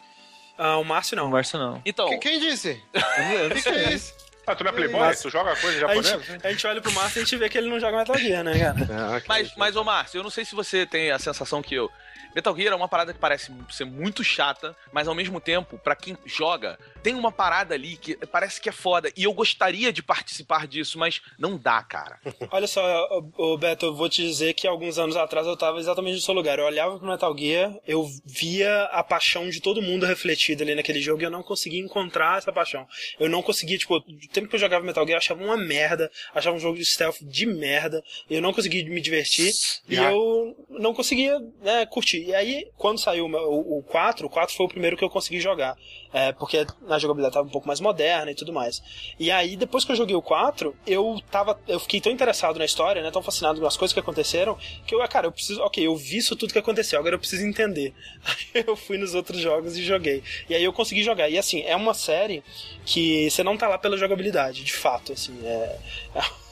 Ah, o Márcio Não, não. Márcio não. Então. Quem- Quem disse? O que, que é isso? Ah, tu não é playboy? Mas- Tu joga coisa A japonesa? gente, a gente olha pro Márcio e a gente vê que ele não joga Metal Gear, né, cara? Ah. Mas, mas, ô Márcio, eu não sei se você tem a sensação que eu. Metal Gear é uma parada que parece ser muito chata, mas ao mesmo tempo, pra quem joga, tem uma parada ali que parece que é foda. E eu gostaria de participar disso, mas não dá, cara. Olha só, ô, Beto, eu vou te dizer que alguns anos atrás eu tava exatamente no seu lugar. Eu olhava pro Metal Gear, eu via a paixão de todo mundo refletida ali naquele jogo e eu não conseguia encontrar essa paixão. Eu não conseguia, tipo, o tempo que eu jogava Metal Gear eu achava uma merda, achava um jogo de stealth de merda, eu não conseguia me divertir e Já. eu não conseguia né, curtir. E aí, quando saiu o, o 4, o 4 foi o primeiro que eu consegui jogar. É, porque a jogabilidade tava um pouco mais moderna e tudo mais. E aí, depois que eu joguei o 4, eu tava. Eu fiquei tão interessado na história, né? Tão fascinado com as coisas que aconteceram, que eu, ah, cara, eu preciso. Ok, eu vi isso tudo que aconteceu, agora eu preciso entender. Aí eu fui nos outros jogos e joguei. E aí eu consegui jogar. E assim, é uma série que você não tá lá pela jogabilidade, de fato, assim. É.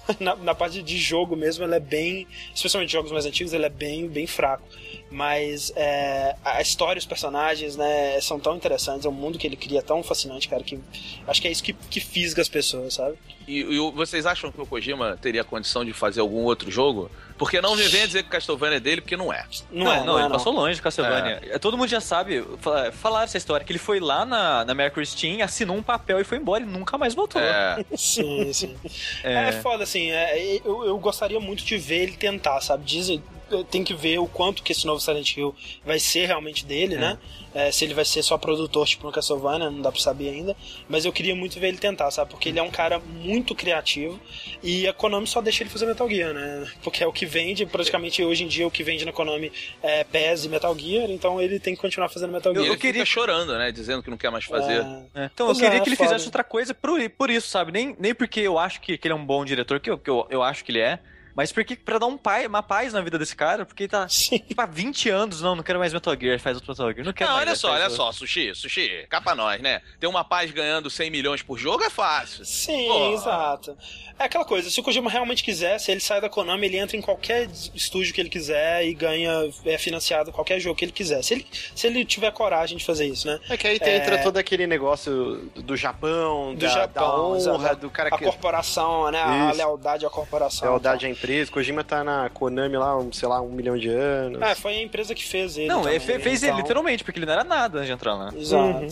Na, na parte de jogo mesmo, ela é bem. Especialmente jogos mais antigos, ele é bem, bem fraco. Mas é, a história, os personagens, né, são tão interessantes, é um mundo que ele cria tão fascinante, cara, que acho que é isso que, que fisga as pessoas, sabe? E, e vocês acham que o Kojima teria condição de fazer algum outro jogo? Porque não me venha dizer que Castlevania é dele, porque não é. Não, Não, é, não, não, é, ele não. passou longe de Castlevania. É, Todo mundo já sabe, fala- falaram essa história, que ele foi lá na, na Mercury Steam, assinou um papel e foi embora e nunca mais voltou. É, Sim, sim. É. É, foda, assim, é, eu, eu gostaria muito de ver ele tentar, sabe? Dizem, tem que ver o quanto que esse novo Silent Hill vai ser realmente dele, né? É, se ele vai ser só produtor, tipo no Castlevania, não dá pra saber ainda. Mas eu queria muito ver ele tentar, sabe? Porque ele é um cara muito criativo e a Konami só deixa ele fazer Metal Gear, né? Porque é o que vende, praticamente hoje em dia o que vende na Konami é PES e Metal Gear, então ele tem que continuar fazendo Metal Gear. ele eu queria- chorando, né? Dizendo que não quer mais fazer. É, É. Então eu queria é, que ele foda. fizesse outra coisa por, por isso, sabe? Nem, nem porque eu acho que, que ele é um bom diretor, que eu, que eu, eu acho que ele é, mas porque pra dar um pai, uma paz na vida desse cara, porque ele tá Sim. tipo, há 20 anos, não, não quero mais Metal Gear, faz outro Metal Gear, não quero Não, mais. olha só, olha outro. só, Sushi, Sushi, cá pra nós, né? Ter uma paz ganhando 100 milhões por jogo é fácil. Sim, Pô. exato. É aquela coisa, se o Kojima realmente quisesse, ele sai da Konami, ele entra em qualquer estúdio que ele quiser e ganha, é financiado qualquer jogo que ele quiser. Se ele, se ele tiver coragem de fazer isso, né? É que aí É. entra todo aquele negócio do, do Japão, Do da, Japão, da honra, exato. do cara A que. corporação, né? A Isso. lealdade à corporação. Lealdade à empresa. Kojima tá na Konami lá, um, sei lá, um milhão de anos. É, foi a empresa que fez ele. Não, também, ele fe- fez ele então- literalmente, porque ele não era nada antes de entrar lá. Exato. Uhum.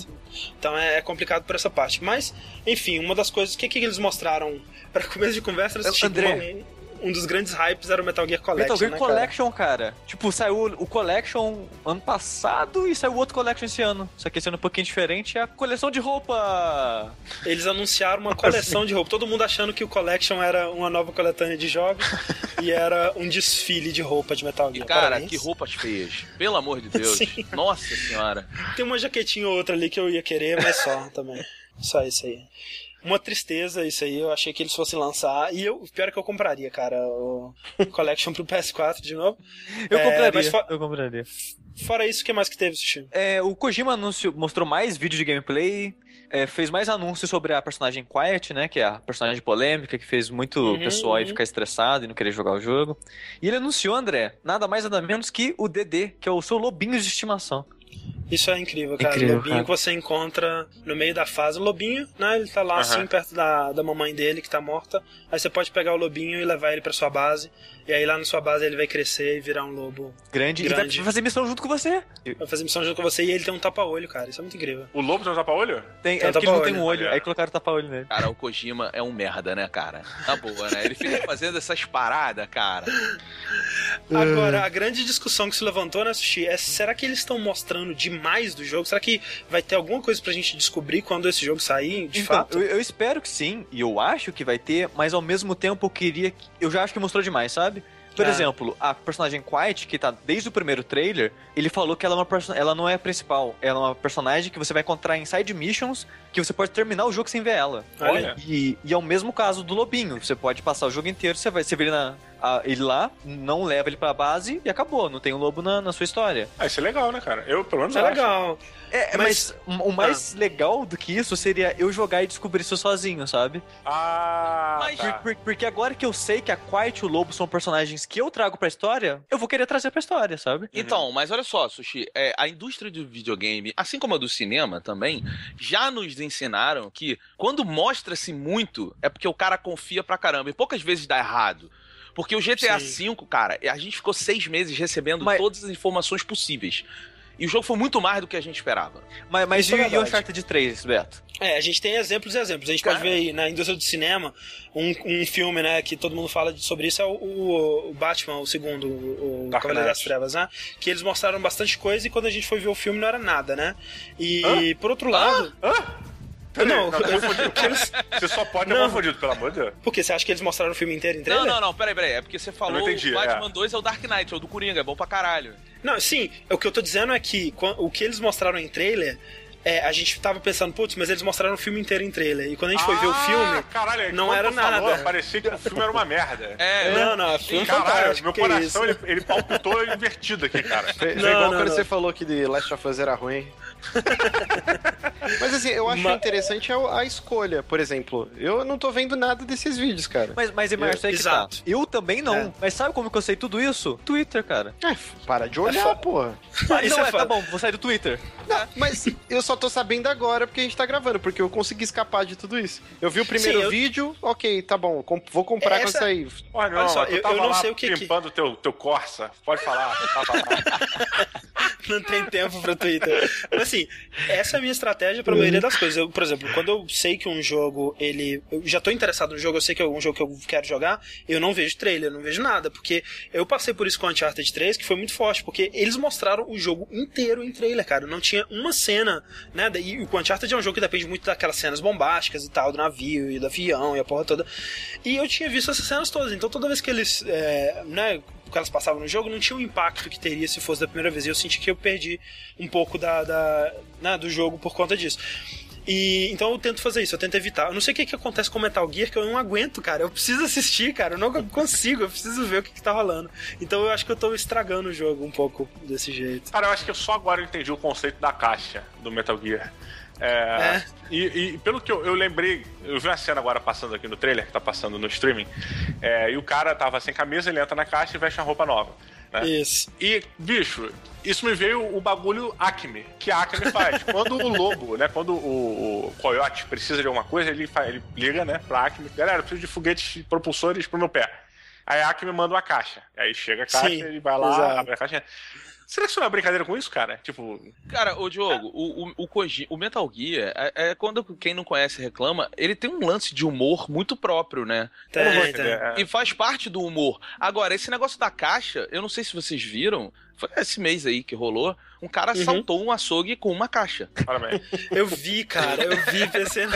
Então é, é complicado por essa parte. Mas, enfim, uma das coisas. O que, que eles mostraram para começo de conversa? Eles, tipo, André. Um, dos grandes hypes era o Metal Gear Collection. Metal Gear né, cara? Collection, cara. Tipo, saiu o Collection ano passado e saiu outro Collection esse ano. Só que esse ano é um pouquinho diferente, é a coleção de roupa. Eles anunciaram uma coleção de roupa. Todo mundo achando que o Collection era uma nova coletânea de jogos e era um desfile de roupa de Metal E Gear. cara, Parabéns. que roupas feias. Pelo amor de Deus. Sim. Nossa senhora. Tem uma jaquetinha ou outra ali que eu ia querer, mas só também. Só isso aí. Uma tristeza isso aí, eu achei que eles fossem lançar. E eu, o pior é que eu compraria, cara, o Collection pro PS4 de novo. Eu É, compraria. Eu compraria. Fora isso, o que mais que teve, Sushi? É, o Kojima anunciou, mostrou mais vídeos de gameplay, é, fez mais anúncios sobre a personagem Quiet, né? Que é a personagem polêmica que fez muito Uhum, pessoal uhum. ficar estressado e não querer jogar o jogo. E ele anunciou, André, nada mais nada menos que o DD, que é o seu lobinho de estimação. Isso é incrível, cara. Incrível, Lobinho cara. que você encontra no meio da fase. O Lobinho, né? Ele tá lá Aham. assim, perto da, da mamãe dele, que tá morta. Aí você pode pegar o Lobinho e levar ele pra sua base. E aí lá na sua base ele vai crescer e virar um lobo. Grande, e Grande. vai fazer missão junto com você. Vai fazer missão junto com você e ele tem um tapa-olho, cara. Isso é muito incrível. O lobo tem um tapa-olho? Tem, Tem é porque ele não tem um olho, olha. aí colocaram tapa-olho nele. Cara, o Kojima é um merda, né, cara? Na boa, né? Ele fica fazendo essas paradas, cara. Agora, a grande discussão que se levantou, né, Sushi, é será que eles estão mostrando demais do jogo? Será que vai ter alguma coisa pra gente descobrir quando esse jogo sair, de então, fato? eu, eu espero que sim, e eu acho que vai ter, mas ao mesmo tempo eu queria. que- Eu já acho que mostrou demais, sabe? Por Ah. exemplo, a personagem Quiet, que tá desde o primeiro trailer, ele falou que ela, é uma ela não é a principal. Ela é uma personagem que você vai encontrar em side missions, que você pode terminar o jogo sem ver ela. Olha. E, e é o mesmo caso do Lobinho. Você pode passar o jogo inteiro, você vai você vê ele, na, a- ele lá, não leva ele pra base e acabou. Não tem um lobo na, na sua história. Ah, isso é legal, né, cara? Eu, pelo menos, Isso é acho. legal. É, Mas- mas, o mais legal do que isso seria eu jogar e descobrir isso sozinho, sabe? Ah, Mas- tá. Por- por- porque agora que eu sei que a Quiet e o Lobo são personagens que eu trago pra história, eu vou querer trazer pra história, sabe? Então, mas olha só, Sushi, é, a indústria do videogame, assim como a do cinema também, já nos ensinaram que quando mostra-se muito, é porque o cara confia pra caramba. E poucas vezes dá errado. Porque o GTA Sim. V, cara, a gente ficou seis meses recebendo Mas- todas as informações possíveis. E o jogo foi muito mais do que a gente esperava. Mas, mas Isso é e, e o. Uncharted 3, Beto? É, a gente tem exemplos e exemplos. A gente Cara. pode ver aí na indústria do cinema um, um filme, né, que todo mundo fala de- sobre isso é o, o- o Batman, o segundo, o, o Cavaleiro das. Trevas, né? Que eles mostraram bastante coisa e quando a gente foi ver o filme não era nada, né? E Hã? por outro lado. Peraí, Não, não, tá confundido. que eles- Você só pode ter Não. confundido, pelo amor de Deus. Por quê? Você acha que eles mostraram o filme inteiro em Não, trailer? não, não, peraí, peraí. É porque você falou entendi, o Batman é. 2 é o Dark Knight, é o do Coringa, é bom pra caralho. Não, sim, o que eu tô dizendo é que o que eles mostraram em trailer, é, a gente tava pensando, putz, mas eles mostraram o filme inteiro em trailer. E quando a gente foi ver o Ah, filme, caralho, não era tu falou, nada. parecia que o filme era uma merda. É, não, não, filme Caralho, fantástico. meu coração isso? ele, ele palpitou invertido aqui, cara. Não, igual não, quando não. você falou que The Last of Us era ruim. Mas assim, eu acho Ma- interessante a, a escolha. Por exemplo, eu não tô vendo nada desses vídeos, cara. Mas, mas Emerson, aí que tá. Exato. Eu também não. É. Mas sabe como que eu sei tudo isso? Twitter, cara. É, para de olhar, fo- porra. Ah, Isso não, é é, tá bom, vou sair do Twitter. Não, mas eu só tô sabendo agora porque a gente tá gravando, porque eu consegui escapar de tudo isso. Eu vi o primeiro Sim, eu- vídeo, ok, tá bom, com- vou comprar quando Essa- sair. Olha, não, Olha só, eu- tava eu não lá sei o que que- limpando teu, teu Corsa. Pode falar, tava lá. Não tem tempo pra Twitter. Mas assim, essa é a minha estratégia pra maioria das coisas. Eu, por exemplo, quando eu sei que um jogo, ele. Eu já tô interessado no jogo, eu sei que é um jogo que eu quero jogar, eu não vejo trailer, eu não vejo nada. Porque eu passei por isso com Uncharted 3, que foi muito forte, porque eles mostraram o jogo inteiro em trailer, cara. Não tinha uma cena, né? E o Uncharted é um jogo que depende muito daquelas cenas bombásticas e tal, do navio e do avião e a porra toda. E eu tinha visto essas cenas todas. Então toda vez que eles, é, né, que elas passavam no jogo, não tinha o impacto que teria se fosse da primeira vez. E eu senti que eu perdi um pouco da, da né, do jogo por conta disso. E então eu tento fazer isso, eu tento evitar. Eu não sei o que, que acontece com Metal Gear, que eu não aguento, cara. Eu preciso assistir, cara. Eu não consigo, eu preciso ver o que, que tá rolando. Então eu acho que eu tô estragando o jogo um pouco desse jeito. Cara, eu acho que eu só agora entendi o conceito da caixa do Metal Gear. É, E, e pelo que eu, eu lembrei, eu vi uma cena agora passando aqui no trailer, que tá passando no streaming, é, e o cara tava sem camisa, ele entra na caixa e veste uma roupa nova. Né? Isso. E, bicho, isso me veio o bagulho Acme, que a Acme faz. quando o lobo, né, quando o, o coiote precisa de alguma coisa, ele, fa- ele liga, né, pra Acme, galera, eu preciso de foguetes propulsores pro meu pé. Aí a Acme manda uma caixa. Aí chega a caixa, Sim, ele vai lá, exato. abre a caixa. Será que isso não é brincadeira com isso, cara? Tipo, Cara, o Diogo, o, o, o, Koji- o Metal Gear, é, é quando quem não conhece reclama, ele tem um lance de humor muito próprio, né? Tem, tem. É. E faz parte do humor. Agora, esse negócio da caixa, eu não sei se vocês viram, foi esse mês aí que rolou, um cara Uhum. assaltou um açougue com uma caixa. Parabéns. Eu vi, cara, eu vi pensei no,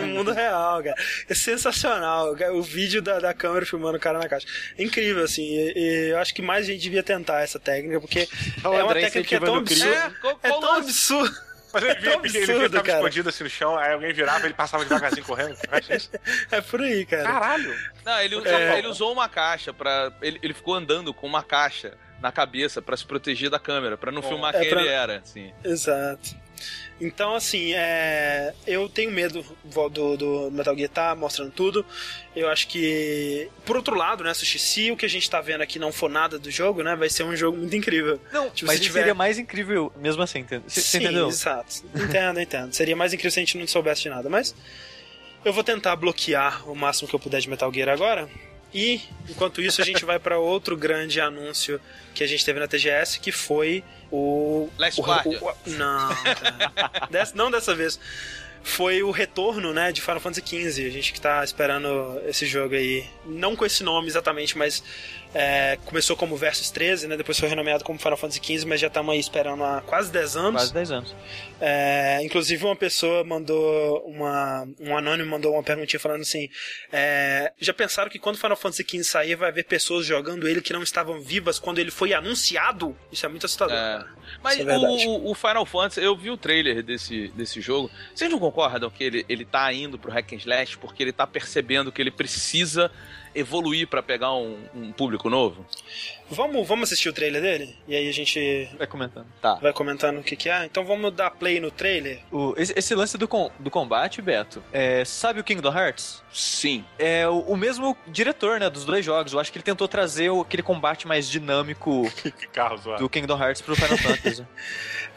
no mundo real, cara. É sensacional, o vídeo da, da câmera filmando o cara na caixa. É incrível, assim, e, e eu acho que mais gente devia tentar essa técnica, porque o é uma André técnica que é tão absurda. É qual tão lance? absurdo. Mas ele via, tão porque ele absurdo, via tava cara. escondido assim no chão, aí alguém virava ele passava devagarzinho correndo. É isso? É por aí, cara. Caralho! Não, ele usou, É. ele usou uma caixa para ele, ele ficou andando com uma caixa na cabeça pra se proteger da câmera, pra não filmar É quem pra- ele era, assim. Exato. Então, assim, é... eu tenho medo do, do Metal Gear tá mostrando tudo. Eu acho que, por outro lado, né, Sushi, se o que a gente tá vendo aqui não for nada do jogo, né, vai ser um jogo muito incrível. Não, Tipo, mas se tiver- seria mais incrível mesmo assim, entende? Você você Sim, entendeu? exato. Entendo, entendo. Seria mais incrível se a gente não soubesse de nada, mas eu vou tentar bloquear o máximo que eu puder de Metal Gear agora. E, enquanto isso, a gente vai para outro grande anúncio que a gente teve na TGS, que foi o... Last o, Guardian. o- Não. Dessa- não dessa vez. Foi o retorno, né, de Final Fantasy XV. A gente que tá esperando esse jogo aí. Não com esse nome exatamente, mas é, começou como Versus 13, né? Depois foi renomeado como Final Fantasy XV, mas já estamos aí esperando há quase 10 anos. Quase 10 anos. É, inclusive uma pessoa mandou uma um anônimo mandou uma perguntinha falando assim é, já pensaram que quando Final Fantasy XV sair vai haver pessoas jogando ele que não estavam vivas quando ele foi anunciado isso é muito assustador É. Mas é o, o Final Fantasy, eu vi o trailer desse, desse jogo. Vocês não concordam que ele, ele tá indo pro Hack and Slash porque ele tá percebendo que ele precisa evoluir pra pegar um, um público novo? Vamos vamos assistir o trailer dele e aí a gente Vai comentando. Tá. vai comentando o que que é então vamos dar play no trailer O, esse, esse lance do, com- do combate, Beto, é, sabe o Kingdom Hearts? Sim. É o, o mesmo diretor, né, dos dois jogos. Eu acho que ele tentou trazer o- aquele combate mais dinâmico Que carro do Kingdom Hearts pro Final Fantasy.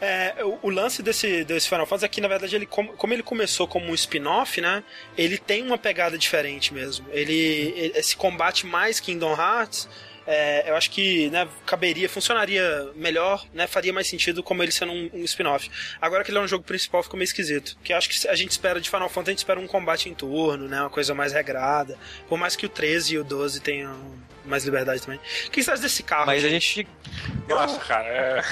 É, o, o lance desse, desse Final Fantasy é que, na verdade, ele, como, como ele começou como um spin-off, né? Ele tem uma pegada diferente mesmo. Ele, ele- esse combate mais Kingdom Hearts, é, eu acho que né, caberia, funcionaria melhor, né? Faria mais sentido como ele sendo um, um spin-off. Agora que ele é um jogo principal, ficou meio esquisito. Porque acho que a gente espera de Final Fantasy, a gente espera um combate em turno, né? Uma coisa mais regrada. Por mais que o 13 e o 12 tenham mais liberdade também. O que você acha desse carro? Mas a gente? gente. Nossa, cara, é...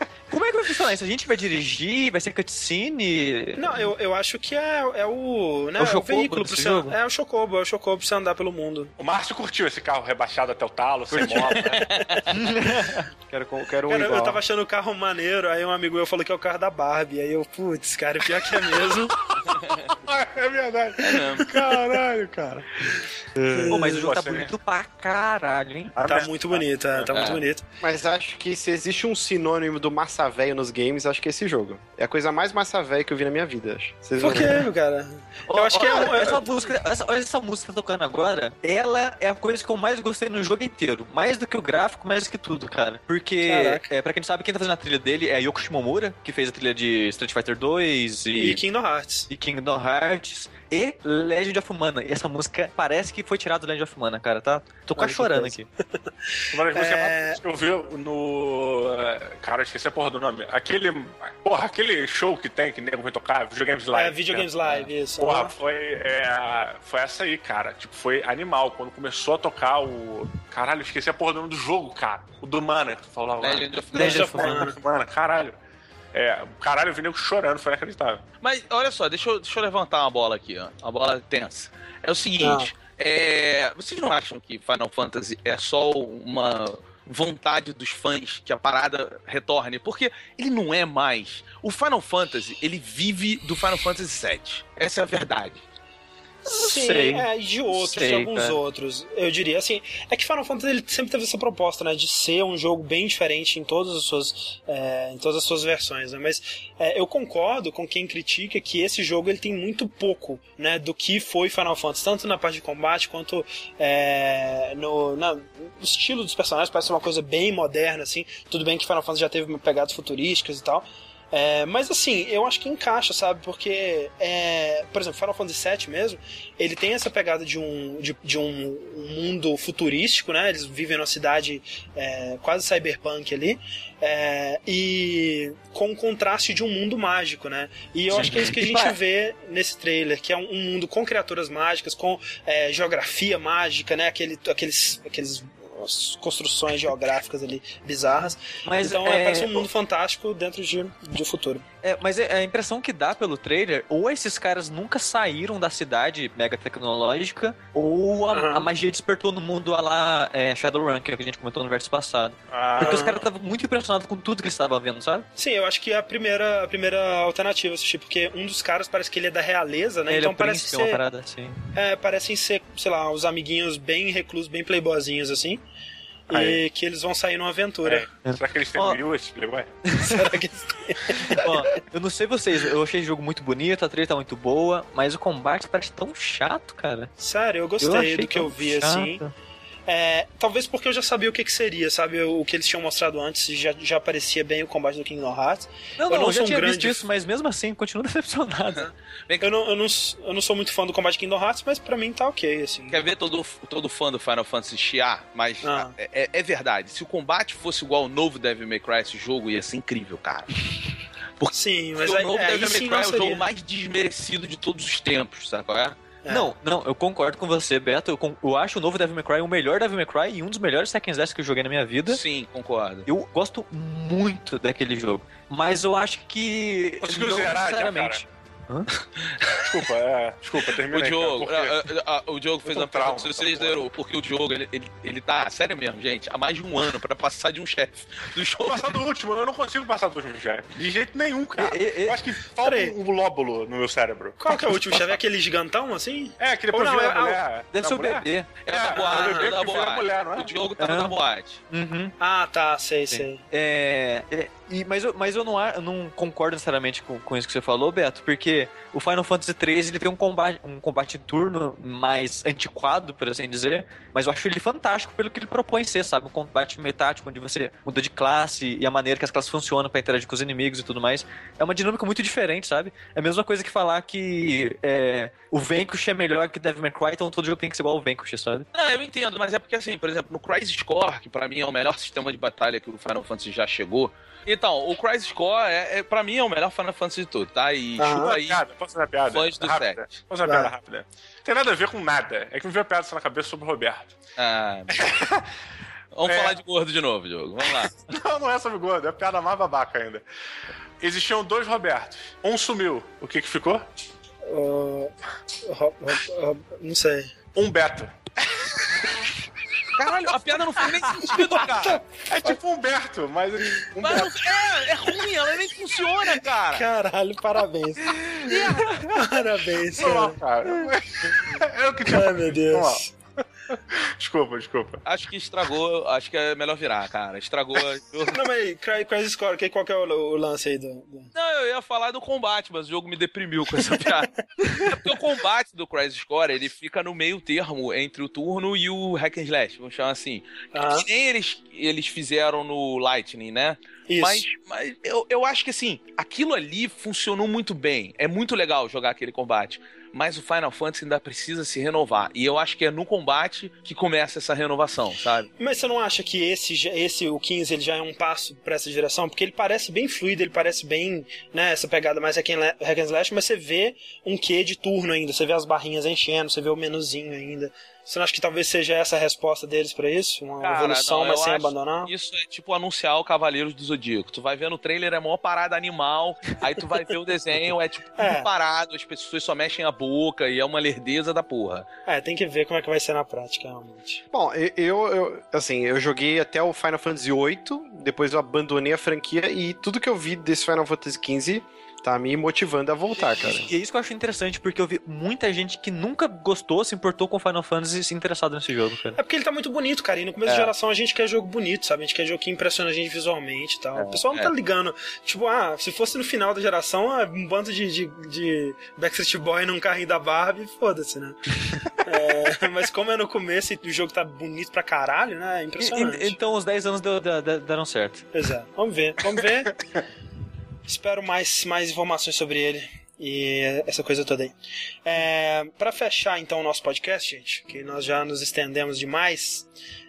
Como é que vai funcionar isso? A gente vai dirigir? Vai ser cutscene? Não, eu, eu acho que é, é o, né, É o é o veículo pro jogo? É o Chocobo, é o Chocobo pra você andar pelo mundo. O Márcio curtiu esse carro rebaixado até o talo, sem mola. Né? Quero, quero um Cara, igual. eu tava achando o carro maneiro, aí um amigo meu falou que é o carro da Barbie. Aí eu, putz, cara, pior que é mesmo. é verdade. É mesmo. Caralho, cara. Pô, mas o jogo tá bonito pra caralho, hein? tá muito bonito, é, tá muito É. bonito. Mas acho que se existe um sinônimo do massa velho nos games, acho que é esse jogo. É a coisa mais massa velho que eu vi na minha vida, acho. Vocês Por ver. cara? Eu acho que é essa música, essa, olha essa música tocando agora, ela é a coisa que eu mais gostei no jogo inteiro. Mais do que o gráfico, mais do que tudo, cara. Porque, Caraca. é, pra quem não sabe, quem tá fazendo a trilha dele é Yoko Shimomura, que fez a trilha de Street Fighter 2 E e, Kingdom Hearts. e Kingdom Hearts e Legend of Mana. E essa música parece que foi tirada do Legend of Mana, cara, tá? Tô quase chorando aqui. Uma das músicas É. que eu vi no. é, Cara, eu esqueci a porra do nome. Aquele. Porra, aquele show que tem que nego vai tocar, Videogames Live. é, Videogames né? Live, isso. Porra, foi, é, foi essa aí, cara. Tipo, foi animal. Quando começou a tocar o. Caralho, eu esqueci a porra do nome do jogo, cara. O do Mana, que tu falou agora. Legend of Legend Mana. of Mana. Legend of Mana, caralho. É, caralho, eu vi nego chorando, foi inacreditável. Mas olha só, deixa eu, deixa eu levantar uma bola aqui, ó. Uma bola tensa. É o seguinte, é, vocês não acham que Final Fantasy é só uma vontade dos fãs que a parada retorne? Porque ele não é mais. O Final Fantasy, ele vive do Final Fantasy VII. Essa é a verdade. Sim, sei. é, e de outros, Sei, de alguns cara. outros, eu diria. Assim, é que Final Fantasy ele sempre teve essa proposta, né, de ser um jogo bem diferente em todas as suas, é, em todas as suas versões, né, mas é, eu concordo com quem critica que esse jogo ele tem muito pouco, né, do que foi Final Fantasy, tanto na parte de combate quanto é, no, na- no estilo dos personagens, parece uma coisa bem moderna, assim, tudo bem que Final Fantasy já teve pegadas futurísticas e tal, É, mas assim, eu acho que encaixa, sabe? Porque, é, por exemplo, Final Fantasy VII mesmo, ele tem essa pegada de um, de, de um, mundo futurístico, né? Eles vivem numa cidade é, quase cyberpunk ali. É, e com o contraste de um mundo mágico, né? E eu Sim. acho que é isso que a gente vê nesse trailer, que é um, um mundo com criaturas mágicas, com é, geografia mágica, né? Aquele, aqueles, aqueles as construções geográficas ali bizarras. Mas então é, é, parece um mundo fantástico dentro de, de futuro. É, mas é- a impressão que dá pelo trailer, ou esses caras nunca saíram da cidade mega tecnológica, ou a, Aham. a magia despertou no mundo a lá é, Shadowrun, que é que a gente comentou no verso passado. Ah, Porque os caras estavam muito impressionados com tudo que eles estavam vendo, sabe? Sim, eu acho que é a primeira, a primeira alternativa assistir, porque um dos caras parece que ele é da realeza, né? Ele então é parece príncipe, uma ser, parada assim. é, parecem ser, sei lá, os amiguinhos bem reclusos, bem playboyzinhos assim. E Aí. que eles vão sair numa aventura. é. Será que eles têm Ó. mil esse Playboy? Será que eles Ó, eu não sei vocês, eu achei o jogo muito bonito, a trilha tá muito boa, mas o combate parece tão chato, cara. Sério, eu Eu gostei achei do que eu vi, chato. assim. É, talvez porque eu já sabia o que, que seria, sabe? O que eles tinham mostrado antes já, já parecia bem o combate do Kingdom Hearts. Não, Eu não, não eu já sou um tinha visto grande- isso, mas mesmo assim, continuo decepcionado. Eu não, eu, não, eu não sou muito fã do combate de Kingdom Hearts, mas pra mim tá ok, assim. Quer ver todo, todo fã do Final Fantasy chiar? Mas Ah. é, é- é verdade. Se o combate fosse igual ao novo Devil May Cry, esse jogo ia ser incrível, cara. Sim, mas Porque aí, o novo é, aí Devil sim May não Cry é o jogo mais desmerecido de todos os tempos, sabe qual é? Não, não, eu concordo com você, Beto. Eu, eu acho o novo Devil May Cry o melhor Devil May Cry e um dos melhores Second Slash que eu joguei na minha vida. Sim, concordo. Eu gosto muito daquele jogo. Mas eu acho que. Conseguiu não zerar já, Desculpa, é. Desculpa, termina O Diogo, cara, porque- a- a- a- o Diogo fez uma pergunta, se vocês com leram, porque o Diogo, ele, ele, ele tá, sério mesmo, gente, há mais de um ano pra passar de um chefe do jogo. Passar do último, eu não consigo passar do último já. De jeito nenhum, cara. E- e- Eu acho que falta Peraí. um lóbulo no meu cérebro. Qual que é o último chefe? É aquele gigantão, assim? É, que depois não, é- a mulher. Deve ser o bebê. É da É, boate, é bebê da boate. mulher, não é? O Diogo tava Aham. na boate. Uhum. Ah, tá, sei, Sim. sei. É, é, e, mas, eu, mas eu, não, eu não concordo necessariamente com, com isso que você falou, Beto, porque o Final Fantasy XIII ele tem um combate, um combate turno mais antiquado, por assim dizer, mas eu acho ele fantástico pelo que ele propõe ser, sabe? Um combate metático, onde você muda de classe e a maneira que as classes funcionam pra interagir com os inimigos e tudo mais. É uma dinâmica muito diferente, sabe? É a mesma coisa que falar que é, o Vanquish é melhor que Devil May Cry, então todo jogo tem que ser igual ao Vanquish, sabe? Não, eu entendo, mas é porque assim, por exemplo, no Crisis Core, que pra mim é o melhor sistema de batalha que o Final Fantasy já chegou. Então, o Crisis Core, é, é, pra mim, é o melhor Final Fantasy de tudo, tá? E Aham. chupa aí. piada? Posso fazer uma piada? Fãs do rápida? set. Posso fazer piada rápida? Tem nada a ver com nada. É que me veio a piada na cabeça sobre o Roberto. Ah, Vamos É. falar de gordo de novo, Diogo. Vamos lá. Não, não é sobre gordo. É a piada mais babaca ainda. Existiam dois Robertos. Um sumiu. O que que ficou? Uh, não sei. Um Beto. Caralho, a piada não fez nem sentido, cara. É tipo Humberto, mas um Mas não, é, é ruim, ela nem funciona, cara. Caralho, parabéns. parabéns, Sei lá, cara. cara. É o que tinha Ai, meu Deus. Desculpa, desculpa. Acho que estragou, acho que é melhor virar, cara. Estragou. Não, mas Cry- Crisis Core, que- qual que é o, o lance aí do... do- Não, eu ia falar do combate, mas o jogo me deprimiu com essa piada. é porque o combate do Crisis Core, ele fica no meio termo entre o turno e o hack and slash, vamos chamar assim. Ah, Que nem eles, eles fizeram no Lightning, né? isso. Mas, mas eu, eu acho que assim, aquilo ali funcionou muito bem. É muito legal jogar aquele combate. Mas o Final Fantasy ainda precisa se renovar. E eu acho que é no combate que começa essa renovação, sabe? Mas você não acha que esse, esse o 15, ele já é um passo pra essa direção? Porque ele parece bem fluido, ele parece bem, né, essa pegada mais hack hack and slash, mas você vê um quê de turno ainda, você vê as barrinhas enchendo, você vê o menuzinho ainda. Você não acha que talvez seja essa a resposta deles pra isso? Uma Cara, evolução, não, mas sem abandonar? Isso é tipo anunciar o Cavaleiros do Zodíaco. Tu vai ver no trailer, é maior parada animal. Aí tu vai ver o desenho, é tipo tudo É. parado, as pessoas só mexem a boca e é uma lerdeza da porra. É, tem que ver como é que vai ser na prática, realmente. Bom, eu, eu, eu- assim, eu joguei até o Final Fantasy VIII, depois eu abandonei a franquia e tudo que eu vi desse Final Fantasy XV tá me motivando a voltar, cara. E é isso que eu acho interessante, porque eu vi muita gente que nunca gostou, se importou com Final Fantasy se interessado nesse jogo, cara. É porque ele tá muito bonito, cara. E no começo É. de geração a gente quer jogo bonito, sabe? A gente quer jogo que impressiona a gente visualmente e tal. o pessoal não é. tá ligando. Tipo, ah, se fosse no final da geração, ah, um bando de, de, de Backstreet Boy num carrinho da Barbie, foda-se, né? É, mas como é no começo e o jogo tá bonito pra caralho, né? É impressionante. E- e- então os 10 anos deu- da- da- deram certo. Pois é. Vamos ver, vamos ver. espero mais, mais informações sobre ele e essa coisa toda aí. É, para fechar então o nosso podcast, gente, que nós já nos estendemos demais,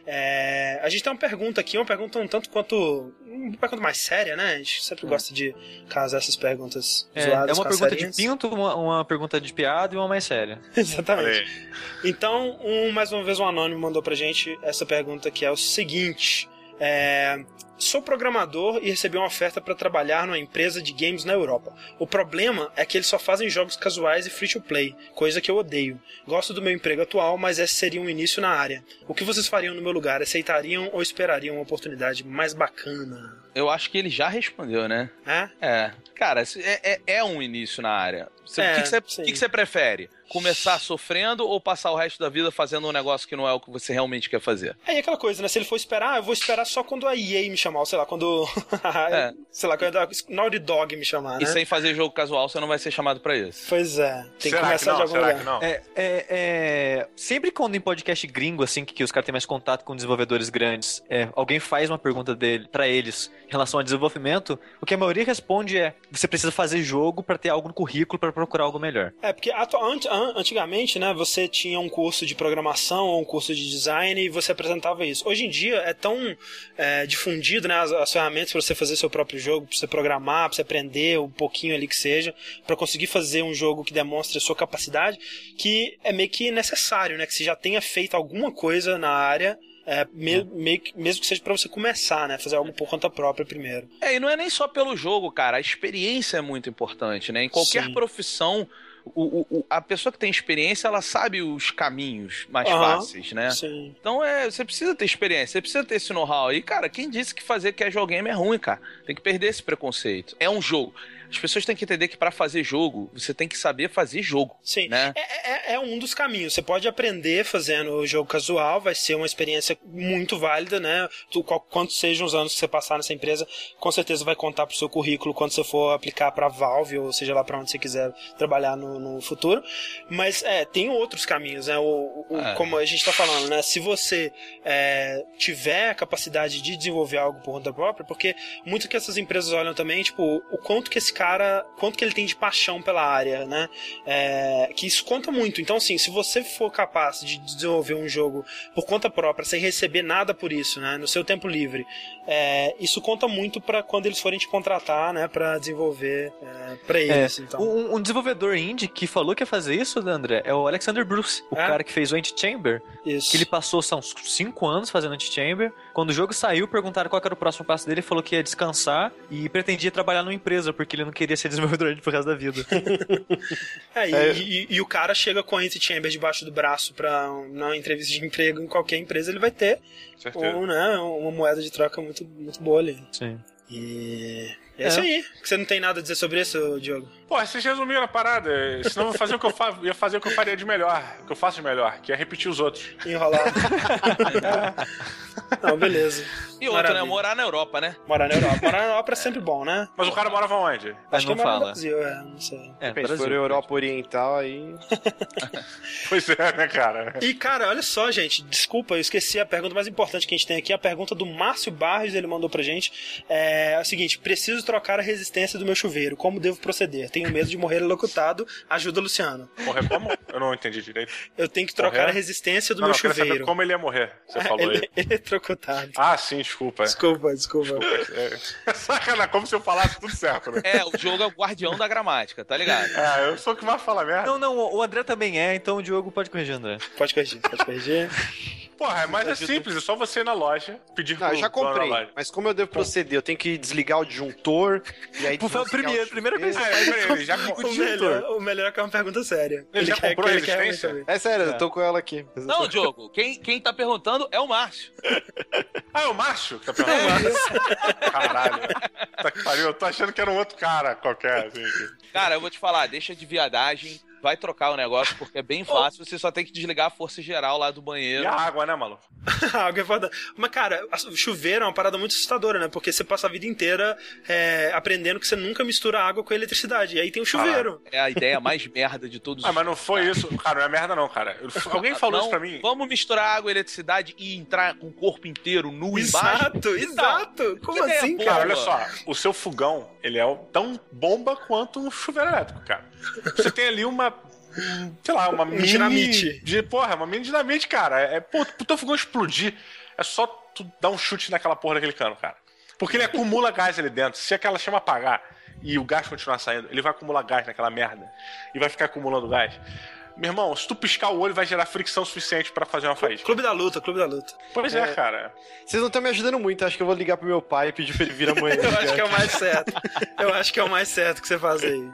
é, a gente tem uma pergunta aqui, uma pergunta um tanto quanto. Uma pergunta mais séria, né? A gente sempre gosta de casar essas perguntas é, zoadas. É uma pergunta de pinto, uma, uma, pergunta de piada e uma mais séria. Exatamente. Então, um, mais uma vez, um anônimo mandou pra gente essa pergunta que é o seguinte. É, Sou programador e recebi uma oferta para trabalhar numa empresa de games na Europa. O problema é que eles só fazem jogos casuais e free to play, coisa que eu odeio. Gosto do meu emprego atual, mas esse seria um início na área. O que vocês fariam no meu lugar? Aceitariam ou esperariam uma oportunidade mais bacana? Eu acho que ele já respondeu, né? É? É. Cara, é, é, é um início na área. É, o que você prefere? Começar sofrendo ou passar o resto da vida fazendo um negócio que não é o que você realmente quer fazer? É e aquela coisa, né? Se ele for esperar, eu vou esperar só quando a EA me chamar, ou sei lá, quando. é. sei lá, quando a Naughty Dog me chamar. Né? E sem fazer jogo casual, você não vai ser chamado pra isso. Pois é. Tem Será que começar que de algum Será lugar. Que não? É, é, é, Sempre quando em podcast gringo, assim, que, que os caras têm mais contato com desenvolvedores grandes, é, alguém faz uma pergunta dele para eles em relação ao desenvolvimento, o que a maioria responde é: você precisa fazer jogo para ter algo no currículo para procurar algo melhor. É, porque antigamente, né, você tinha um curso de programação ou um curso de design e você apresentava isso. Hoje em dia é tão é, difundido, né, as, as ferramentas para você fazer seu próprio jogo, para você programar, para você aprender um pouquinho ali que seja, para conseguir fazer um jogo que demonstre a sua capacidade, que é meio que necessário, né, que você já tenha feito alguma coisa na área é, me, mesmo que seja para você começar, né? Fazer algo por conta própria primeiro. É, e não é nem só pelo jogo, cara. A experiência é muito importante, né? Em qualquer Sim. profissão, o, o, a pessoa que tem experiência, ela sabe os caminhos mais uhum, fáceis, né? Sim. Então é, você precisa ter experiência, você precisa ter esse know-how. E, cara, quem disse que fazer casual game é ruim, cara? Tem que perder esse preconceito. É um jogo. As pessoas têm que entender que para fazer jogo, você tem que saber fazer jogo. Sim. Né? É, é, é, um dos caminhos. Você pode aprender fazendo o jogo casual, vai ser uma experiência muito válida, né? Tu, quantos sejam os anos que você passar nessa empresa, com certeza vai contar pro seu currículo quando você for aplicar para Valve, ou seja lá para onde você quiser trabalhar no, no futuro. Mas é, tem outros caminhos, né? O, o é. Como a gente tá falando, né? Se você é, tiver a capacidade de desenvolver algo por conta própria, porque muito que essas empresas olham também, tipo, o quanto que esse cara, quanto que ele tem de paixão pela área, né? É, que isso conta muito. Então, assim, se você for capaz de desenvolver um jogo por conta própria, sem receber nada por isso, né? No seu tempo livre, é, isso conta muito para quando eles forem te contratar, né? Para desenvolver é, para eles. É, então. Um, um, desenvolvedor indie que falou que ia fazer isso, André, é o Alexander Bruce, o é? cara que fez o Antichamber. Isso. Que ele passou, são uns 5 anos fazendo Antichamber. Quando o jogo saiu, perguntaram qual era o próximo passo dele, ele falou que ia descansar e pretendia trabalhar numa empresa, porque ele não queria ser desenvolvedor pro resto da vida. é, e, é. E, e, o cara chega com esse chamber debaixo do braço pra uma entrevista de emprego em qualquer empresa, ele vai ter um, né, uma moeda de troca muito, muito boa ali. Sim. E é, é isso aí. Você não tem nada a dizer sobre isso, Diogo? Pô, vocês resumiram a parada. Senão eu vou fazer o que eu faço, ia fazer o que eu faria de melhor, o que eu faço de melhor, que é repetir os outros. Enrolar. não, beleza. E outro, né? Morar na Europa, né? Morar na Europa. Morar na Europa é sempre bom, né? Mas o cara morava onde? Acho não que fala. no Brasil, é, não sei. É, se for Europa Oriental, aí... pois é, né, cara? E, cara, olha só, gente. Desculpa, eu esqueci a pergunta mais importante que a gente tem aqui. A pergunta do Márcio Barros, ele mandou pra gente. É, é o seguinte, preciso trocar a resistência do meu chuveiro. Como devo proceder? Tenho medo de morrer elocutado. Ajuda, Luciano. Morrer como? Eu não entendi direito. Eu tenho que trocar morrer? a resistência do não, meu não, chuveiro. Saber como ele ia morrer. Você falou ele, aí. Eletrocutado. Ah, sim, desculpa. Desculpa, desculpa. desculpa. É, sacana, como se eu falasse tudo certo, né? É, o jogo é o guardião da gramática, tá ligado? Ah, eu sou o que mais fala merda. Não, não, o André também é, então o Diogo pode corrigir, André. Pode corrigir, pode corrigir. Porra, mas é simples, é só você ir na loja pedir Não, eu já comprei. Mas como eu devo proceder? Eu tenho que desligar o disjuntor e aí. Por favor, primeira, primeira vez. Ah, é, ele já o, melhor, o melhor é que é uma pergunta séria. Ele, ele já quer, comprou a resistência? É sério, é. eu tô com ela aqui. Não, Diogo, quem, quem tá perguntando é o Márcio. ah, é o Márcio que tá perguntando? É Caralho. Tá que pariu, eu tô achando que era um outro cara qualquer. Assim. Cara, eu vou te falar, deixa de viadagem vai trocar o negócio porque é bem fácil, você só tem que desligar a força geral lá do banheiro. E a água, né, maluco? a água é foda. Mas, cara, o chuveiro é uma parada muito assustadora, né? Porque você passa a vida inteira é, aprendendo que você nunca mistura água com eletricidade. E aí tem o chuveiro. É a ideia mais merda de todos Ah, os mas não foi isso. Cara, não é merda não, cara. Alguém falou Não, isso pra mim? Vamos misturar água e eletricidade e entrar com o corpo inteiro nu embaixo? Exato, exato. Como que assim, cara? Cara, olha só, o seu fogão, ele é tão bomba quanto um chuveiro elétrico, cara. Você tem ali uma. Sei lá, uma mini. dinamite. De, porra, uma mini dinamite, cara. É, pô, pro teu fogão explodir, é só tu dar um chute naquela porra daquele cano, cara. Porque ele acumula gás ali dentro. Se aquela chama apagar e o gás continuar saindo, ele vai acumular gás naquela merda. E vai ficar acumulando gás. Meu irmão, se tu piscar o olho, vai gerar fricção suficiente pra fazer uma faísca. Clube da luta, clube da luta. Pois é, cara. Vocês não estão me ajudando muito, acho que eu vou ligar pro meu pai e pedir pra ele vir amanhã. Eu acho que é o mais certo. Eu acho que é o mais certo que você faz aí.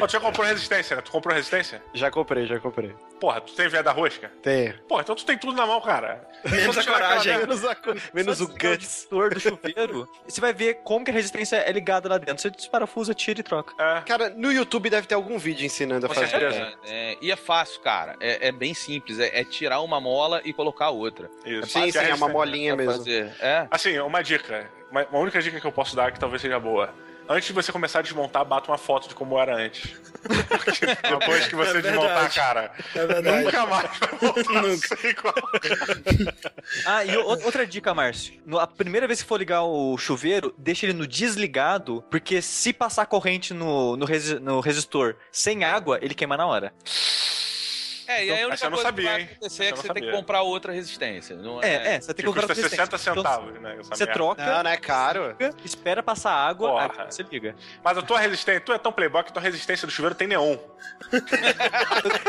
Ó, tu já comprou resistência, né? Tu comprou resistência? Já comprei, já comprei. Porra, tu tem viés da rosca? Tem. Porra, então tu tem tudo na mão, cara. Menos a coragem. Menos, a menos o guts. do chuveiro, você vai ver como que a resistência é ligada lá dentro. Você desparafusa, tira e troca. É. Cara, no YouTube deve ter algum vídeo ensinando a Com fazer. certeza. É, e é fácil, cara. É, é bem simples. É, é tirar uma mola e colocar outra. Isso. Sim, E sim, a é uma resistência? molinha mesmo. fazer. É. Assim, uma dica. Uma, uma única dica que eu posso dar que talvez seja boa. Antes de você começar a desmontar, bata uma foto de como era antes. Porque depois que você É desmontar, cara, É nunca mais vai voltar a Nunca. ser igual. Ah, e outra dica, Márcio. A primeira vez que for ligar o chuveiro, deixa ele no desligado, porque se passar corrente no, no, resi- no resistor sem água, ele queima na hora. É, e aí a única eu não coisa sabia, que vai acontecer é que você tem que sabia. comprar outra resistência. Não É, é, você tem Que que comprar custa resistência. 60 centavos, né? essa Então, você merda. troca, Não, não é caro. espera passar água, aí você liga. Mas a tua resistência, tu é tão playboy que tua resistência do chuveiro tem neon.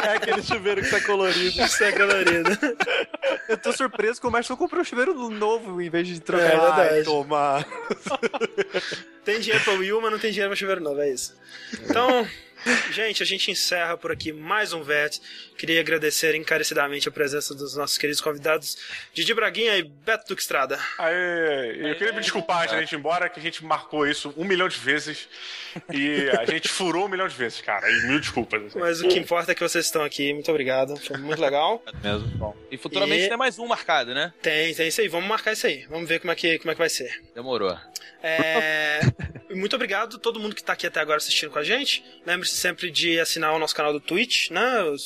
É aquele chuveiro que tá colorido. Isso é colorido. Eu tô surpreso que o Márcio comprou um chuveiro novo em vez de trocar. É verdade. Ai, toma. Tem dinheiro pra Wii U, mas não tem dinheiro pra chuveiro novo, é isso. Então, gente, a gente encerra por aqui mais um VET. Queria agradecer encarecidamente a presença dos nossos queridos convidados, Didi Braguinha e Beto Duque Estrada. Aí, eu queria me desculpar antes da gente ir embora, que a gente marcou isso um milhão de vezes. E a gente furou um milhão de vezes, cara. E mil desculpas. assim. Mas o que importa é que vocês estão aqui. Muito obrigado. Foi muito legal. Mesmo. Bom. E futuramente E- tem mais um marcado, né? Tem, tem isso aí. Vamos marcar isso aí. Vamos ver como é que, como é que vai ser. Demorou. É, Muito obrigado a todo mundo que tá aqui até agora assistindo com a gente. Lembre-se sempre de assinar o nosso canal do Twitch, né?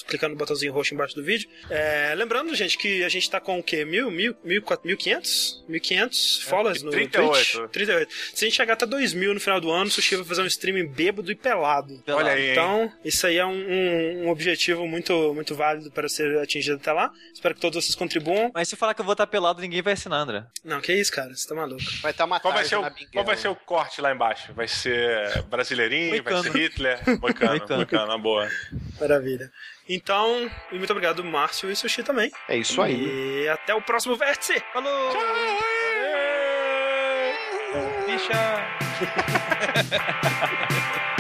Clicando no botãozinho roxo embaixo do vídeo. É, Lembrando, gente, que a gente tá com o quê? Mil, mil, mil, quatro- mil quinhentos? Mil quinhentos followers no 38. Twitch? 38. Se a gente chegar até dois mil no final do ano, o Sushi vai fazer um streaming bêbado e pelado. Olha aí, hein? Então, isso aí é um, um- um objetivo muito, muito válido para ser atingido até lá. Espero que todos vocês contribuam. Mas se falar que eu vou estar pelado, ninguém vai assinar, André. Não, que isso, cara. Você tá maluco. Vai estar uma Qual vai, ser o, na qual vai ser o corte lá embaixo? Vai ser brasileirinho? Vai Moicano. ser Hitler? Moicano, Moicano. Moicano, uma boa. Maravilha. Então, e muito obrigado, Márcio e Sushi também. É isso aí. E até o próximo vértice. Falou! Bicha!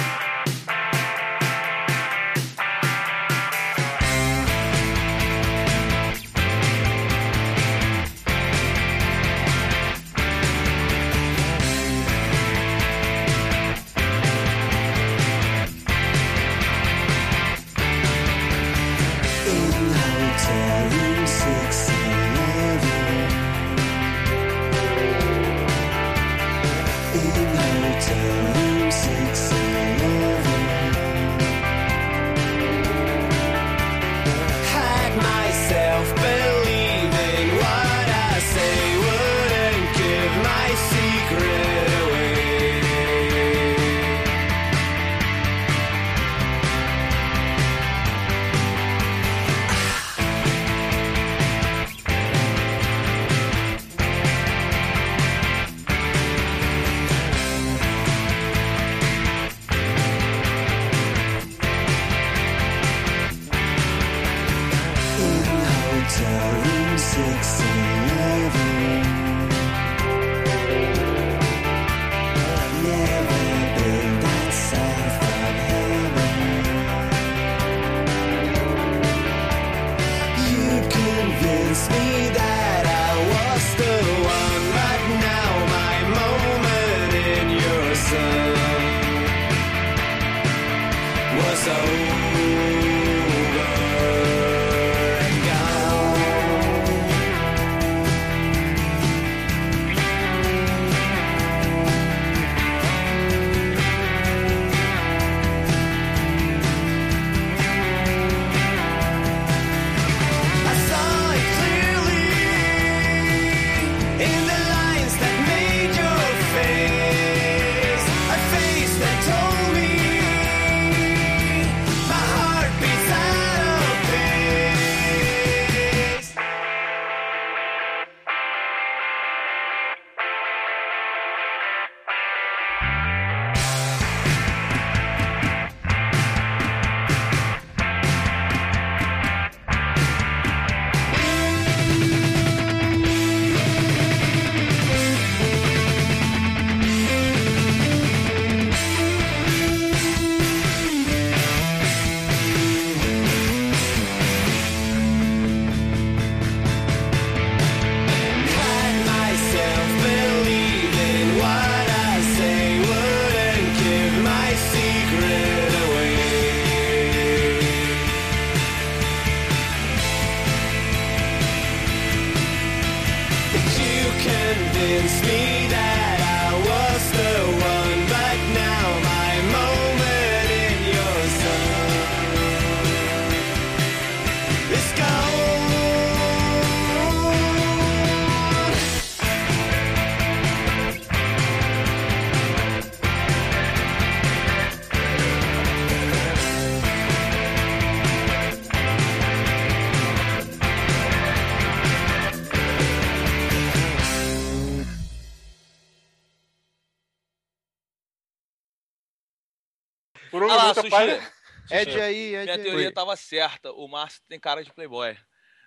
pai. Ed aí, Ed Minha aí. teoria tava certa. O Márcio tem cara de playboy.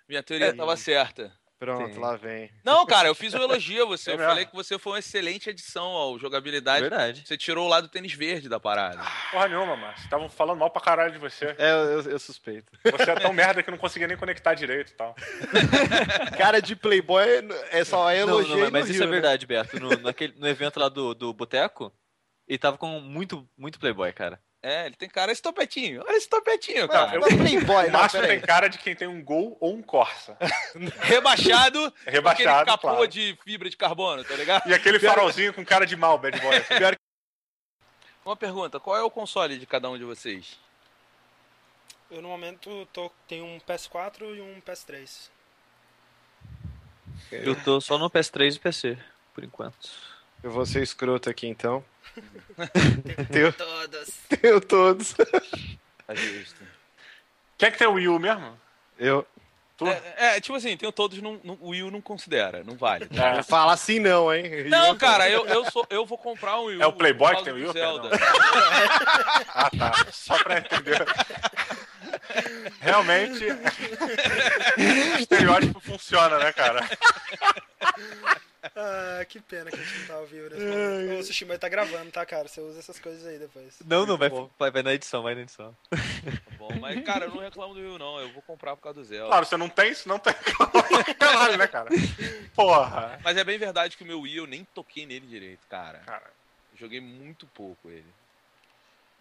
Minha teoria tava certa. Pronto, Sim. lá vem. Não, cara, eu fiz um elogio a você. É Eu mesmo? falei que você foi uma excelente adição ao jogabilidade. Verdade. Você tirou o lado tênis verde da parada. Porra nenhuma, Márcio. Estavam falando mal pra caralho de você. É, eu, eu suspeito. Você é tão merda que não conseguia nem conectar direito e tal. Cara de Playboy é só é Não, elogio. não, e mas no isso é Rio, né? verdade, Beto. No, naquele, no evento lá do, do Boteco, ele tava com muito, muito playboy, cara. É, ele tem cara esse topetinho. Olha esse topetinho, Não, cara. não é Playboy, O Márcio tem cara de quem tem um gol ou um Corsa. Rebaixado, Rebaixado, aquele capô claro. de fibra de carbono, tá ligado? E aquele farolzinho com cara de mal, bad boy. assim. Uma pergunta, qual é o console de cada um de vocês? Eu no momento tô, tenho um PS4 e um PS3. Eu tô só no PS3 e PC, por enquanto. Eu vou ser escroto aqui então. Tenho, Todas. tenho todos. Tá justo. É que tem o Wii U mesmo? Eu. Tu? É, é, tipo assim, tenho todos, não, não- o Wii U não considera, não vale. É. Fala assim não, hein? Não, cara, eu, eu, sou, eu vou comprar um Wii U. É o Playboy que tem o U, Zelda. Ah, tá. Só pra entender. Realmente, o estereótipo funciona, né, cara? Ah, que pena que a gente não tá ao vivo nesse momento. Ô, Sushi, mas tá gravando, tá, cara? Você usa essas coisas aí depois. Não, não, vai, bom. vai, vai na edição, vai na edição. Tá bom, mas, cara, eu não reclamo do Wii U, não. Eu vou comprar por causa do Zelda. Claro, você não tem, se não tem. Caralho, né, cara? Porra. Mas é bem verdade que o meu Wii eu nem toquei nele direito, cara. Cara, Joguei muito pouco ele.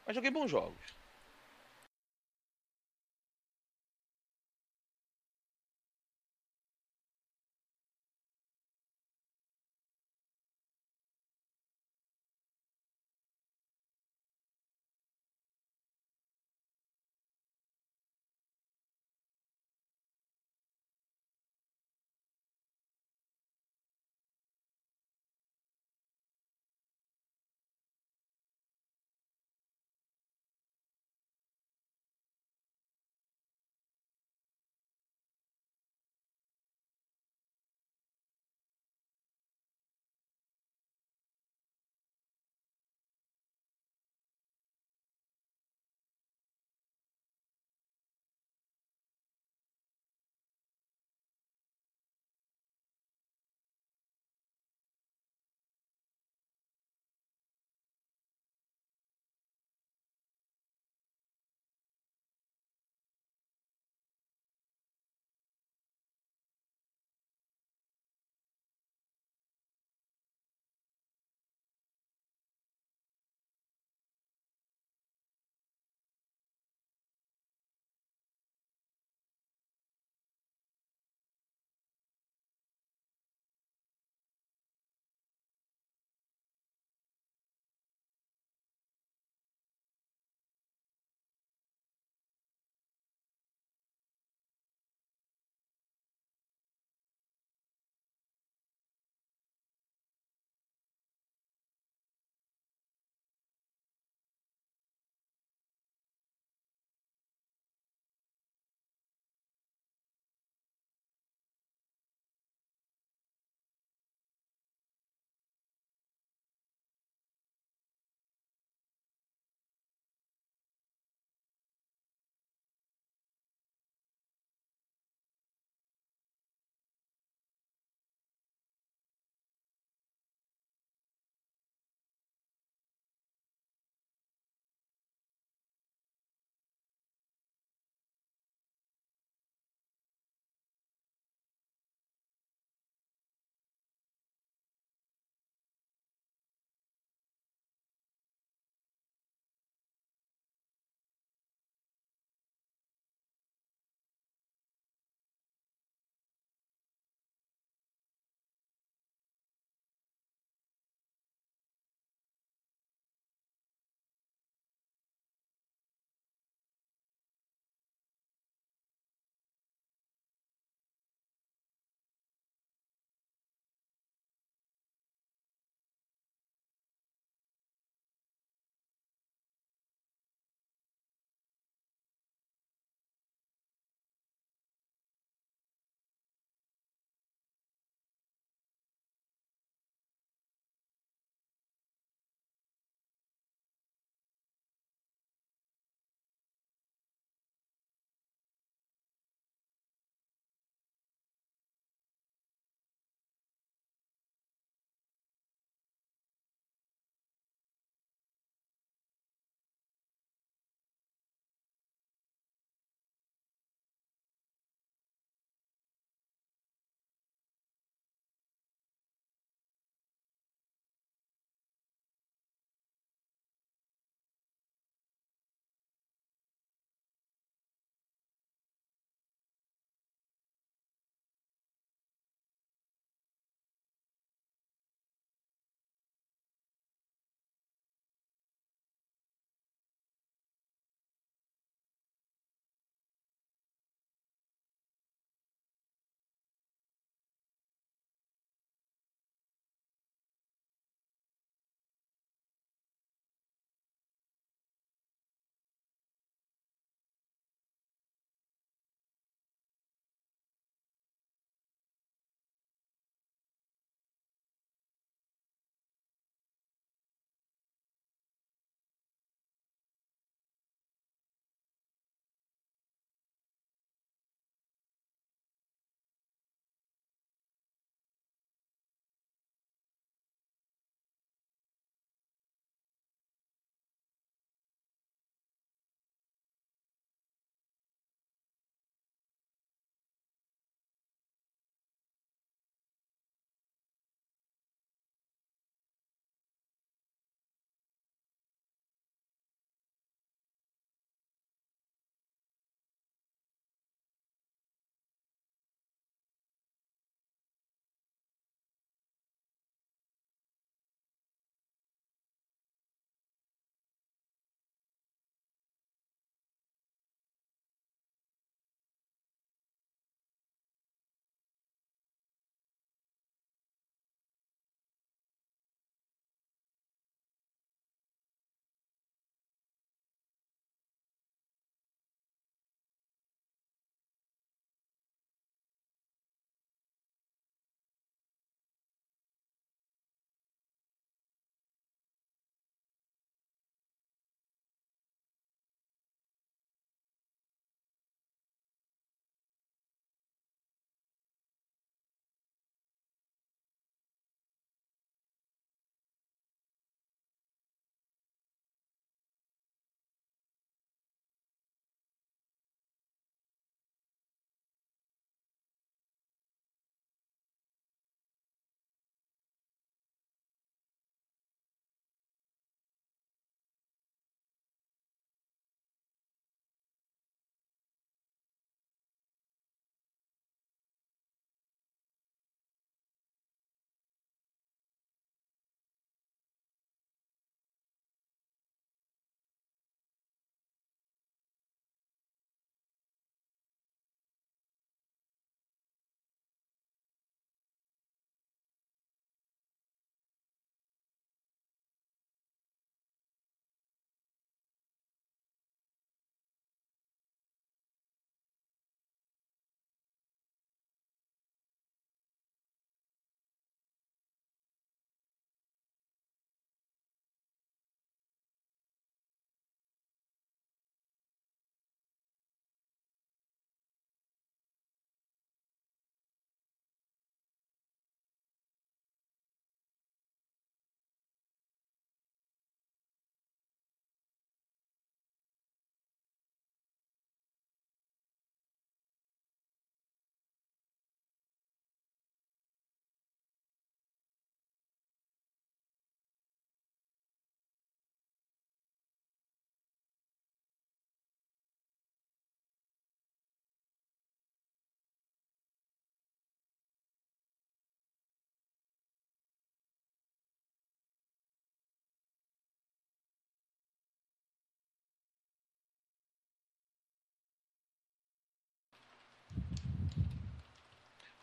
Mas joguei bons jogos.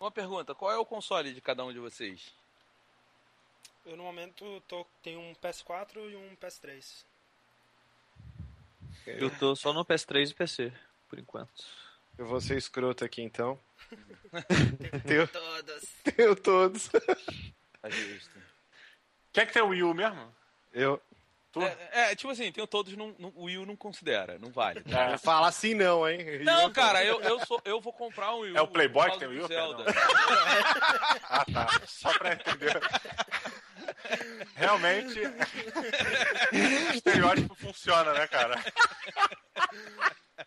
Uma pergunta, qual é o console de cada um de vocês? Eu no momento tô, tenho um PS4 e um PS3. Eu tô só no PS3 e PC, por enquanto. Eu vou ser escroto aqui então. Tenho, Todas. tenho todos. Tá justo. É que tem o Wii U mesmo? Eu. É, é, tipo assim, tenho todos, não, não- o Wii U não considera, não vale. É, Fala assim não, hein? Não, cara, eu, eu, sou, eu vou comprar um Wii U. É o Playboy que tem o U, Zelda. Ah, tá. Só pra entender. Realmente, o estereótipo funciona, né, cara?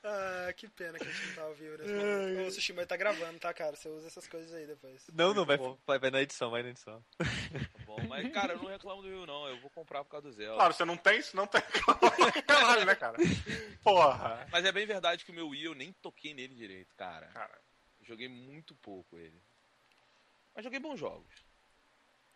Ah, que pena que a gente não tá ao vivo nesse momento. Ô, Sushi, mas tá gravando, tá, cara? Você usa essas coisas aí depois. Não, não, vai, vai, vai na edição, vai na edição. Tá bom, mas, cara, eu não reclamo do Wii U, não. Eu vou comprar por causa do Zelda. Claro, você não tem, se não tem. Caralho, né, cara? Porra. Mas é bem verdade que o meu Wii eu nem toquei nele direito, cara. Cara, Joguei muito pouco ele. Mas joguei bons jogos.